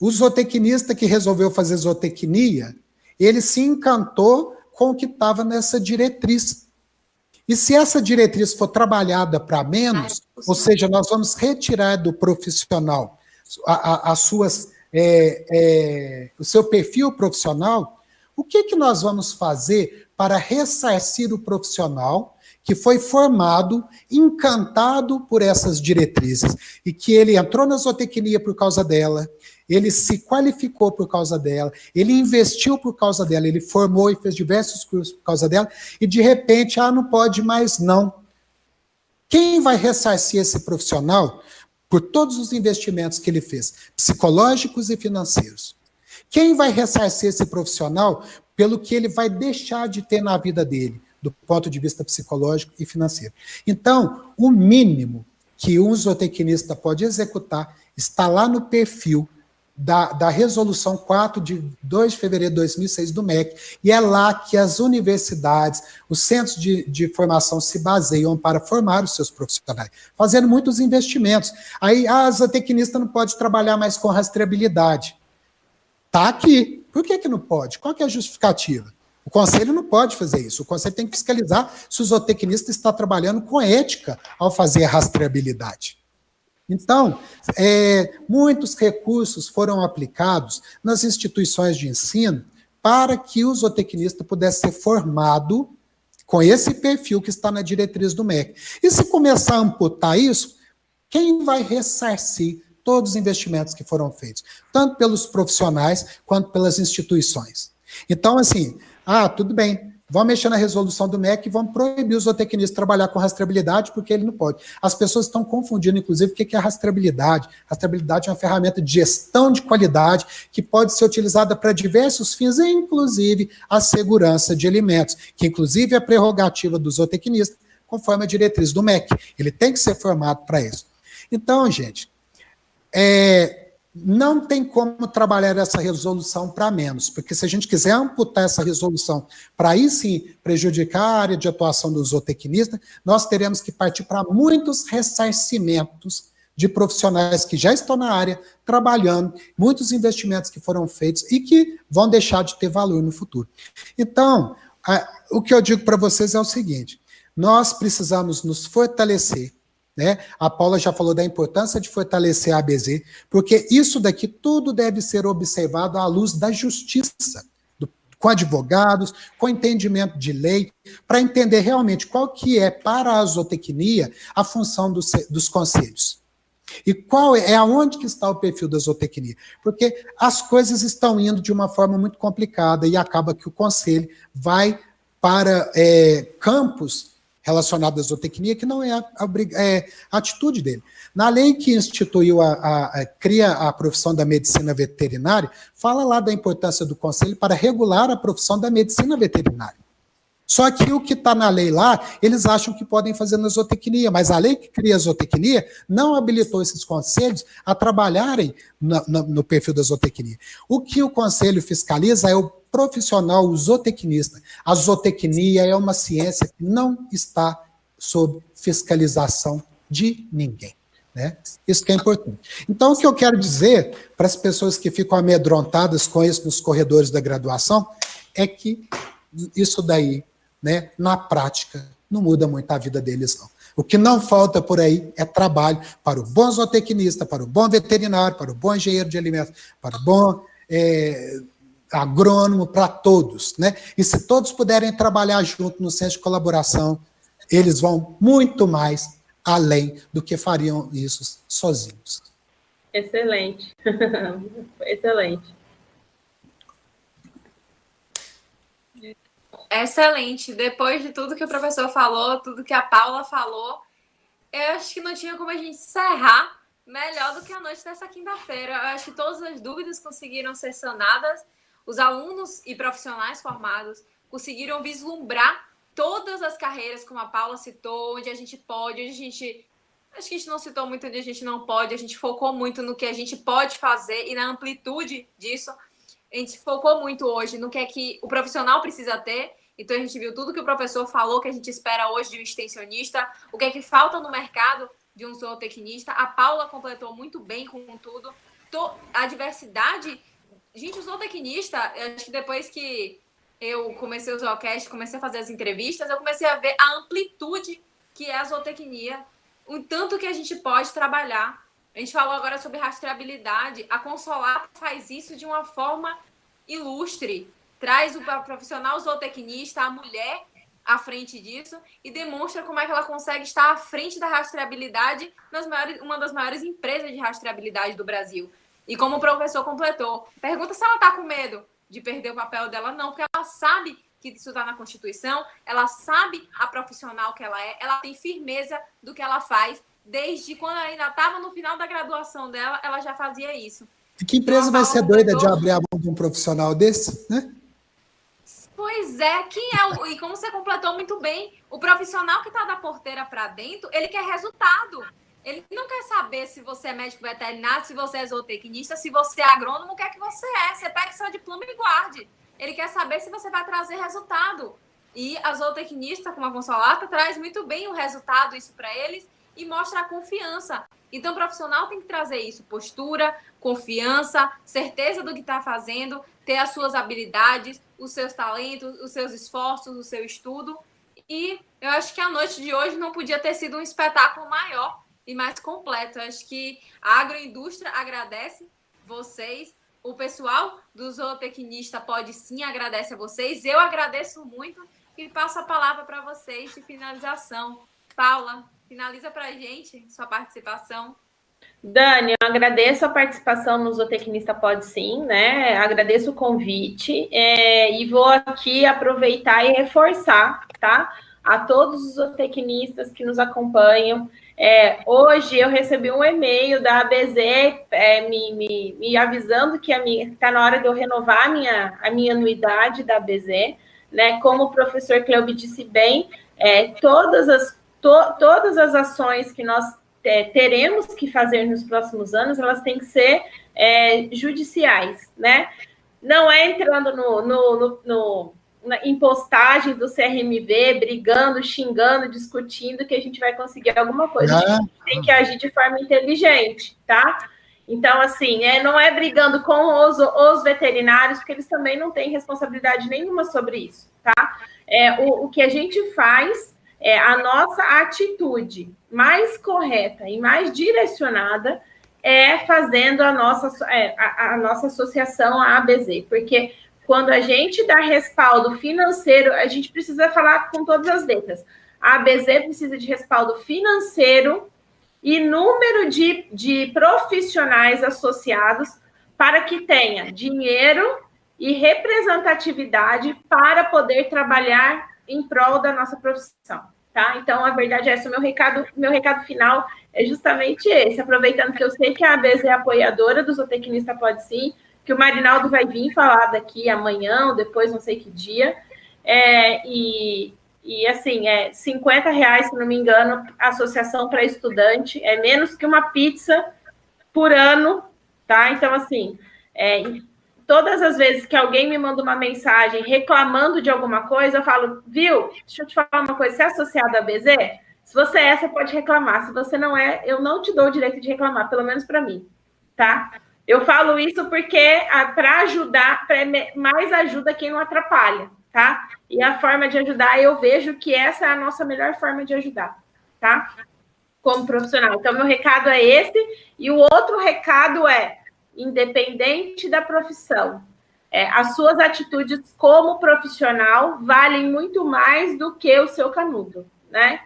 O zootecnista que resolveu fazer zootecnia, ele se encantou com o que estava nessa diretriz. E se essa diretriz for trabalhada para menos, ou seja, nós vamos retirar do profissional as suas, é, é, o seu perfil profissional, o que, que nós vamos fazer para ressarcir o profissional que foi formado, encantado por essas diretrizes, e que ele entrou na zootecnia por causa dela, ele se qualificou por causa dela, ele investiu por causa dela, ele formou e fez diversos cursos por causa dela, e de repente, ah, não pode mais não. Quem vai ressarcir esse profissional por todos os investimentos que ele fez, psicológicos e financeiros? Quem vai ressarcir esse profissional pelo que ele vai deixar de ter na vida dele, do ponto de vista psicológico e financeiro. Então, o mínimo que um zootecnista pode executar está lá no perfil da, da resolução 4 de 2 de fevereiro de 2006 do MEC, e é lá que as universidades, os centros de, de formação se baseiam para formar os seus profissionais, fazendo muitos investimentos. Aí, ah, a zootecnista não pode trabalhar mais com rastreabilidade. Está aqui. Por que, que não pode? Qual é a justificativa? O conselho não pode fazer isso. O conselho tem que fiscalizar se o zootecnista está trabalhando com ética ao fazer a rastreabilidade. Então, é, muitos recursos foram aplicados nas instituições de ensino para que o zootecnista pudesse ser formado com esse perfil que está na diretriz do MEC. E se começar a amputar isso, quem vai ressarcir todos os investimentos que foram feitos, tanto pelos profissionais quanto pelas instituições? Então, assim, ah, tudo bem, Vamos mexer na resolução do MEC e vamos proibir o zootecnista de trabalhar com rastreabilidade, porque ele não pode. As pessoas estão confundindo, inclusive, o que é rastreabilidade. Rastreabilidade é uma ferramenta de gestão de qualidade que pode ser utilizada para diversos fins, inclusive a segurança de alimentos, que inclusive é prerrogativa do zootecnista, conforme a diretriz do MEC. Ele tem que ser formado para isso. Então, gente, é, não tem como trabalhar essa resolução para menos, porque se a gente quiser amputar essa resolução para aí sim prejudicar a área de atuação do zootecnista, nós teremos que partir para muitos ressarcimentos de profissionais que já estão na área trabalhando, muitos investimentos que foram feitos e que vão deixar de ter valor no futuro. Então, a, o que eu digo para vocês é o seguinte: nós precisamos nos fortalecer né? A Paula já falou da importância de fortalecer a ABZ, porque isso daqui tudo deve ser observado à luz da justiça, do, com advogados, com entendimento de lei, para entender realmente qual que é para a zootecnia a função dos, dos conselhos. E qual é, é aonde que está o perfil da zootecnia? Porque as coisas estão indo de uma forma muito complicada e acaba que o conselho vai para é, campos relacionado à zootecnia, que não é a, a, é a, atitude dele. Na lei que instituiu, a, cria a profissão da medicina veterinária, fala lá da importância do conselho para regular a profissão da medicina veterinária. Só que o que está na lei lá, eles acham que podem fazer na zootecnia, mas a lei que cria a zootecnia não habilitou esses conselhos a trabalharem no, no, no perfil da zootecnia. O que o conselho fiscaliza é o profissional, o zootecnista. A zootecnia é uma ciência que não está sob fiscalização de ninguém. Né? Isso que é importante. Então, o que eu quero dizer para as pessoas que ficam amedrontadas com isso nos corredores da graduação é que isso daí, né, na prática, não muda muito a vida deles, não. O que não falta por aí é trabalho para o bom zootecnista, para o bom veterinário, para o bom engenheiro de alimentos, para o bom é, agrônomo para todos, né? E se todos puderem trabalhar junto no centro de colaboração, eles vão muito mais além do que fariam isso sozinhos. Excelente. Excelente. Excelente. Depois de tudo que o professor falou, tudo que a Paula falou, eu acho que não tinha como a gente encerrar melhor do que a noite dessa quinta-feira. Eu acho que todas as dúvidas conseguiram ser sanadas os alunos e profissionais formados conseguiram vislumbrar todas as carreiras, como a Paula citou, onde a gente pode, onde a gente. Acho que a gente não citou muito onde a gente não pode, a gente focou muito no que a gente pode fazer e na amplitude disso. A gente focou muito hoje no que é que o profissional precisa ter. Então a gente viu tudo que o professor falou que a gente espera hoje de um extensionista, o que é que falta no mercado de um zootecnista. A Paula completou muito bem com tudo. A diversidade Gente, o zootecnista, acho que depois que eu comecei a usar o cast, comecei a fazer as entrevistas, eu comecei a ver a amplitude que é a zootecnia, o tanto que a gente pode trabalhar. A gente falou agora sobre rastreabilidade. A Consolar faz isso de uma forma ilustre. Traz o profissional zootecnista, a mulher à frente disso e demonstra como é que ela consegue estar à frente da rastreabilidade nas maiores, uma das maiores empresas de rastreabilidade do Brasil. E como o professor completou, pergunta se ela está com medo de perder o papel dela, não, porque ela sabe que isso está na Constituição, ela sabe a profissional que ela é, ela tem firmeza do que ela faz. Desde quando ela ainda estava no final da graduação dela, ela já fazia isso. E que empresa então, vai ser doida de abrir a mão de um profissional desse, né? Pois é, quem é o, e como você completou muito bem, o profissional que está da porteira para dentro, ele quer resultado. Ele não quer saber se você é médico veterinário, se você é zootecnista, se você é agrônomo, o que é que você é. Você pega seu diploma e guarde. Ele quer saber se você vai trazer resultado. E a zootecnista, como a Consolata, traz muito bem o resultado, isso para eles, e mostra a confiança. Então, o profissional tem que trazer isso: postura, confiança, certeza do que está fazendo, ter as suas habilidades, os seus talentos, os seus esforços, o seu estudo. E eu acho que a noite de hoje não podia ter sido um espetáculo maior e mais completo. Acho que a agroindústria agradece vocês. O pessoal do zootecnista pode sim agradece a vocês. Eu agradeço muito e passo a palavra para vocês de finalização. Paula, finaliza para a gente sua participação. Dani, eu agradeço a participação no Zootecnista Pode Sim, né? Agradeço o convite é, e vou aqui aproveitar e reforçar, tá? A todos os zootecnistas que nos acompanham. É, hoje eu recebi um e-mail da ABZ é, me, me, me, avisando que está na hora de eu renovar a minha, a minha anuidade da ABZ, né? Como o professor Cleubi disse bem, é, todas, as, to, todas as ações que nós é, teremos que fazer nos próximos anos, elas têm que ser é, judiciais, né? Não é entrando no, no, no, no em postagem do CRMV, brigando, xingando, discutindo, que a gente vai conseguir alguma coisa. A gente tem que agir de forma inteligente, tá? Então, assim, é, não é brigando com os, os veterinários, porque eles também não têm responsabilidade nenhuma sobre isso, tá? É, o, o que a gente faz é a nossa atitude mais correta e mais direcionada é fazendo a nossa, é, a, a nossa associação à ABZ, porque quando a gente dá respaldo financeiro, a gente precisa falar com todas as letras. A ABZ precisa de respaldo financeiro e número de, de profissionais associados para que tenha dinheiro e representatividade para poder trabalhar em prol da nossa profissão, tá? Então, a verdade é essa, o meu recado, meu recado final é justamente esse, aproveitando que eu sei que a ABZ é apoiadora do Zootecnista Pode Sim, que o Marinaldo vai vir falar daqui amanhã ou depois, não sei que dia, é, e, e assim, é 50 reais, se não me engano, associação para estudante, é menos que uma pizza por ano, tá? Então, assim, é, todas as vezes que alguém me manda uma mensagem reclamando de alguma coisa, eu falo, viu, deixa eu te falar uma coisa, você é associado à BZ? Se você é, você pode reclamar. Se você não é, eu não te dou o direito de reclamar, pelo menos para mim, tá? Eu falo isso porque para ajudar, pra, mais ajuda quem não atrapalha, tá? E a forma de ajudar, eu vejo que essa é a nossa melhor forma de ajudar, tá? Como profissional. Então, meu recado é esse, e o outro recado é independente da profissão. É, as suas atitudes como profissional valem muito mais do que o seu canudo, né?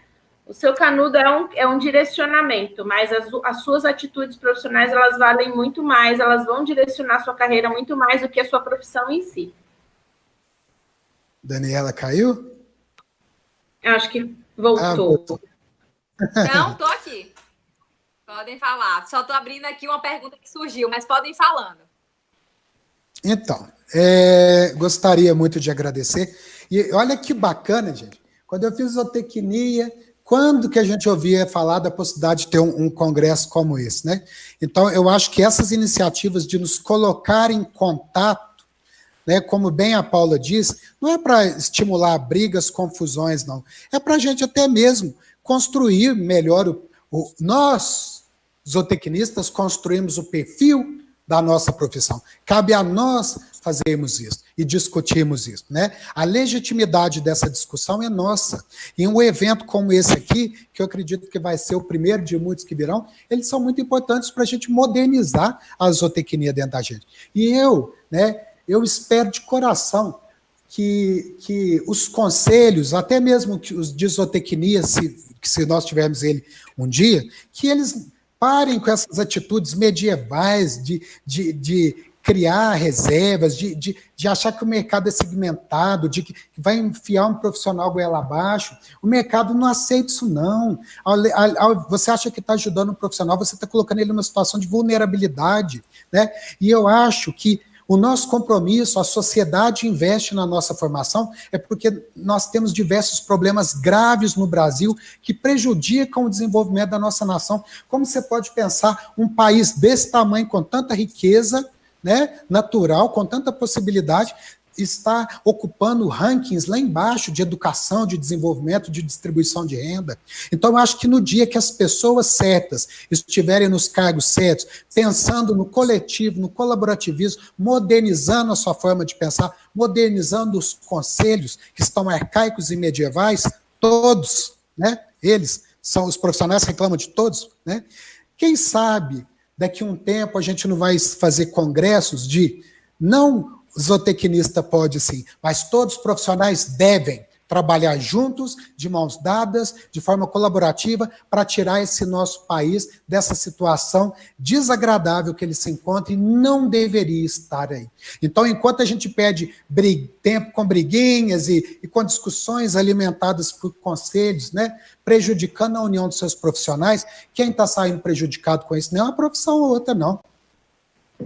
O seu canudo é um, é um direcionamento, mas as, as suas atitudes profissionais elas valem muito mais, elas vão direcionar a sua carreira muito mais do que a sua profissão em si. Daniela caiu? Acho que voltou. Ah, voltou. Não, tô aqui. Podem falar. Só estou abrindo aqui uma pergunta que surgiu, mas podem ir falando. Então, é, gostaria muito de agradecer. E olha que bacana, gente. Quando eu fiz zootecnia, quando que a gente ouvia falar da possibilidade de ter um, um, congresso como esse, né? Então, eu acho que essas iniciativas de nos colocar em contato, né, como bem a Paula disse, não é para estimular brigas, confusões, não. É para a gente até mesmo construir melhor o, o nós zootecnistas construímos o perfil da nossa profissão. Cabe a nós fazermos isso e discutirmos isso, né? A legitimidade dessa discussão é nossa. E um evento como esse aqui, que eu acredito que vai ser o primeiro de muitos que virão, eles são muito importantes para a gente modernizar a zootecnia dentro da gente. E eu, né, eu espero de coração que, que os conselhos, até mesmo que os de zootecnia, se, se nós tivermos ele um dia, que eles Parem com essas atitudes medievais de, de, de criar reservas, de, de, de, achar que o mercado é segmentado, de que vai enfiar um profissional goela abaixo. O mercado não aceita isso, não. Você acha que está ajudando um profissional, você está colocando ele numa situação de vulnerabilidade. Né? E eu acho que O nosso compromisso, a sociedade investe na nossa formação, é porque nós temos diversos problemas graves no Brasil que prejudicam o desenvolvimento da nossa nação. Como você pode pensar um país desse tamanho, com tanta riqueza, né, natural, com tanta possibilidade, está ocupando rankings lá embaixo de educação, de desenvolvimento, de distribuição de renda. Então, eu acho que no dia que as pessoas certas estiverem nos cargos certos, pensando no coletivo, no colaborativismo, modernizando a sua forma de pensar, modernizando os conselhos que estão arcaicos e medievais, todos, né? Eles são os profissionais reclamam de todos, né? Quem sabe daqui a um tempo a gente não vai fazer congressos de não zootecnista pode sim, mas todos os profissionais devem trabalhar juntos, de mãos dadas, de forma colaborativa, para tirar esse nosso país dessa situação desagradável que ele se encontra e não deveria estar aí. Então, enquanto a gente pede tempo com briguinhas e, e com discussões alimentadas por conselhos, né, prejudicando a união dos seus profissionais, quem está saindo prejudicado com isso não é uma profissão ou outra, não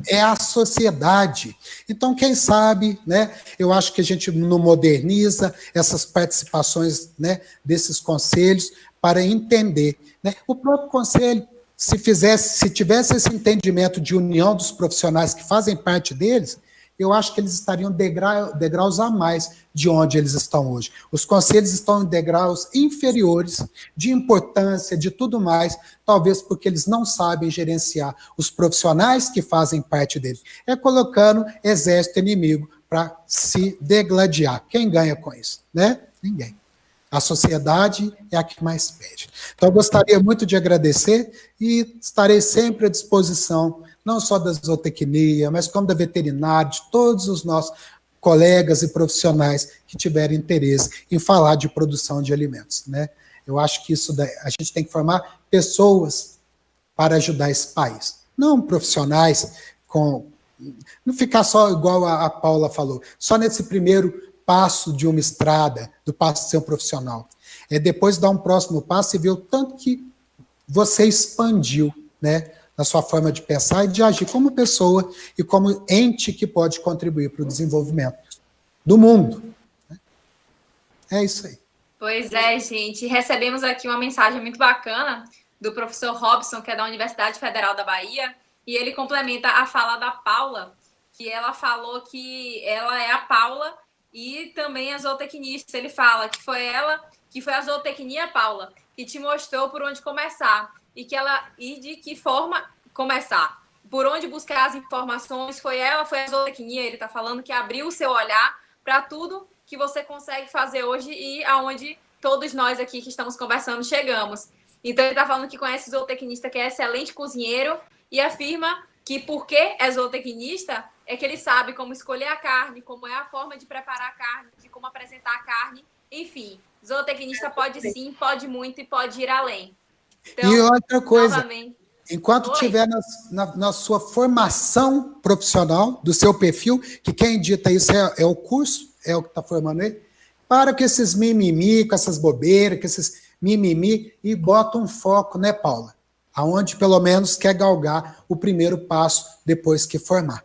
é a sociedade. Então, quem sabe, né, eu acho que a gente não moderniza essas participações né, desses conselhos para entender. Né? O próprio conselho, se fizesse, se tivesse esse entendimento de união dos profissionais que fazem parte deles, eu acho que eles estariam degrau, degraus a mais de onde eles estão hoje. Os conselhos estão em degraus inferiores de importância, de tudo mais, talvez porque eles não sabem gerenciar os profissionais que fazem parte deles. É colocando exército inimigo para se degladiar. Quem ganha com isso? Né? Ninguém. A sociedade é a que mais pede. Então, eu gostaria muito de agradecer e estarei sempre à disposição não só da zootecnia, mas como da veterinária, de todos os nossos colegas e profissionais que tiverem interesse em falar de produção de alimentos. Né? Eu acho que isso a gente tem que formar pessoas para ajudar esse país, não profissionais com não ficar só igual a, a Paula falou, só nesse primeiro passo de uma estrada, do passo de ser um profissional. É depois dar um próximo passo e ver o tanto que você expandiu, né? Na sua forma de pensar e de agir como pessoa e como ente que pode contribuir para o desenvolvimento do mundo. É isso aí. Pois é, gente. Recebemos aqui uma mensagem muito bacana do professor Robson, que é da Universidade Federal da Bahia, e ele complementa a fala da Paula, que ela falou que ela é a Paula e também a zootecnista. Ele fala que foi ela, que foi a zootecnia, Paula, que te mostrou por onde começar e que ela e de que forma começar. Por onde buscar as informações, foi ela, foi a zootecnia, ele está falando que abriu o seu olhar para tudo que você consegue fazer hoje e aonde todos nós aqui que estamos conversando chegamos. Então ele está falando que conhece zootecnista que é excelente cozinheiro e afirma que porque é zootecnista é que ele sabe como escolher a carne, como é a forma de preparar a carne, de como apresentar a carne, enfim. Zootecnista pode sim, pode muito e pode ir além. Então, e outra coisa, novamente... enquanto estiver na, na, na, sua formação profissional, do seu perfil, que quem dita isso é, é o curso, é o que está formando ele, para com esses mimimi, com essas bobeiras, com esses mimimi, e bota um foco, né, Paula? Aonde pelo menos quer galgar o primeiro passo depois que formar.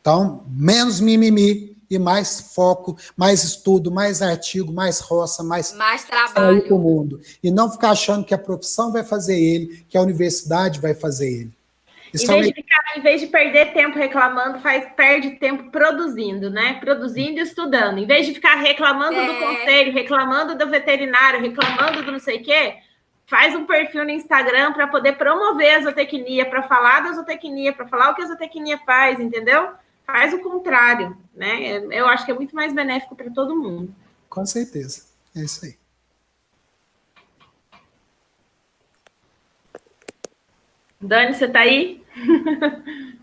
Então, menos mimimi, e mais foco, mais estudo, mais artigo, mais roça, mais, mais trabalho para o mundo. E não ficar achando que a profissão vai fazer ele, que a universidade vai fazer ele. Em vez, de ficar, em vez de perder tempo reclamando, faz, perde tempo produzindo, né? Produzindo e estudando. Em vez de ficar reclamando é. do conselho, reclamando do veterinário, reclamando do não sei o quê, faz um perfil no Instagram para poder promover a zootecnia, para falar da zootecnia, para falar o que a zootecnia faz, entendeu? Faz o contrário, né? Eu acho que é muito mais benéfico para todo mundo. Com certeza, é isso aí. Dani, você está aí?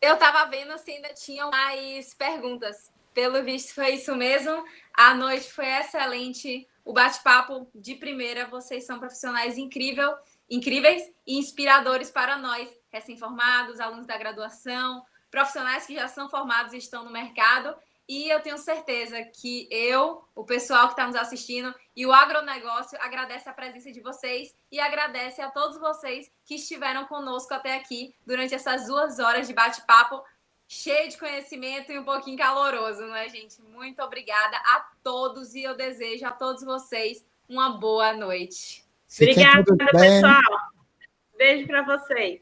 Eu estava vendo se ainda tinham mais perguntas. Pelo visto, foi isso mesmo. A noite foi excelente. O bate-papo de primeira. Vocês são profissionais incrível, incríveis e inspiradores para nós, recém-formados, alunos da graduação, profissionais que já são formados e estão no mercado. E eu tenho certeza que eu, o pessoal que está nos assistindo e o agronegócio agradece a presença de vocês e agradece a todos vocês que estiveram conosco até aqui durante essas duas horas de bate-papo cheio de conhecimento e um pouquinho caloroso, não é, gente? Muito obrigada a todos e eu desejo a todos vocês uma boa noite. Obrigada, pessoal. Beijo para vocês.